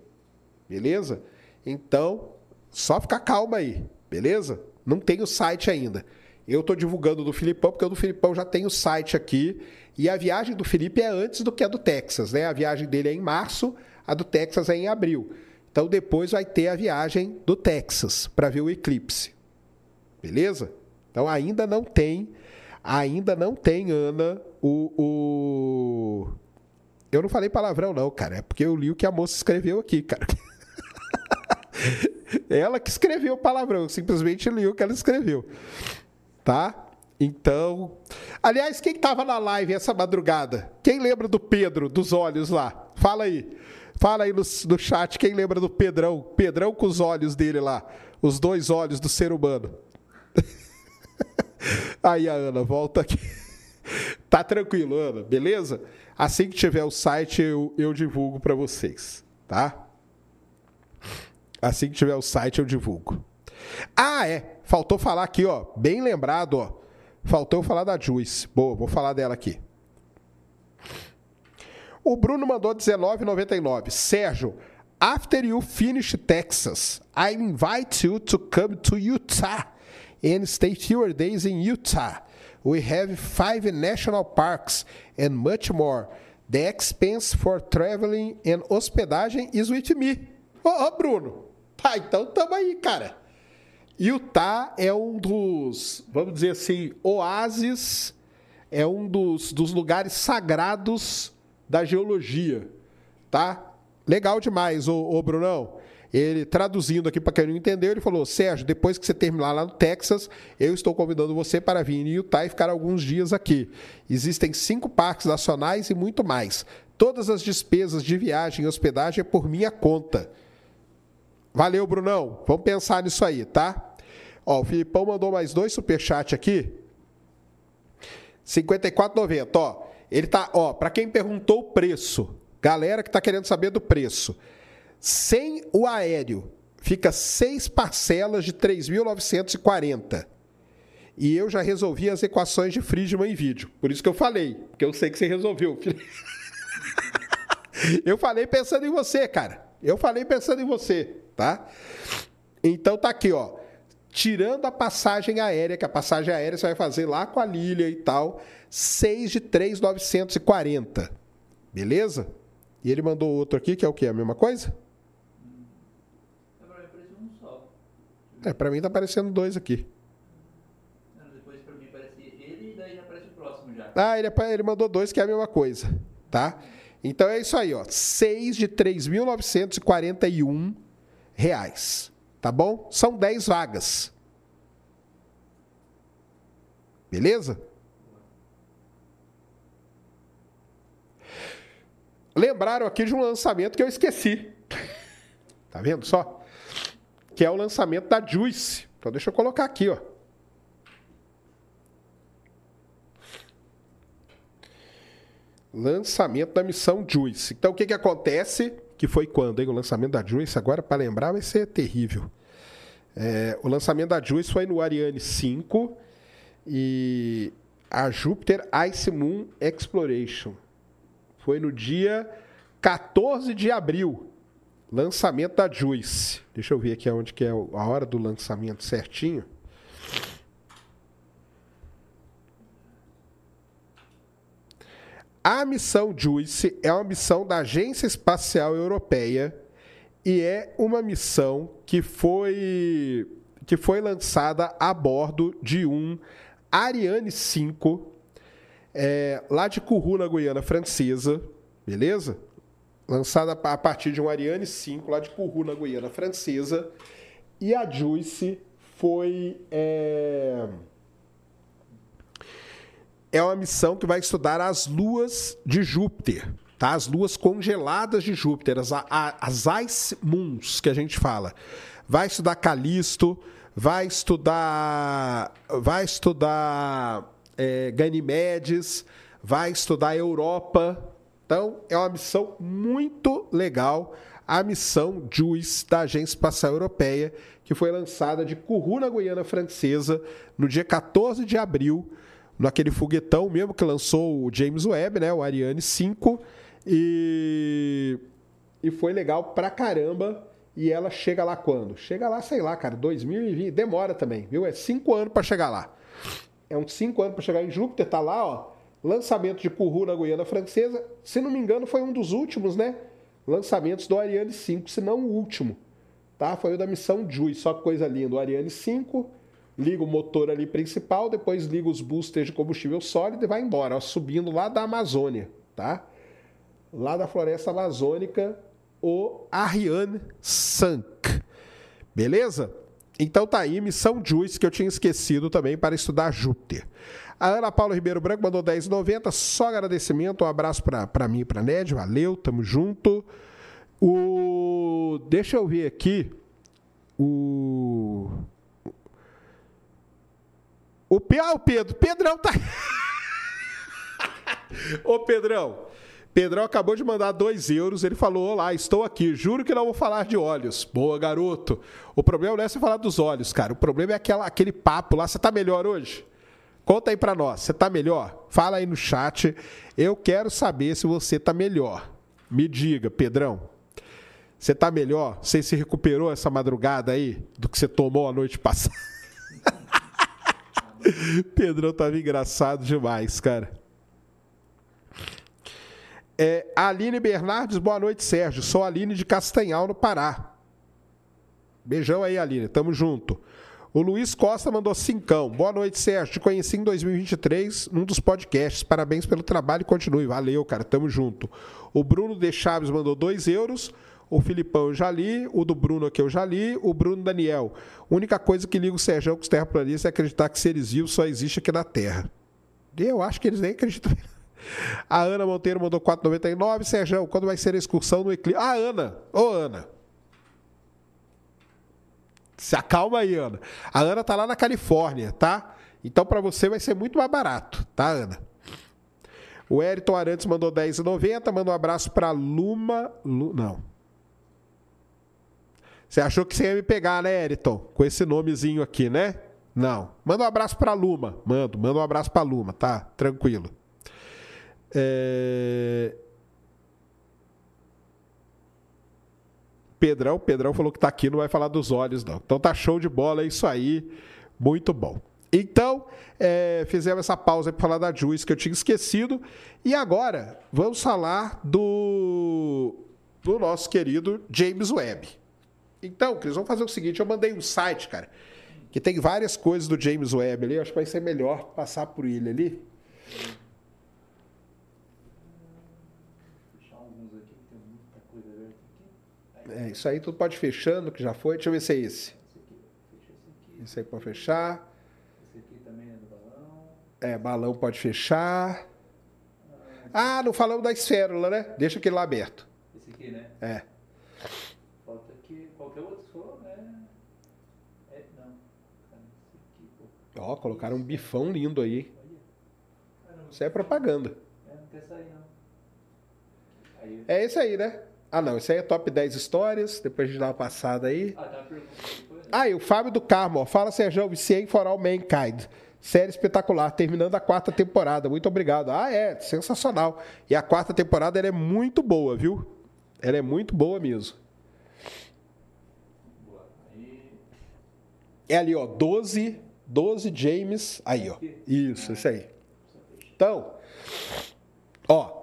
beleza? Então, só ficar calma aí, beleza? Não tem o site ainda. Eu estou divulgando do Filipão, porque o do Filipão já tem o site aqui. E a viagem do Felipe é antes do que a do Texas, né? A viagem dele é em março, a do Texas é em abril. Então depois vai ter a viagem do Texas para ver o eclipse, Beleza? Então ainda não tem, ainda não tem, Ana, o, o... Eu não falei palavrão, não, cara. É porque eu li o que a moça escreveu aqui, cara. ela que escreveu o palavrão, eu simplesmente li o que ela escreveu. Tá? Então. Aliás, quem estava na live essa madrugada? Quem lembra do Pedro, dos olhos lá? Fala aí. Fala aí no, no chat quem lembra do Pedrão. Pedrão com os olhos dele lá. Os dois olhos do ser humano. aí a Ana, volta aqui. Tá tranquilo, Ana, beleza? Assim que tiver o site, eu, eu divulgo para vocês, tá? Assim que tiver o site, eu divulgo. Ah, é. Faltou falar aqui, ó. Bem lembrado, ó. Faltou falar da Juice. Boa, vou falar dela aqui. O Bruno mandou 19,99. Sérgio, after you finish Texas, I invite you to come to Utah and stay fewer days in Utah. We have five national parks and much more. The expense for traveling and hospedagem is with me. Ô, oh, Bruno. Tá, então tamo aí, cara. Utah é um dos, vamos dizer assim, oásis, é um dos, dos lugares sagrados da geologia, tá? Legal demais, ô, ô Brunão. Ele, traduzindo aqui para quem não entendeu, ele falou: Sérgio, depois que você terminar lá no Texas, eu estou convidando você para vir em Utah e ficar alguns dias aqui. Existem cinco parques nacionais e muito mais. Todas as despesas de viagem e hospedagem é por minha conta. Valeu, Brunão. Vamos pensar nisso aí, tá? Ó, o Filipão mandou mais dois superchats aqui. 54,90. Ó, ele tá, ó, para quem perguntou o preço, galera que tá querendo saber do preço. Sem o aéreo, fica seis parcelas de 3.940. E eu já resolvi as equações de Friedman em vídeo. Por isso que eu falei, porque eu sei que você resolveu. eu falei pensando em você, cara. Eu falei pensando em você, tá? Então tá aqui, ó. Tirando a passagem aérea, que a passagem aérea você vai fazer lá com a Lilia e tal, 6 de 3,940. Beleza? E ele mandou outro aqui, que é o quê? A mesma coisa? É, pra mim tá aparecendo dois aqui. Depois pra mim aparece ele e daí já aparece o próximo já. Ah, ele, ele mandou dois, que é a mesma coisa, tá? Então é isso aí, ó. 6 de 3.941 reais. Tá bom? São 10 vagas. Beleza? Lembraram aqui de um lançamento que eu esqueci. Tá vendo só? Que é o lançamento da Juice. Então deixa eu colocar aqui, ó. Lançamento da missão Juice. Então o que que acontece? Que foi quando, hein? O lançamento da Juice, agora para lembrar, vai ser terrível. É, o lançamento da Juice foi no Ariane 5 e a Júpiter Ice Moon Exploration. Foi no dia 14 de abril. Lançamento da Juice. Deixa eu ver aqui onde que é a hora do lançamento certinho. A missão Juice é uma missão da Agência Espacial Europeia e é uma missão que foi que foi lançada a bordo de um Ariane 5 é, lá de Kourou, na Guiana Francesa, beleza? Lançada a partir de um Ariane 5 lá de Kourou, na Guiana Francesa. E a Juice foi é, é uma missão que vai estudar as luas de Júpiter, tá? As luas congeladas de Júpiter, as, as ice moons que a gente fala. Vai estudar Calisto, vai estudar, vai estudar é, vai estudar Europa. Então é uma missão muito legal, a missão JUICE da Agência Espacial Europeia, que foi lançada de Kourou, na Guiana Francesa, no dia 14 de abril naquele foguetão mesmo que lançou o James Webb, né, o Ariane 5, e, e foi legal pra caramba. E ela chega lá quando? Chega lá, sei lá, cara, 2020, demora também, viu? É cinco anos para chegar lá. É uns cinco anos para chegar em Júpiter, tá lá, ó. Lançamento de Kourou na Guiana Francesa. Se não me engano, foi um dos últimos, né? Lançamentos do Ariane 5, se não o último. Tá? Foi o da missão JUICE, só coisa linda. O Ariane 5 liga o motor ali principal, depois liga os boosters de combustível sólido e vai embora, ó, subindo lá da Amazônia, tá? Lá da floresta amazônica, o Ariane 5. Beleza? Então tá aí, missão Juice, que eu tinha esquecido também para estudar Júpiter. A Ana Paula Ribeiro Branco mandou 10,90. Só agradecimento, um abraço para mim e para Ned. Valeu, tamo junto. O... Deixa eu ver aqui. O. O, Pe- ah, o Pedro. Pedrão tá. Ô, Pedrão. Pedrão acabou de mandar 2 euros. Ele falou: Olá, estou aqui. Juro que não vou falar de olhos. Boa, garoto. O problema não é você falar dos olhos, cara. O problema é aquela, aquele papo lá. Você tá melhor hoje? Conta aí pra nós. Você tá melhor? Fala aí no chat. Eu quero saber se você tá melhor. Me diga, Pedrão. Você tá melhor? Você se recuperou essa madrugada aí do que você tomou a noite passada? Pedrão tava engraçado demais, cara. É, Aline Bernardes, boa noite, Sérgio. Sou Aline de Castanhal, no Pará. Beijão aí, Aline. Tamo junto. O Luiz Costa mandou cincão. Boa noite, Sérgio. Te conheci em 2023 num dos podcasts. Parabéns pelo trabalho e continue. Valeu, cara. Tamo junto. O Bruno de Chaves mandou 2 euros. O Filipão eu já li. O do Bruno aqui eu já li. O Bruno Daniel. Única coisa que liga o Sérgio com os terraplanistas é acreditar que seres vivos só existe aqui na Terra. Eu acho que eles nem acreditam. A Ana Monteiro mandou 4,99. Sérgio, quando vai ser a excursão no eclipse? Ah, Ana. Ô, Ana. Se acalma aí, Ana. A Ana tá lá na Califórnia, tá? Então para você vai ser muito mais barato, tá, Ana? O Eriton Arantes mandou 10,90. Manda um abraço pra Luma. Lu- não. Você achou que você ia me pegar, né, Eriton? Com esse nomezinho aqui, né? Não. Manda um abraço pra Luma. Mando. Manda um abraço pra Luma, tá? Tranquilo. É... Pedrão, Pedrão falou que tá aqui, não vai falar dos olhos, não. Então tá show de bola, é isso aí. Muito bom. Então, é, fizemos essa pausa para falar da Juice que eu tinha esquecido. E agora, vamos falar do, do nosso querido James Webb. Então, Cris, vamos fazer o seguinte: eu mandei um site, cara, que tem várias coisas do James Webb ali. Acho que vai ser melhor passar por ele ali. Fechar alguns aqui, que tem muita coisa aberta aqui. É, isso aí tudo pode ir fechando, que já foi. Deixa eu ver se é esse. Esse aí pode fechar. Esse aqui também é do balão. É, balão pode fechar. Ah, não falamos da esférula, né? Deixa aquele lá aberto. Esse aqui, né? É. Falta aqui. Qualquer outro que for, né? É, não. Cara, esse aqui, pô. Ó, colocaram um bifão lindo aí. Isso é propaganda. É, não. Aí. Né? Ah, não. Esse aí é top 10 histórias. Depois a gente dá uma passada aí. Ah, tá? Ah, e o Fábio do Carmo, ó. Fala, Sérgio, Viciei for All Mankind. Série espetacular, terminando a quarta temporada. Muito obrigado. Ah, é, sensacional. E a quarta temporada ela é muito boa, viu? Ela é muito boa mesmo. É ali, ó, 12, 12 James. Aí, ó. Isso, isso aí. Então, ó.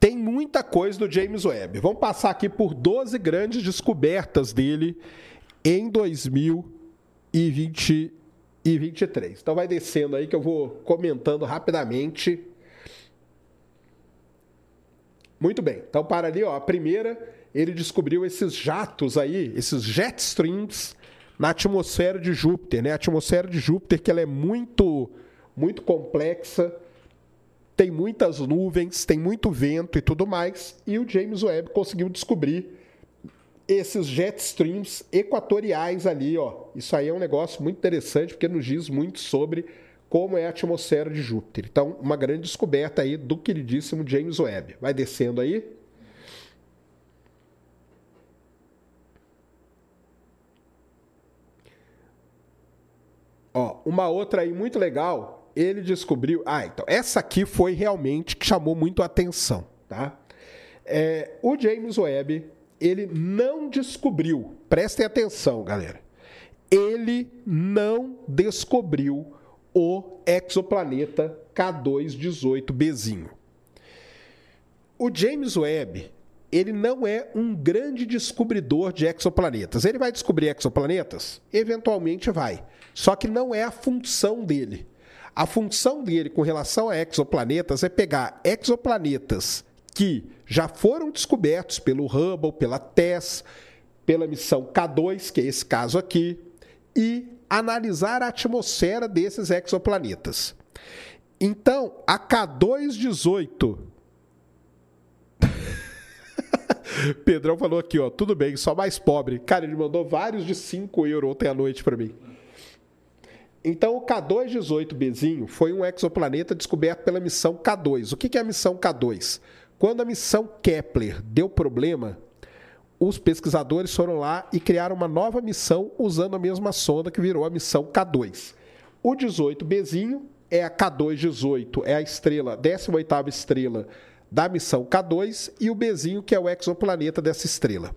Tem muita coisa do James Webb. Vamos passar aqui por 12 grandes descobertas dele em 2023. Então vai descendo aí que eu vou comentando rapidamente. Muito bem. Então, para ali, ó, a primeira, ele descobriu esses jatos aí, esses jet streams na atmosfera de Júpiter, né? A atmosfera de Júpiter que ela é muito muito complexa, tem muitas nuvens, tem muito vento e tudo mais, e o James Webb conseguiu descobrir esses jet streams equatoriais ali, ó. Isso aí é um negócio muito interessante porque nos diz muito sobre como é a atmosfera de Júpiter. Então, uma grande descoberta aí do queridíssimo James Webb. Vai descendo aí. Ó, uma outra aí muito legal, ele descobriu. Ah, então, essa aqui foi realmente que chamou muito a atenção, tá? É, o James Webb, ele não descobriu, prestem atenção, galera. Ele não descobriu o exoplaneta K218Bzinho. O James Webb, ele não é um grande descobridor de exoplanetas. Ele vai descobrir exoplanetas? Eventualmente vai. Só que não é a função dele. A função dele com relação a exoplanetas é pegar exoplanetas que já foram descobertos pelo Hubble, pela TESS, pela missão K2, que é esse caso aqui, e analisar a atmosfera desses exoplanetas. Então, a K218. Pedrão falou aqui, ó, tudo bem, só mais pobre. Cara, ele mandou vários de 5 euros ontem à noite para mim. Então, o K218Bzinho foi um exoplaneta descoberto pela missão K2. O que é a missão K2? Quando a missão Kepler deu problema, os pesquisadores foram lá e criaram uma nova missão usando a mesma sonda que virou a missão K2. O 18Bzinho é a K218, é a estrela, 18ª estrela da missão K2 e o Bzinho que é o exoplaneta dessa estrela.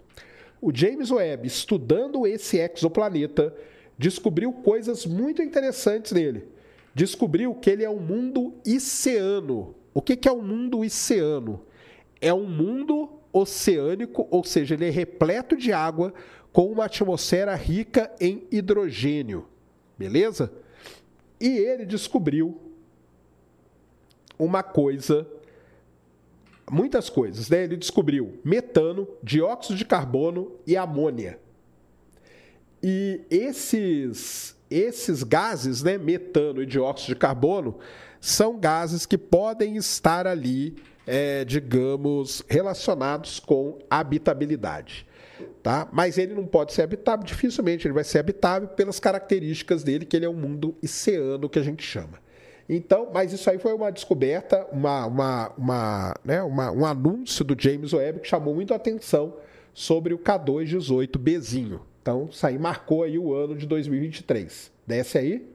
O James Webb, estudando esse exoplaneta, descobriu coisas muito interessantes nele. Descobriu que ele é um mundo oceano. O que é um mundo oceano? É um mundo oceânico, ou seja, ele é repleto de água com uma atmosfera rica em hidrogênio. Beleza? E ele descobriu uma coisa, muitas coisas, né? Ele descobriu metano, dióxido de carbono e amônia. E esses esses gases, né, metano e dióxido de carbono, são gases que podem estar ali, é, digamos, relacionados com habitabilidade. Tá? Mas ele não pode ser habitável, dificilmente ele vai ser habitável pelas características dele, que ele é um mundo oceano que a gente chama. Então, mas isso aí foi uma descoberta, uma, uma, uma, né, uma, um anúncio do James Webb que chamou muito a atenção sobre o K218Bzinho. Então, isso aí marcou aí o ano de 2023. Desce aí.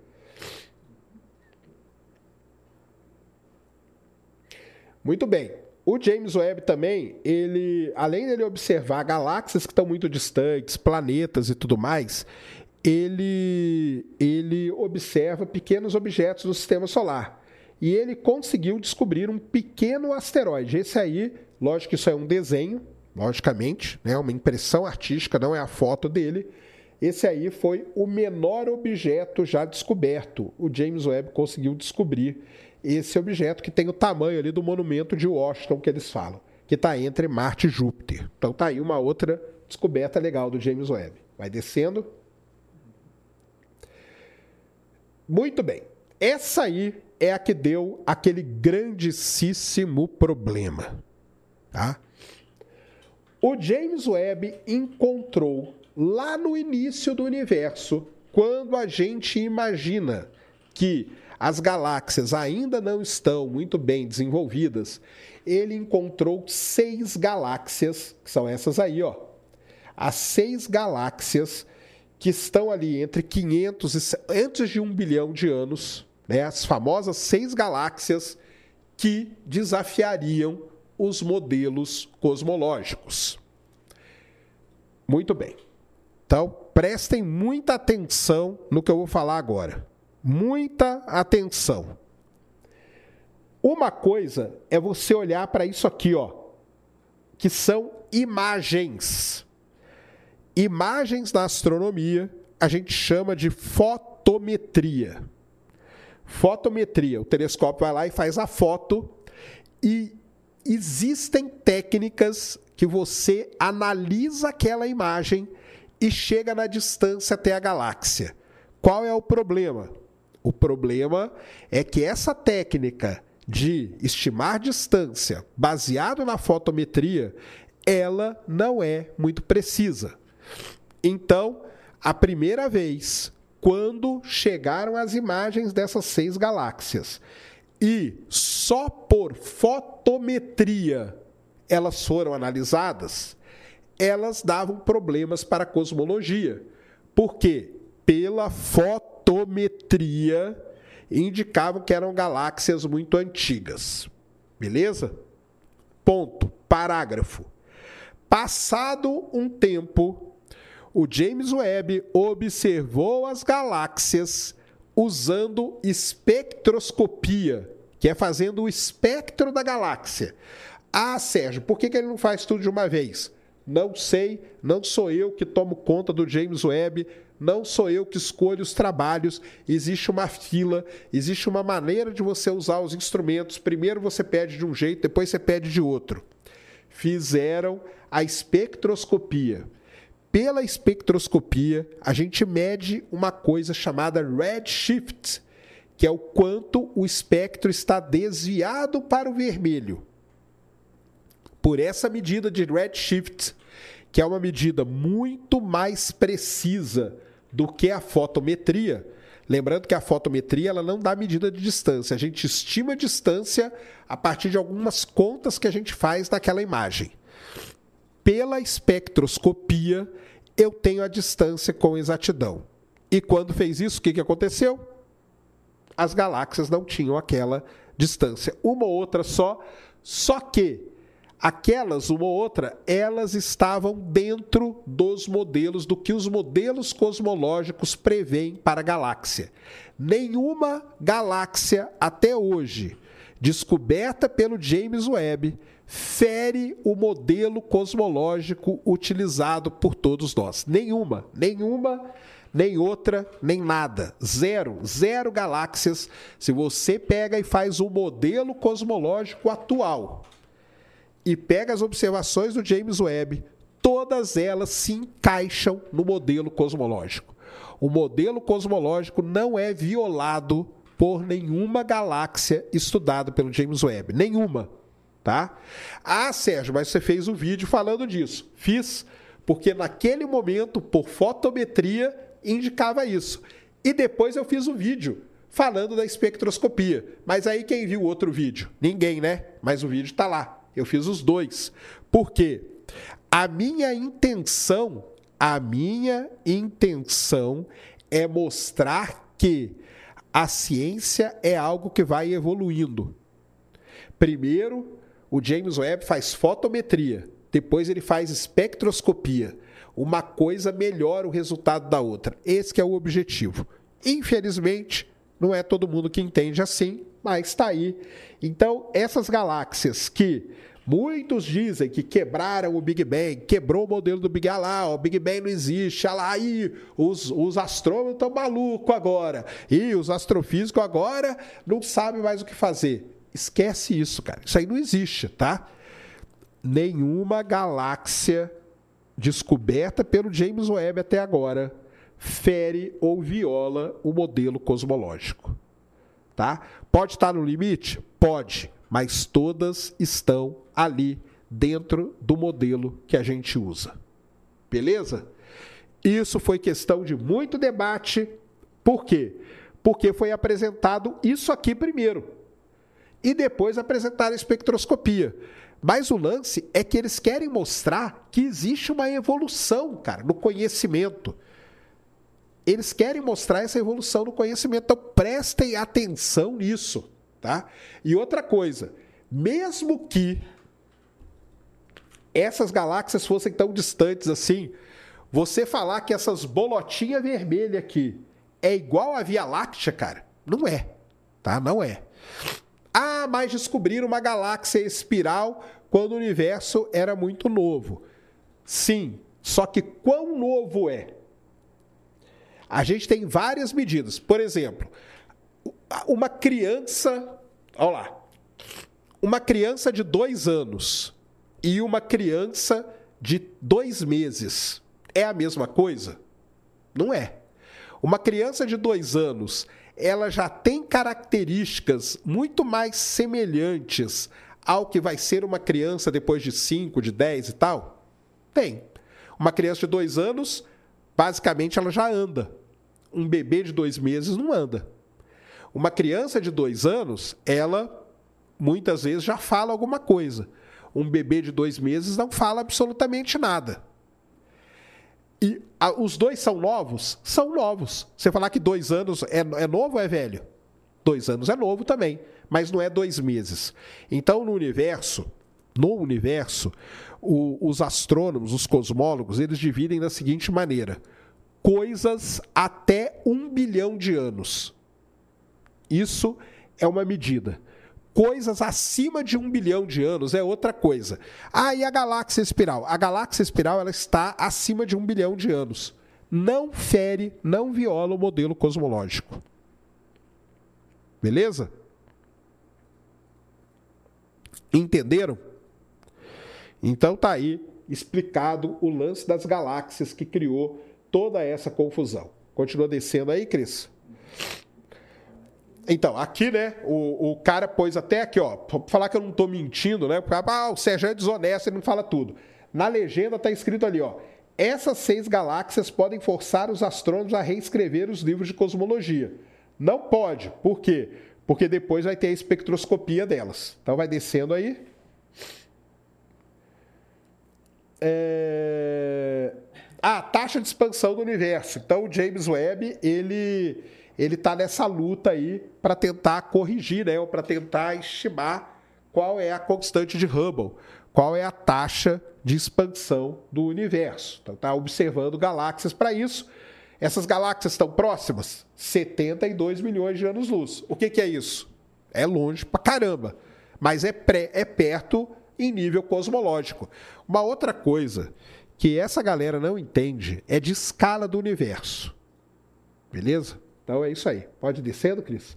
Muito bem. O James Webb também, ele, além dele observar galáxias que estão muito distantes, planetas e tudo mais, ele, ele observa pequenos objetos do sistema solar. E ele conseguiu descobrir um pequeno asteroide. Esse aí, lógico que isso é um desenho, logicamente, né, uma impressão artística, não é a foto dele. Esse aí foi o menor objeto já descoberto. O James Webb conseguiu descobrir esse objeto que tem o tamanho ali do monumento de Washington que eles falam, que está entre Marte e Júpiter. Então tá aí uma outra descoberta legal do James Webb. Vai descendo. Muito bem. Essa aí é a que deu aquele grandíssimo problema, tá? O James Webb encontrou lá no início do universo, quando a gente imagina que as galáxias ainda não estão muito bem desenvolvidas, ele encontrou seis galáxias, que são essas aí, ó. As seis galáxias que estão ali entre 500 e antes de um bilhão de anos, né? As famosas seis galáxias que desafiariam os modelos cosmológicos. Muito bem. Então, prestem muita atenção no que eu vou falar agora. Muita atenção. Uma coisa é você olhar para isso aqui, ó, que são imagens. Imagens na astronomia a gente chama de fotometria. Fotometria, o telescópio vai lá e faz a foto e existem técnicas que você analisa aquela imagem e chega na distância até a galáxia. Qual é o problema? O problema é que essa técnica de estimar distância baseado na fotometria, ela não é muito precisa. Então, a primeira vez, quando chegaram as imagens dessas seis galáxias e só por fotometria elas foram analisadas, elas davam problemas para a cosmologia. Por quê? Pela fotometria indicavam que eram galáxias muito antigas. Beleza? Ponto. Parágrafo. Passado um tempo, o James Webb observou as galáxias usando espectroscopia, que é fazendo o espectro da galáxia. Ah, Sérgio, por que, que ele não faz tudo de uma vez? Não sei, não sou eu que tomo conta do James Webb, não sou eu que escolho os trabalhos. Existe uma fila, existe uma maneira de você usar os instrumentos. Primeiro você pede de um jeito, depois você pede de outro. Fizeram a espectroscopia. Pela espectroscopia, a gente mede uma coisa chamada redshift, que é o quanto o espectro está desviado para o vermelho. Por essa medida de redshift, que é uma medida muito mais precisa do que a fotometria. Lembrando que a fotometria ela não dá medida de distância, a gente estima a distância a partir de algumas contas que a gente faz naquela imagem. Pela espectroscopia, eu tenho a distância com exatidão. E quando fez isso, o que, que aconteceu? As galáxias não tinham aquela distância. Uma ou outra só, só que aquelas, uma ou outra, elas estavam dentro dos modelos, do que os modelos cosmológicos preveem para a galáxia. Nenhuma galáxia até hoje, descoberta pelo James Webb, fere o modelo cosmológico utilizado por todos nós. Nenhuma, nenhuma, nem outra, nem nada. Zero, zero galáxias. Se você pega e faz o modelo cosmológico atual e pega as observações do James Webb, todas elas se encaixam no modelo cosmológico. O modelo cosmológico não é violado por nenhuma galáxia estudada pelo James Webb, nenhuma, tá? Ah, Sérgio, mas você fez um vídeo falando disso. Fiz, porque naquele momento, por fotometria, indicava isso. E depois eu fiz um vídeo falando da espectroscopia. Mas aí quem viu o outro vídeo? Ninguém, né? Mas o vídeo está lá. Eu fiz os dois. Por quê? A minha intenção, a minha intenção é mostrar que a ciência é algo que vai evoluindo. Primeiro, o James Webb faz fotometria, depois ele faz espectroscopia. Uma coisa melhora o resultado da outra. Esse é o objetivo. Infelizmente, não é todo mundo que entende assim, mas está aí. Então, essas galáxias que muitos dizem que quebraram o Big Bang, quebrou o modelo do Big Bang, lá, o Big Bang não existe, olha lá, aí os, os astrônomos estão malucos agora, e os astrofísicos agora não sabem mais o que fazer. Esquece isso, cara. Isso aí não existe, tá? Nenhuma galáxia descoberta pelo James Webb até agora fere ou viola o modelo cosmológico. Tá? Pode estar no limite? Pode, mas todas estão ali dentro do modelo que a gente usa. Beleza? Isso foi questão de muito debate. Por quê? Porque foi apresentado isso aqui primeiro. E depois apresentaram a espectroscopia. Mas o lance é que eles querem mostrar que existe uma evolução, cara, no conhecimento eles querem mostrar essa evolução no conhecimento. Então prestem atenção nisso, tá? E outra coisa, mesmo que essas galáxias fossem tão distantes assim, você falar que essas bolotinhas vermelhas aqui é igual à Via Láctea, cara, não é, tá? Não é. Ah, mas descobriram uma galáxia espiral quando o universo era muito novo. Sim, só que quão novo é? A gente tem várias medidas. Por exemplo, uma criança. Olha lá. Uma criança de dois anos e uma criança de dois meses. É a mesma coisa? Não é. Uma criança de dois anos, ela já tem características muito mais semelhantes ao que vai ser uma criança depois de 5, de 10 e tal? Tem. Uma criança de dois anos, basicamente, ela já anda um bebê de dois meses não anda. Uma criança de dois anos, ela muitas vezes já fala alguma coisa. Um bebê de dois meses não fala absolutamente nada. E a, os dois são novos? São novos. Você falar que dois anos é, é novo ou é velho? Dois anos é novo também, mas não é dois meses. Então, no universo, no universo, o, os astrônomos, os cosmólogos, eles dividem da seguinte maneira: coisas até um bilhão de anos. Isso é uma medida. Coisas acima de um bilhão de anos é outra coisa. Ah, e a galáxia espiral? A galáxia espiral ela está acima de um bilhão de anos. Não fere, não viola o modelo cosmológico. Beleza? Entenderam? Então tá aí explicado o lance das galáxias que criou toda essa confusão. Continua descendo aí, Cris. Então, aqui, né, o, o cara pôs até aqui, ó, falar que eu não estou mentindo, né? Porque, ah, o Sérgio é desonesto, ele não fala tudo. Na legenda está escrito ali, ó. Essas seis galáxias podem forçar os astrônomos a reescrever os livros de cosmologia. Não pode. Por quê? Porque depois vai ter a espectroscopia delas. Então vai descendo aí. É... Ah, taxa de expansão do universo. Então o James Webb, ele ele está nessa luta aí para tentar corrigir, né, ou para tentar estimar qual é a constante de Hubble, qual é a taxa de expansão do universo. Então está observando galáxias para isso. Essas galáxias estão próximas? 72 milhões de anos-luz. O que, que, é isso? É longe pra caramba, mas é, pré, é perto em nível cosmológico. Uma outra coisa que essa galera não entende é de escala do universo. Beleza? Então é isso aí. Pode ir descendo, Cris?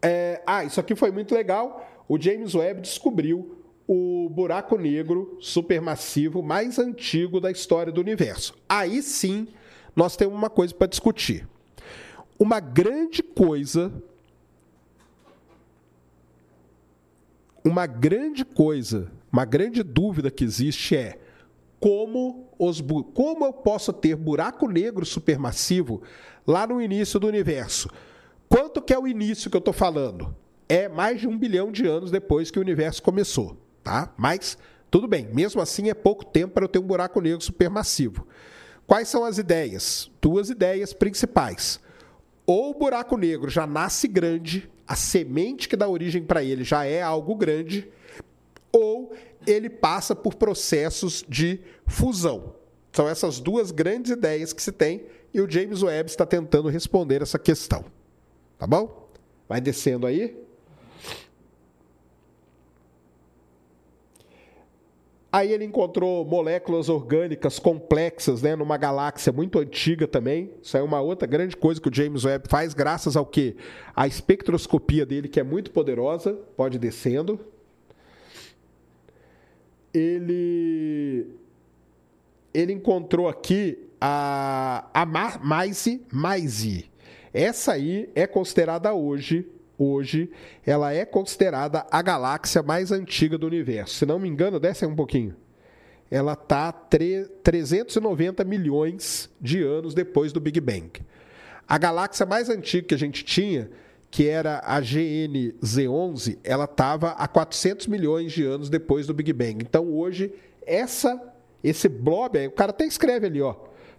É, ah, isso aqui foi muito legal. O James Webb descobriu o buraco negro supermassivo mais antigo da história do universo. Aí sim, nós temos uma coisa para discutir. Uma grande coisa. Uma grande coisa, uma grande dúvida que existe é como, os, como eu posso ter buraco negro supermassivo lá no início do universo. Quanto que é o início que eu estou falando? É mais de um bilhão de anos depois que o universo começou, tá? Mas tudo bem, mesmo assim é pouco tempo para eu ter um buraco negro supermassivo. Quais são as ideias? Duas ideias principais. Ou o buraco negro já nasce grande, a semente que dá origem para ele já é algo grande, ou ele passa por processos de fusão. São essas duas grandes ideias que se tem e o James Webb está tentando responder essa questão. Tá bom? Vai descendo aí. Aí ele encontrou moléculas orgânicas complexas, né, numa galáxia muito antiga também. Isso é uma outra grande coisa que o James Webb faz, graças ao que a espectroscopia dele, que é muito poderosa, pode descendo ele ele encontrou aqui a, a Maise Maise. Essa aí é considerada hoje, hoje, ela é considerada a galáxia mais antiga do universo. Se não me engano, desce um pouquinho. Ela está 390 milhões de anos depois do Big Bang. A galáxia mais antiga que a gente tinha que era a GNZ11, ela estava a 400 milhões de anos depois do Big Bang. Então hoje essa esse blob, o cara até escreve ali, ó.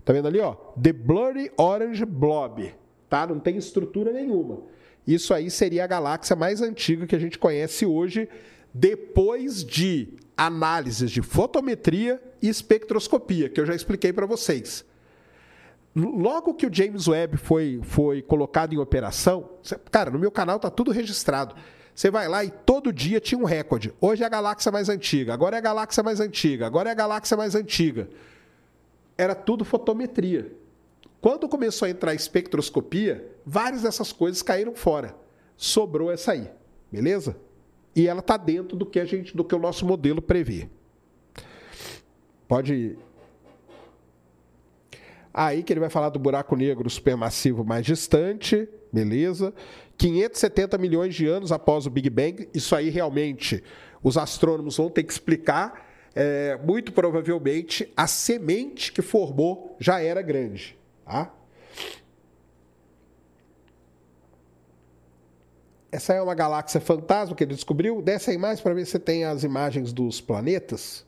Tá vendo ali, ó? The Blurry Orange Blob, tá? Não tem estrutura nenhuma. Isso aí seria a galáxia mais antiga que a gente conhece hoje, depois de análises de fotometria e espectroscopia, que eu já expliquei para vocês. Logo que o James Webb foi, foi colocado em operação, cara, no meu canal tá tudo registrado. Você vai lá e todo dia tinha um recorde. Hoje é a galáxia mais antiga, agora é a galáxia mais antiga, agora é a galáxia mais antiga. Era tudo fotometria. Quando começou a entrar espectroscopia, várias dessas coisas caíram fora. Sobrou essa aí, beleza? E ela está dentro do que a gente, do que o nosso modelo prevê. Pode Aí que ele vai falar do buraco negro supermassivo mais distante, beleza? 570 milhões de anos após o Big Bang, isso aí realmente os astrônomos vão ter que explicar. É, muito provavelmente a semente que formou já era grande. Tá? Essa é uma galáxia fantasma que ele descobriu. Desce aí mais para ver se tem as imagens dos planetas.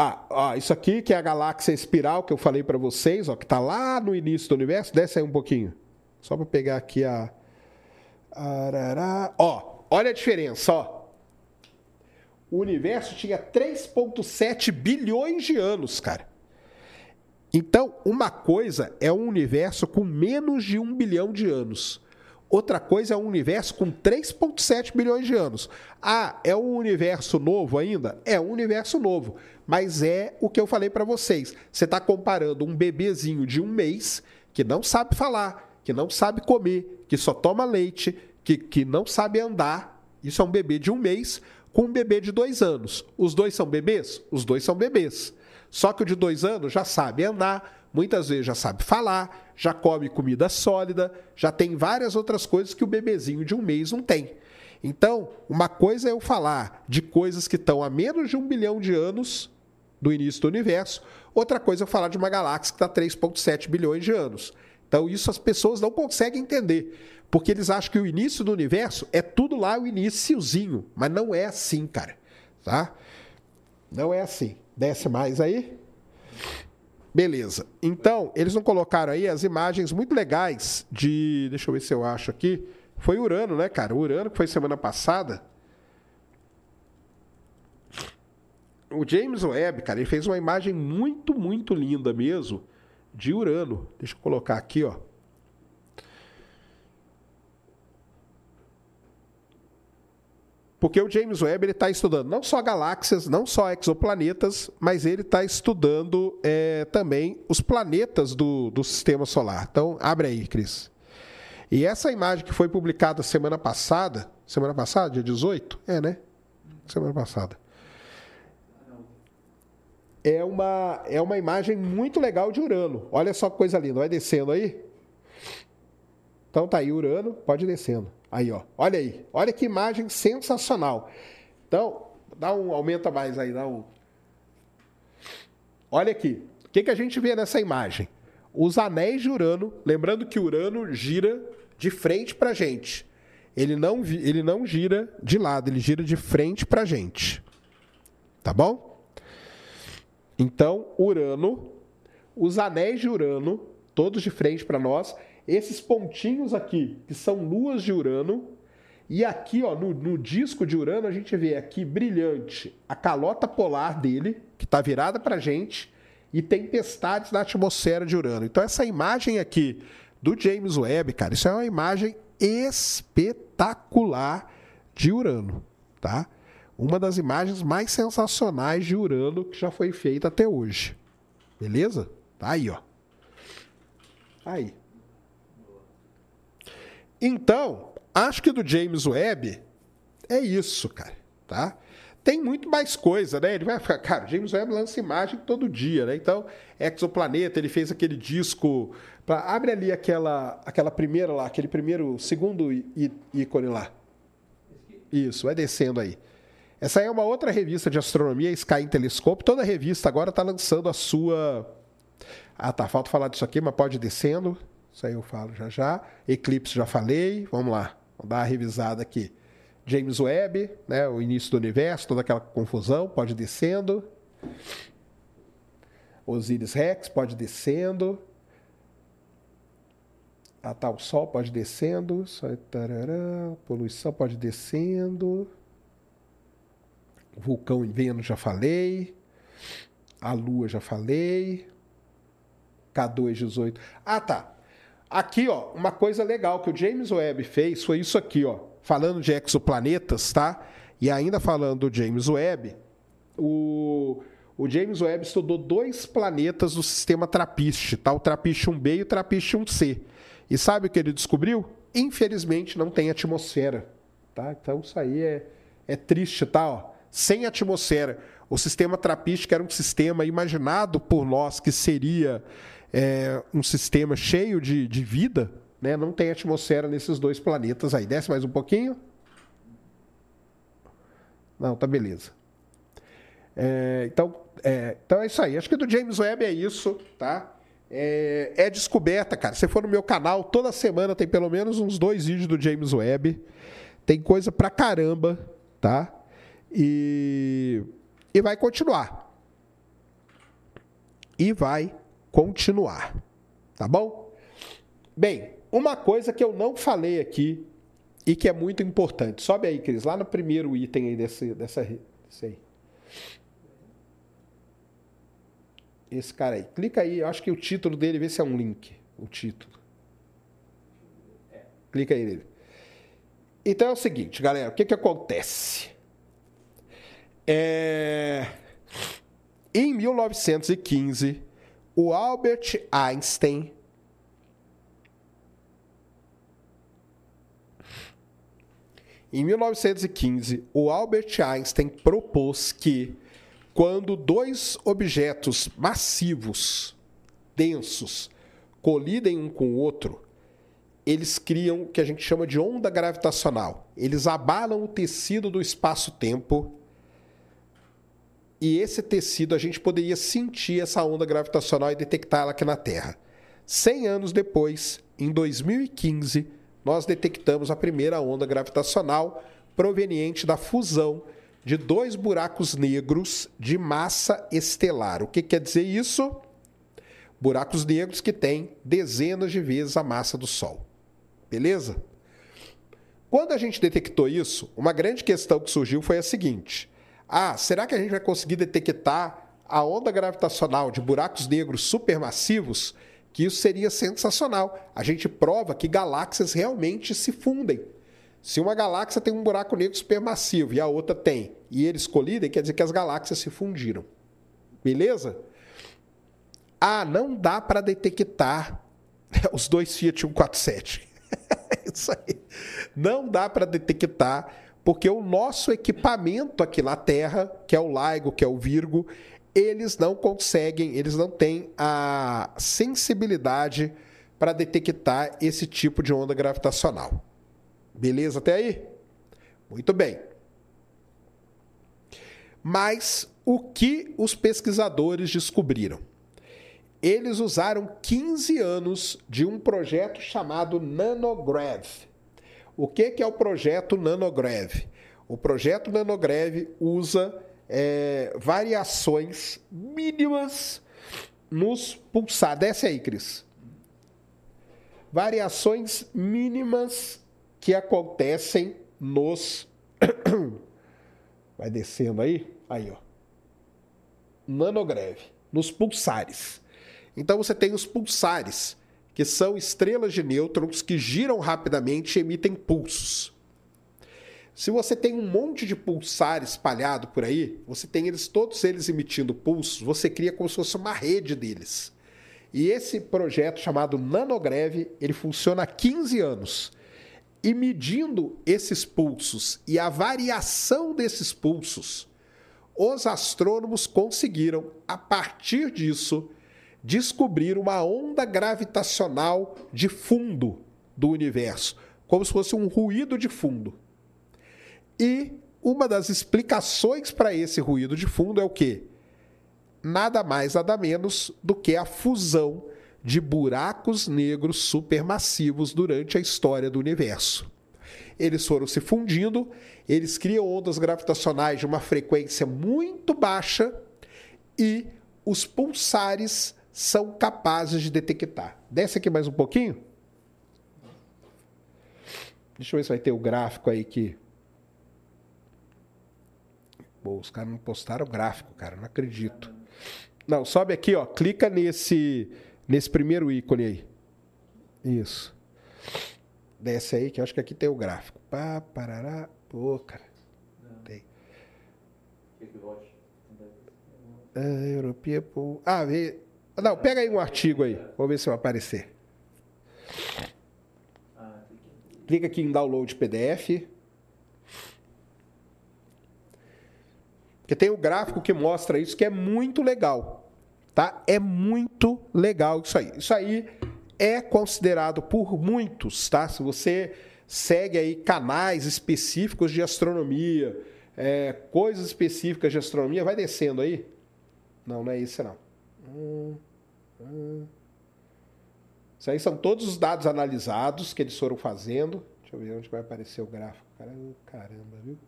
Ah, isso aqui que é a galáxia espiral que eu falei para vocês, ó, que está lá no início do universo. Desce aí um pouquinho. Só para pegar aqui a. Arará. Ó, olha a diferença, ó. O universo tinha 3,7 bilhões de anos, cara. Então, uma coisa é um universo com menos de um bilhão de anos. Outra coisa é um universo com 3,7 bilhões de anos. Ah, é um universo novo ainda? É um universo novo. Mas é o que eu falei para vocês. Você está comparando um bebezinho de um mês que não sabe falar, que não sabe comer, que só toma leite, que, que não sabe andar. Isso é um bebê de um mês com um bebê de dois anos. Os dois são bebês? Os dois são bebês. Só que o de dois anos já sabe andar, muitas vezes já sabe falar, já come comida sólida, já tem várias outras coisas que o bebezinho de um mês não tem. Então, uma coisa é eu falar de coisas que estão a menos de um bilhão de anos do início do universo, outra coisa é eu falar de uma galáxia que está a 3,7 bilhões de anos. Então, isso as pessoas não conseguem entender, porque eles acham que o início do universo é tudo lá o iníciozinho, mas não é assim, cara. Tá? Não é assim. Desce mais aí. Beleza. Então, eles não colocaram aí as imagens muito legais de. Deixa eu ver se eu acho aqui. Foi Urano, né, cara? Urano, que foi semana passada. O James Webb, cara, ele fez uma imagem muito, muito linda mesmo de Urano. Deixa eu colocar aqui, ó. Porque o James Webb está estudando não só galáxias, não só exoplanetas, mas ele está estudando é, também os planetas do, do sistema solar. Então, abre aí, Cris. E essa imagem que foi publicada semana passada, semana passada, dia 18? É, né? Semana passada. É uma, é uma imagem muito legal de Urano. Olha só que coisa linda. Vai descendo aí. Então tá aí Urano, pode ir descendo. Aí, ó. Olha aí. Olha que imagem sensacional. Então, dá um aumenta mais aí, dá um. Olha aqui. O que, que a gente vê nessa imagem? Os anéis de Urano, lembrando que Urano gira de frente para gente. Ele não, ele não gira de lado, ele gira de frente para gente. Tá bom? Então, Urano, os anéis de Urano, todos de frente para nós, esses pontinhos aqui, que são luas de Urano, e aqui, ó, no, no disco de Urano, a gente vê aqui brilhante a calota polar dele, que está virada para a gente, e tempestades na atmosfera de Urano. Então, essa imagem aqui do James Webb, cara, isso é uma imagem espetacular de Urano, tá? Uma das imagens mais sensacionais de Urano que já foi feita até hoje. Beleza? Tá aí, ó. Aí. Então, acho que do James Webb é isso, cara, tá? Tem muito mais coisa, né? Ele vai ficar, cara, James Webb lança imagem todo dia, né? Então, Exoplaneta, ele fez aquele disco, pra, abre ali aquela aquela primeira lá, aquele primeiro, segundo ícone lá. Isso, vai descendo aí. Essa aí é uma outra revista de astronomia, Sky Telescope. Toda revista agora está lançando a sua. Ah, tá. Falta falar disso aqui, mas pode ir descendo. Isso aí eu falo já já. Eclipse já falei. Vamos lá. Vamos dar uma revisada aqui. James Webb, né, o início do universo, toda aquela confusão, pode descendo. Osiris Rex pode descendo. Ah, tá, o Sol pode descendo. Tarará, poluição pode descendo. Vulcão em Vênus já falei. A Lua já falei. K218. Ah, tá. Aqui, ó, uma coisa legal que o James Webb fez foi isso aqui, ó. Falando de exoplanetas, tá? E ainda falando do James Webb, o, o James Webb estudou dois planetas do sistema Trappist, tá? O Trappist 1b e o Trappist 1c. E sabe o que ele descobriu? Infelizmente não tem atmosfera, tá? Então isso aí é, é triste, tá? Ó, sem atmosfera. O sistema Trappist, que era um sistema imaginado por nós que seria é, um sistema cheio de, de vida, né? não tem atmosfera nesses dois planetas aí. Desce mais um pouquinho. Não, tá beleza. É, então, é, então é isso aí. Acho que do James Webb é isso, tá? É, é, descoberta, cara. Se for no meu canal, toda semana tem pelo menos uns dois vídeos do James Webb. Tem coisa pra caramba, tá? E, e vai continuar. E vai continuar. Tá bom? Bem, uma coisa que eu não falei aqui e que é muito importante. Sobe aí, Cris, lá no primeiro item aí desse, dessa. Desse aí. Esse cara aí. Clica aí, eu acho que o título dele, vê se é um link. O título. Clica aí nele. Então é o seguinte, galera, o que, que acontece? É... Em 1915, o Albert Einstein Em 1915, o Albert Einstein propôs que, quando dois objetos massivos, densos, colidem um com o outro, eles criam o que a gente chama de onda gravitacional. Eles abalam o tecido do espaço-tempo e esse tecido a gente poderia sentir essa onda gravitacional e detectá-la aqui na Terra. 100 anos depois, em 2015, nós detectamos a primeira onda gravitacional proveniente da fusão de dois buracos negros de massa estelar. O que quer dizer isso? Buracos negros que têm dezenas de vezes a massa do Sol. Beleza? Quando a gente detectou isso, uma grande questão que surgiu foi a seguinte: ah, será que a gente vai conseguir detectar a onda gravitacional de buracos negros supermassivos? Que isso seria sensacional. A gente prova que galáxias realmente se fundem. Se uma galáxia tem um buraco negro supermassivo e a outra tem, e eles colidem, quer dizer que as galáxias se fundiram. Beleza? Ah, não dá para detectar os dois Fiat 147. Isso aí. Não dá para detectar, porque o nosso equipamento aqui na Terra, que é o LIGO, que é o Virgo, eles não conseguem, eles não têm a sensibilidade para detectar esse tipo de onda gravitacional. Beleza até aí? Muito bem. Mas o que os pesquisadores descobriram? Eles usaram 15 anos de um projeto chamado Nanograv. O que, é o projeto Nanograv? O projeto Nanograv usa é, variações mínimas nos pulsares. Desce aí, Cris. Variações mínimas que acontecem nos. Vai descendo aí? Aí, ó. Nanogreve. Nos pulsares. Então você tem os pulsares, que são estrelas de nêutrons que giram rapidamente e emitem pulsos. Se você tem um monte de pulsar espalhado por aí, você tem eles todos eles emitindo pulsos, você cria como se fosse uma rede deles. E esse projeto chamado Nanogreve, ele funciona há 15 anos. E medindo esses pulsos e a variação desses pulsos, os astrônomos conseguiram, a partir disso, descobrir uma onda gravitacional de fundo do universo, como se fosse um ruído de fundo. E uma das explicações para esse ruído de fundo é o quê? Nada mais, nada menos do que a fusão de buracos negros supermassivos durante a história do universo. Eles foram se fundindo, eles criam ondas gravitacionais de uma frequência muito baixa e os pulsares são capazes de detectar. Desce aqui mais um pouquinho. Deixa eu ver se vai ter o gráfico aí que Pô, os caras não postaram o gráfico, cara, não acredito. Não, sobe aqui, ó, clica nesse nesse primeiro ícone aí. Isso. Desce aí, que eu acho que aqui tem o gráfico. Pá, parará. Pô, cara. Tem. É, Europia, pô. Ah, vê. Não, pega aí um artigo aí. Vamos ver se vai aparecer. Clica aqui em download PDF. Porque tem o gráfico que mostra isso, que é muito legal. Tá? É muito legal isso aí. Isso aí é considerado por muitos, tá? Se você segue aí canais específicos de astronomia, é, coisas específicas de astronomia, vai descendo aí. Não, não é isso não. Hum. Isso aí são todos os dados analisados que eles foram fazendo. Deixa eu ver onde vai aparecer o gráfico. Caramba, viu?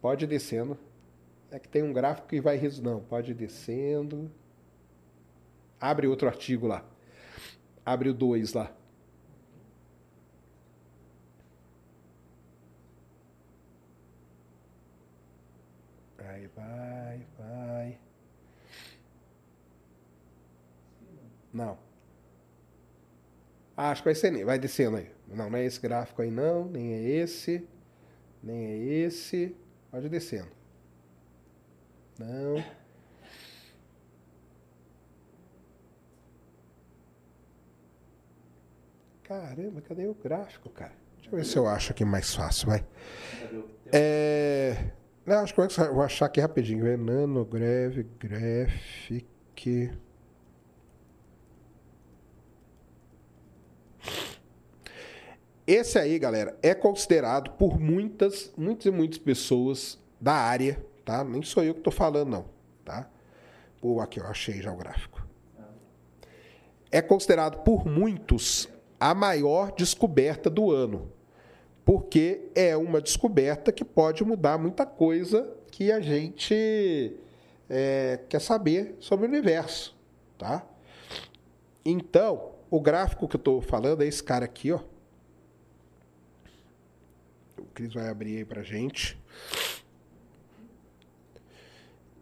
Pode ir descendo. É que tem um gráfico que vai. Não, pode ir descendo. Abre outro artigo lá. Abre o 2 lá. Aí vai, vai. Não. Ah, acho que vai ser. Vai descendo aí. Não, não é esse gráfico aí, não. Nem é esse. Nem é esse. Pode descendo. Não. Caramba, cadê o gráfico, cara? Deixa eu ver se eu acho aqui mais fácil, vai. É. Não, acho que eu vou achar aqui rapidinho. É Nanograph, Graphic. Esse aí, galera, é considerado por muitas, muitas e muitas pessoas da área, tá? Nem sou eu que tô falando, não, tá? Pô, aqui, eu achei já o gráfico. É considerado por muitos a maior descoberta do ano porque é uma descoberta que pode mudar muita coisa que a gente é, quer saber sobre o universo, tá? Então, o gráfico que eu estou falando é esse cara aqui, ó. Cris vai abrir aí pra gente.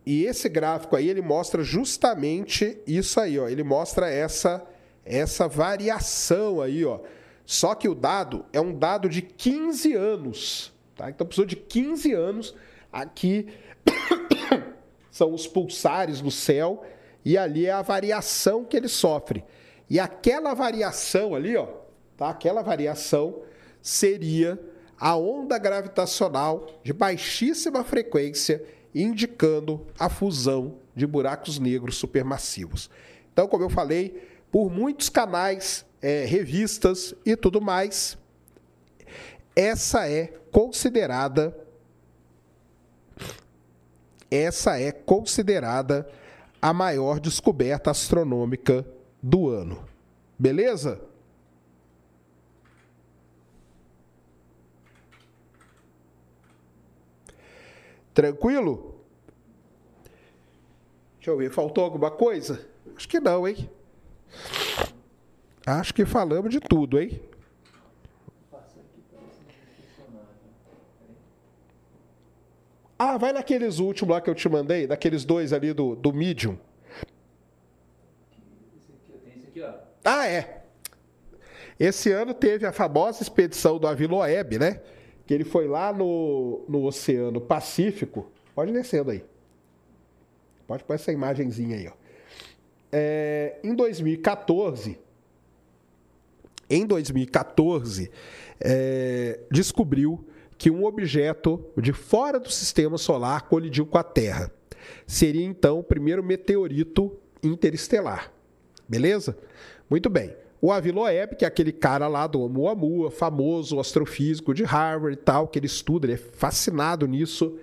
E esse gráfico aí, ele mostra justamente isso aí, ó. Ele mostra essa essa variação aí, ó. Só que o dado é um dado de 15 anos, tá? Então precisou de 15 anos. Aqui são os pulsares no céu e ali é a variação que ele sofre. E aquela variação ali, ó, tá? Aquela variação seria a onda gravitacional de baixíssima frequência indicando a fusão de buracos negros supermassivos. Então, como eu falei, por muitos canais, é, revistas e tudo mais, essa é considerada essa é considerada a maior descoberta astronômica do ano. Beleza? Tranquilo? Deixa eu ver, faltou alguma coisa? Acho que não, hein? Acho que falamos de tudo, hein? Ah, vai naqueles últimos lá que eu te mandei, daqueles dois ali do, do Medium. Aqui. Ah, é. Esse ano teve a famosa expedição do Aviloeb, né? Que ele foi lá no, no Oceano Pacífico. Pode descendo aí. Pode pôr essa imagenzinha aí, ó. É, em 2014, em 2014, é, descobriu que um objeto de fora do sistema solar colidiu com a Terra. Seria então o primeiro meteorito interestelar. Beleza? Muito bem. O Avi Loeb, que é aquele cara lá do Oumuamua, famoso astrofísico de Harvard e tal, que ele estuda, ele é fascinado nisso,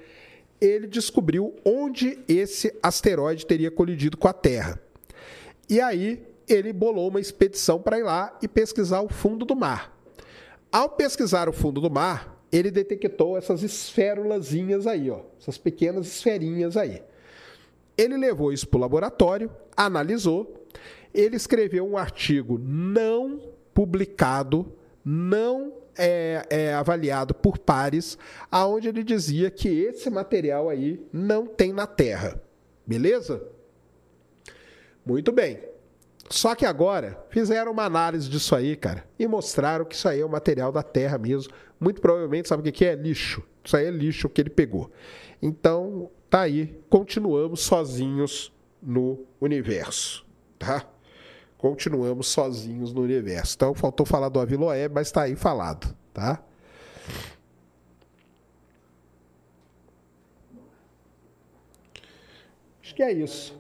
ele descobriu onde esse asteroide teria colidido com a Terra. E aí ele bolou uma expedição para ir lá e pesquisar o fundo do mar. Ao pesquisar o fundo do mar, ele detectou essas esférulazinhas aí, ó, essas pequenas esferinhas aí. Ele levou isso para o laboratório, analisou, ele escreveu um artigo não publicado, não é, é, avaliado por pares, aonde ele dizia que esse material aí não tem na Terra. Beleza? Muito bem. Só que agora fizeram uma análise disso aí, cara, e mostraram que isso aí é o material da Terra mesmo. Muito provavelmente, sabe o que é? Lixo. Isso aí é lixo que ele pegou. Então, tá aí. Continuamos sozinhos no universo, tá? Continuamos sozinhos no universo. Então, faltou falar do Aviloé, mas tá aí falado, tá? Acho que é isso.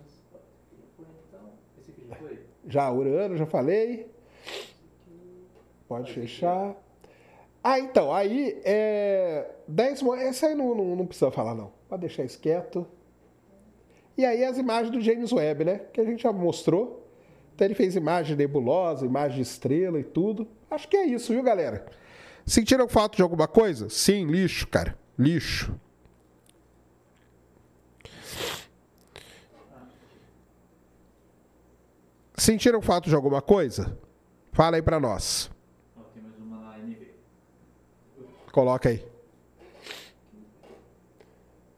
Já Urano, já falei. Pode fechar. Ah, então, aí é. 10 mo- Essa aí não, não, não precisa falar, não. Pode deixar isso quieto. E aí as imagens do James Webb, né? Que a gente já mostrou. Então ele fez imagem de nebulosa, imagem de estrela e tudo. Acho que é isso, viu, galera? Sentiram falta de alguma coisa? Sim, lixo, cara. Lixo. Sentiram falta de alguma coisa? Fala aí pra nós. Ó, tem mais uma na NV. Coloca aí.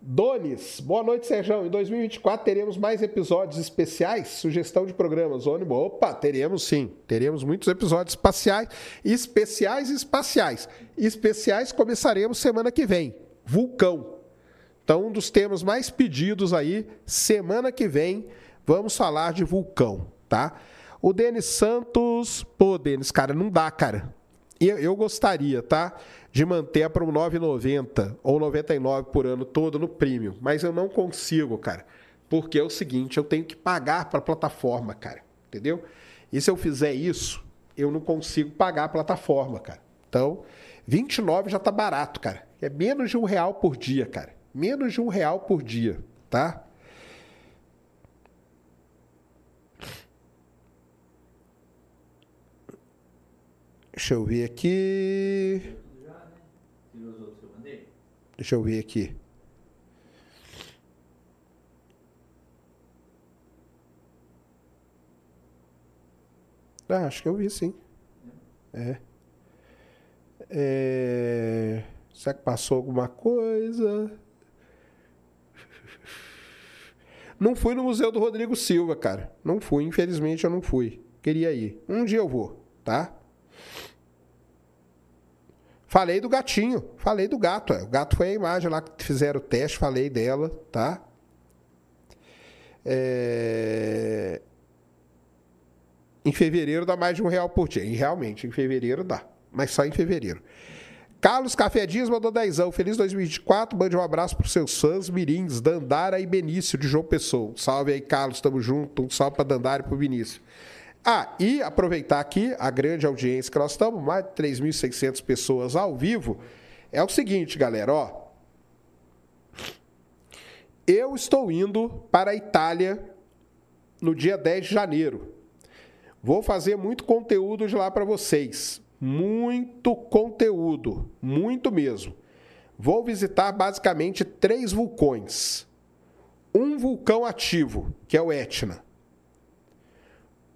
Donis, boa noite, Sérgio. Em 2024 teremos mais episódios especiais? Sugestão de programas, ônibus. Opa, teremos sim. Teremos muitos episódios espaciais, especiais e espaciais. Especiais começaremos semana que vem. Vulcão. Então, um dos temas mais pedidos aí, semana que vem, vamos falar de vulcão, tá? O Denis Santos, pô, Denis, cara, não dá, cara. Eu, gostaria, tá? De manter para um 9,90 ou 99 por ano todo no premium, mas eu não consigo, cara. Porque é o seguinte, eu tenho que pagar para a plataforma, cara. Entendeu? E se eu fizer isso, eu não consigo pagar a plataforma, cara. Então, 29 já tá barato, cara. É menos de um real por dia, cara. Menos de um real por dia, tá? Deixa eu ver aqui. Deixa eu ver aqui. Ah, acho que eu vi sim. É. É... Será que passou alguma coisa? Não fui no Museu do Rodrigo Silva, cara. Não fui, infelizmente eu não fui. Queria ir. Um dia eu vou, tá? Falei do gatinho, falei do gato. é. O gato foi a imagem lá que fizeram o teste, falei dela, tá? É... Em fevereiro dá mais de um real por dia. E realmente, em fevereiro dá. Mas só em fevereiro. Carlos Café Dias mandou dezão. Feliz 2024. Mande um abraço para seus fãs mirins, Dandara e Benício de João Pessoa. Salve aí, Carlos. Tamo junto. Um salve para Dandara e pro Vinícius. Ah, e aproveitar aqui a grande audiência que nós estamos, mais de 3.600 pessoas ao vivo. É o seguinte, galera, ó. Eu estou indo para a Itália no dia 10 de janeiro. Vou fazer muito conteúdo de lá para vocês. Muito conteúdo, muito mesmo. Vou visitar basicamente três vulcões. Um vulcão ativo, que é o Etna.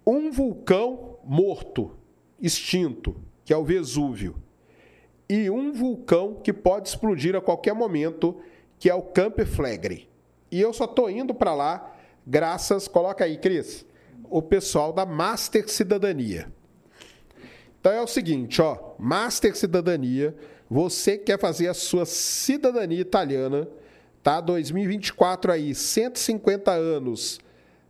Um vulcão morto, extinto, que é o Vesúvio. E um vulcão que pode explodir a qualquer momento, que é o Campo Flegre. E eu só tô indo para lá graças, coloca aí, Cris, o pessoal da Master Cidadania. Então é o seguinte, ó, Master Cidadania, você que quer fazer a sua cidadania italiana, tá? 2024 aí, 150 anos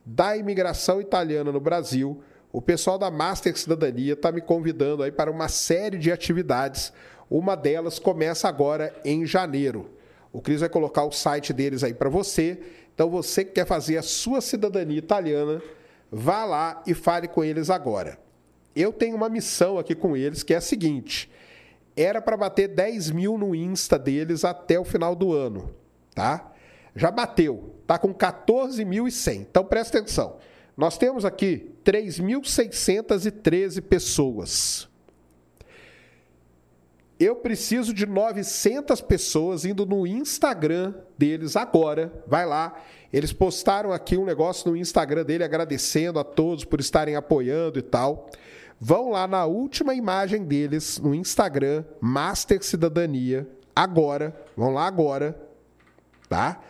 da imigração italiana no Brasil. O pessoal da Master Cidadania está me convidando aí para uma série de atividades. Uma delas começa agora em janeiro. O Cris vai colocar o site deles aí para você. Então você que quer fazer a sua cidadania italiana, vá lá e fale com eles agora. Eu tenho uma missão aqui com eles que é a seguinte: era para bater 10 mil no Insta deles até o final do ano, tá? Já bateu, tá com 14.100. Então presta atenção. Nós temos aqui 3.613 pessoas. Eu preciso de 900 pessoas indo no Instagram deles agora. Vai lá. Eles postaram aqui um negócio no Instagram dele agradecendo a todos por estarem apoiando e tal. Vão lá na última imagem deles no Instagram, Master Cidadania, agora. Vão lá agora, tá?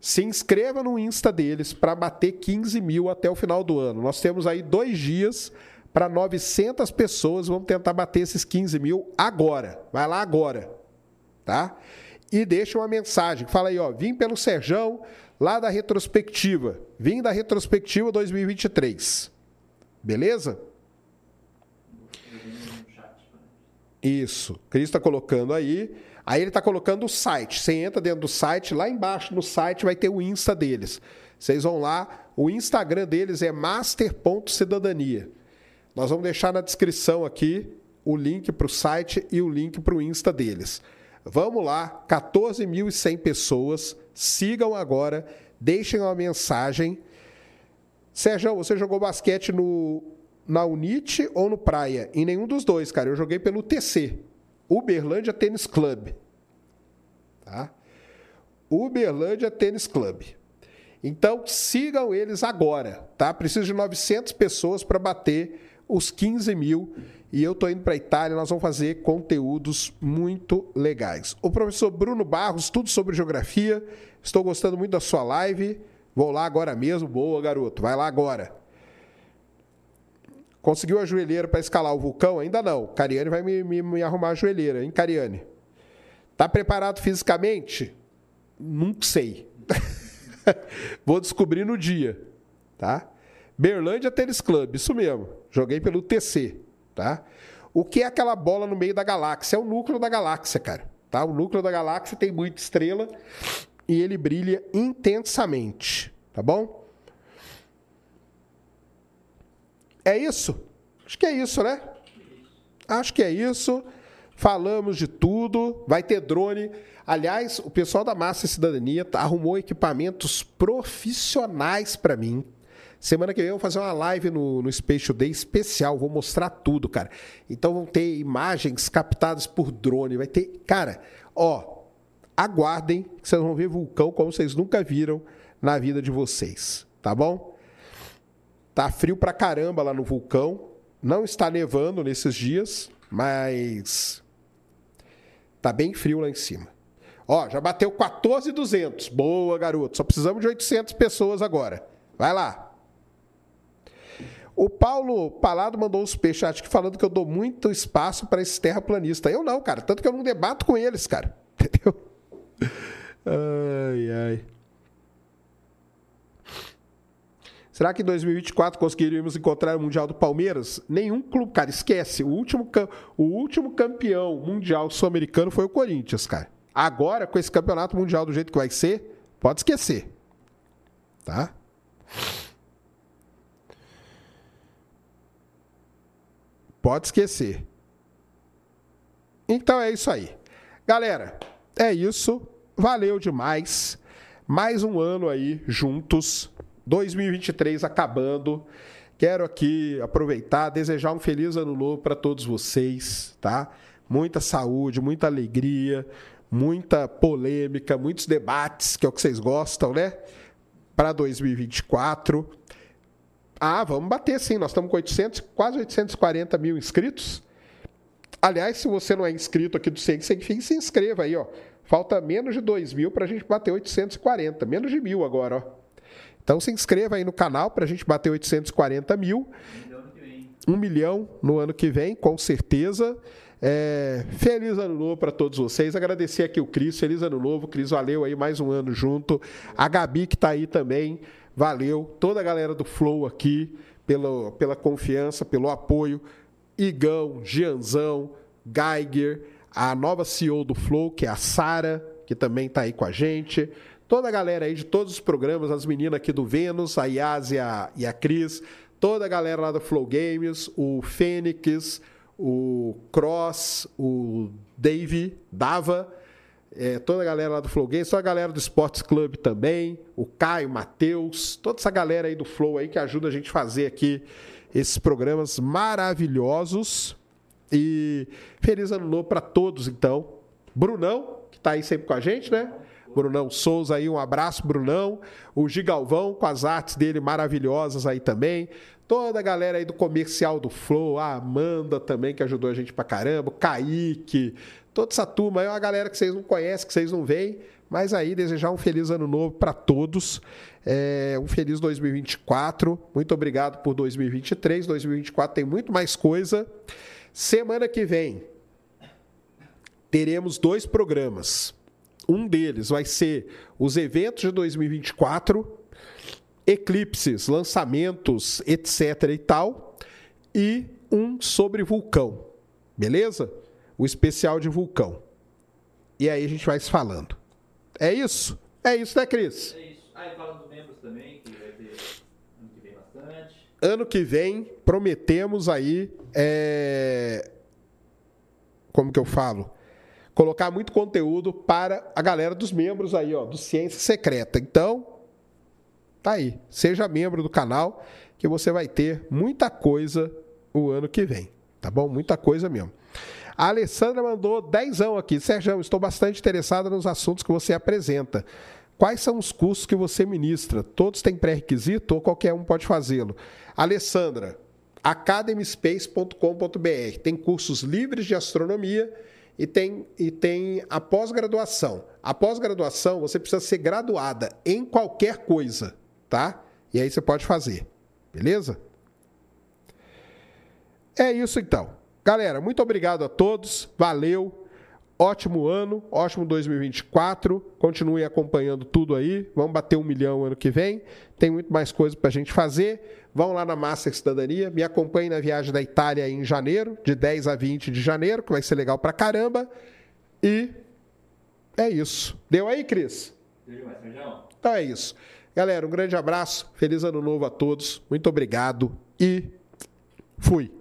Se inscreva no Insta deles para bater 15 mil até o final do ano. Nós temos aí dois dias para 900 pessoas. Vamos tentar bater esses 15 mil agora. Vai lá agora, tá? E deixa uma mensagem. Fala aí, ó. Vim pelo Serjão, lá da retrospectiva. Vim da retrospectiva 2023. Beleza? Isso. Cris está colocando aí. Aí ele está colocando o site. Você entra dentro do site, lá embaixo no site vai ter o Insta deles. Vocês vão lá, o Instagram deles é master.cidadania. Nós vamos deixar na descrição aqui o link para o site e o link para o Insta deles. Vamos lá, 14.100 pessoas. Sigam agora, deixem uma mensagem. Sérgio, você jogou basquete no, na Unite ou no Praia? Em nenhum dos dois, cara. Eu joguei pelo TC, Uberlândia Tênis Club. Tá? Uberlândia Tênis Club. Então, sigam eles agora, tá? Preciso de 900 pessoas para bater os 15 mil. E eu tô indo para Itália, nós vamos fazer conteúdos muito legais. O professor Bruno Barros, tudo sobre geografia. Estou gostando muito da sua live. Vou lá agora mesmo. Boa, garoto. Vai lá agora. Conseguiu a joelheira para escalar o vulcão? Ainda não. Cariane vai me, me, me arrumar a joelheira, hein, Cariane? Tá preparado fisicamente? Não sei. Vou descobrir no dia, tá? Berlândia Tênis Club, isso mesmo. Joguei pelo TC, tá? O que é aquela bola no meio da galáxia? É o núcleo da galáxia, cara. Tá? O núcleo da galáxia tem muita estrela e ele brilha intensamente, tá bom? É isso? Acho que é isso, né? Acho que é isso. Falamos de tudo. Vai ter drone. Aliás, o pessoal da Massa e Cidadania tá- arrumou equipamentos profissionais para mim. Semana que vem eu vou fazer uma live no, no Space Day especial. Vou mostrar tudo, cara. Então vão ter imagens captadas por drone. Vai ter. Cara, ó. Aguardem que vocês vão ver vulcão como vocês nunca viram na vida de vocês. Tá bom? Tá frio pra caramba lá no vulcão. Não está nevando nesses dias, mas tá bem frio lá em cima. Ó, já bateu 14,200. Boa, garoto. Só precisamos de 800 pessoas agora. Vai lá. O Paulo Palado mandou um superchat aqui falando que eu dou muito espaço para esse terraplanista. Eu não, cara. Tanto que eu não debato com eles, cara. Entendeu? Ai, ai. Será que em 2024 conseguiríamos encontrar o Mundial do Palmeiras? Nenhum clube, cara, esquece. O último, o último campeão mundial sul-americano foi o Corinthians, cara. Agora, com esse campeonato mundial do jeito que vai ser, pode esquecer. Tá? Pode esquecer. Então é isso aí. Galera, é isso. Valeu demais. Mais um ano aí juntos. 2023 acabando. Quero aqui aproveitar, desejar um feliz ano novo para todos vocês, tá? Muita saúde, muita alegria, muita polêmica, muitos debates, que é o que vocês gostam, né? Para 2024. Ah, vamos bater sim. Nós estamos com 800, quase 840 mil inscritos. Aliás, se você não é inscrito aqui do Ciência Sem Fim, se inscreva aí, ó. Falta menos de 2 mil para a gente bater 840. Menos de mil agora, ó. Então se inscreva aí no canal para a gente bater 840 mil. Um milhão no ano que vem, com certeza. É, feliz ano novo para todos vocês. Agradecer aqui o Cris. Feliz ano novo. Cris, valeu aí mais um ano junto. A Gabi que está aí também. Valeu. Toda a galera do Flow aqui pelo, pela confiança, pelo apoio. Igão, Gianzão, Geiger, a nova CEO do Flow, que é a Sara, que também está aí com a gente. Toda a galera aí de todos os programas, as meninas aqui do Vênus, a Yas e a, e a Cris, toda a galera lá do Flow Games, o Fênix, o Cross, o Dave, Dava, é, toda a galera lá do Flow Games, toda a galera do Sports Club também, o Caio, Matheus, toda essa galera aí do Flow aí que ajuda a gente a fazer aqui esses programas maravilhosos. E feliz ano novo para todos, então. Brunão, que está aí sempre com a gente, né? Brunão Souza aí, um abraço, Brunão. O Gigalvão, com as artes dele maravilhosas aí também. Toda a galera aí do comercial do Flow, a Amanda também, que ajudou a gente pra caramba, o Kaique, toda essa turma aí, é uma galera que vocês não conhecem, que vocês não veem, mas aí desejar um feliz ano novo para todos. É, um feliz 2024. Muito obrigado por 2023. 2024 tem muito mais coisa. Semana que vem teremos dois programas. Um deles vai ser os eventos de 2024, eclipses, lançamentos, etc. e tal, e um sobre vulcão. Beleza? O especial de vulcão. E aí a gente vai se falando. É isso? É isso, né, Cris? É isso. Ah, e fala dos membros também, que vai ter ano que vem bastante. ano que vem prometemos aí é, como que eu falo colocar muito conteúdo para a galera dos membros aí ó do ciência secreta então tá aí seja membro do canal que você vai ter muita coisa o ano que vem tá bom muita coisa mesmo a Alessandra mandou dezão aqui. Sérgio, estou bastante interessada nos assuntos que você apresenta. Quais são os cursos que você ministra? Todos têm pré-requisito ou qualquer um pode fazê-lo? Alessandra, academyspace.com.br. Tem cursos livres de astronomia e tem, e tem a pós-graduação. A pós-graduação, você precisa ser graduada em qualquer coisa, tá? E aí você pode fazer, beleza? É isso então. Galera, muito obrigado a todos. Valeu. Ótimo ano, ótimo 2024. Continuem acompanhando tudo aí. Vamos bater um milhão ano que vem. Tem muito mais coisa para a gente fazer. Vão lá na Master Cidadania. Me acompanhem na viagem da Itália em janeiro, de 10 a 20 de janeiro, que vai ser legal pra caramba. E é isso. Deu aí, Cris? Deu Sérgio. Então é isso. Galera, um grande abraço. Feliz ano novo a todos. Muito obrigado e fui.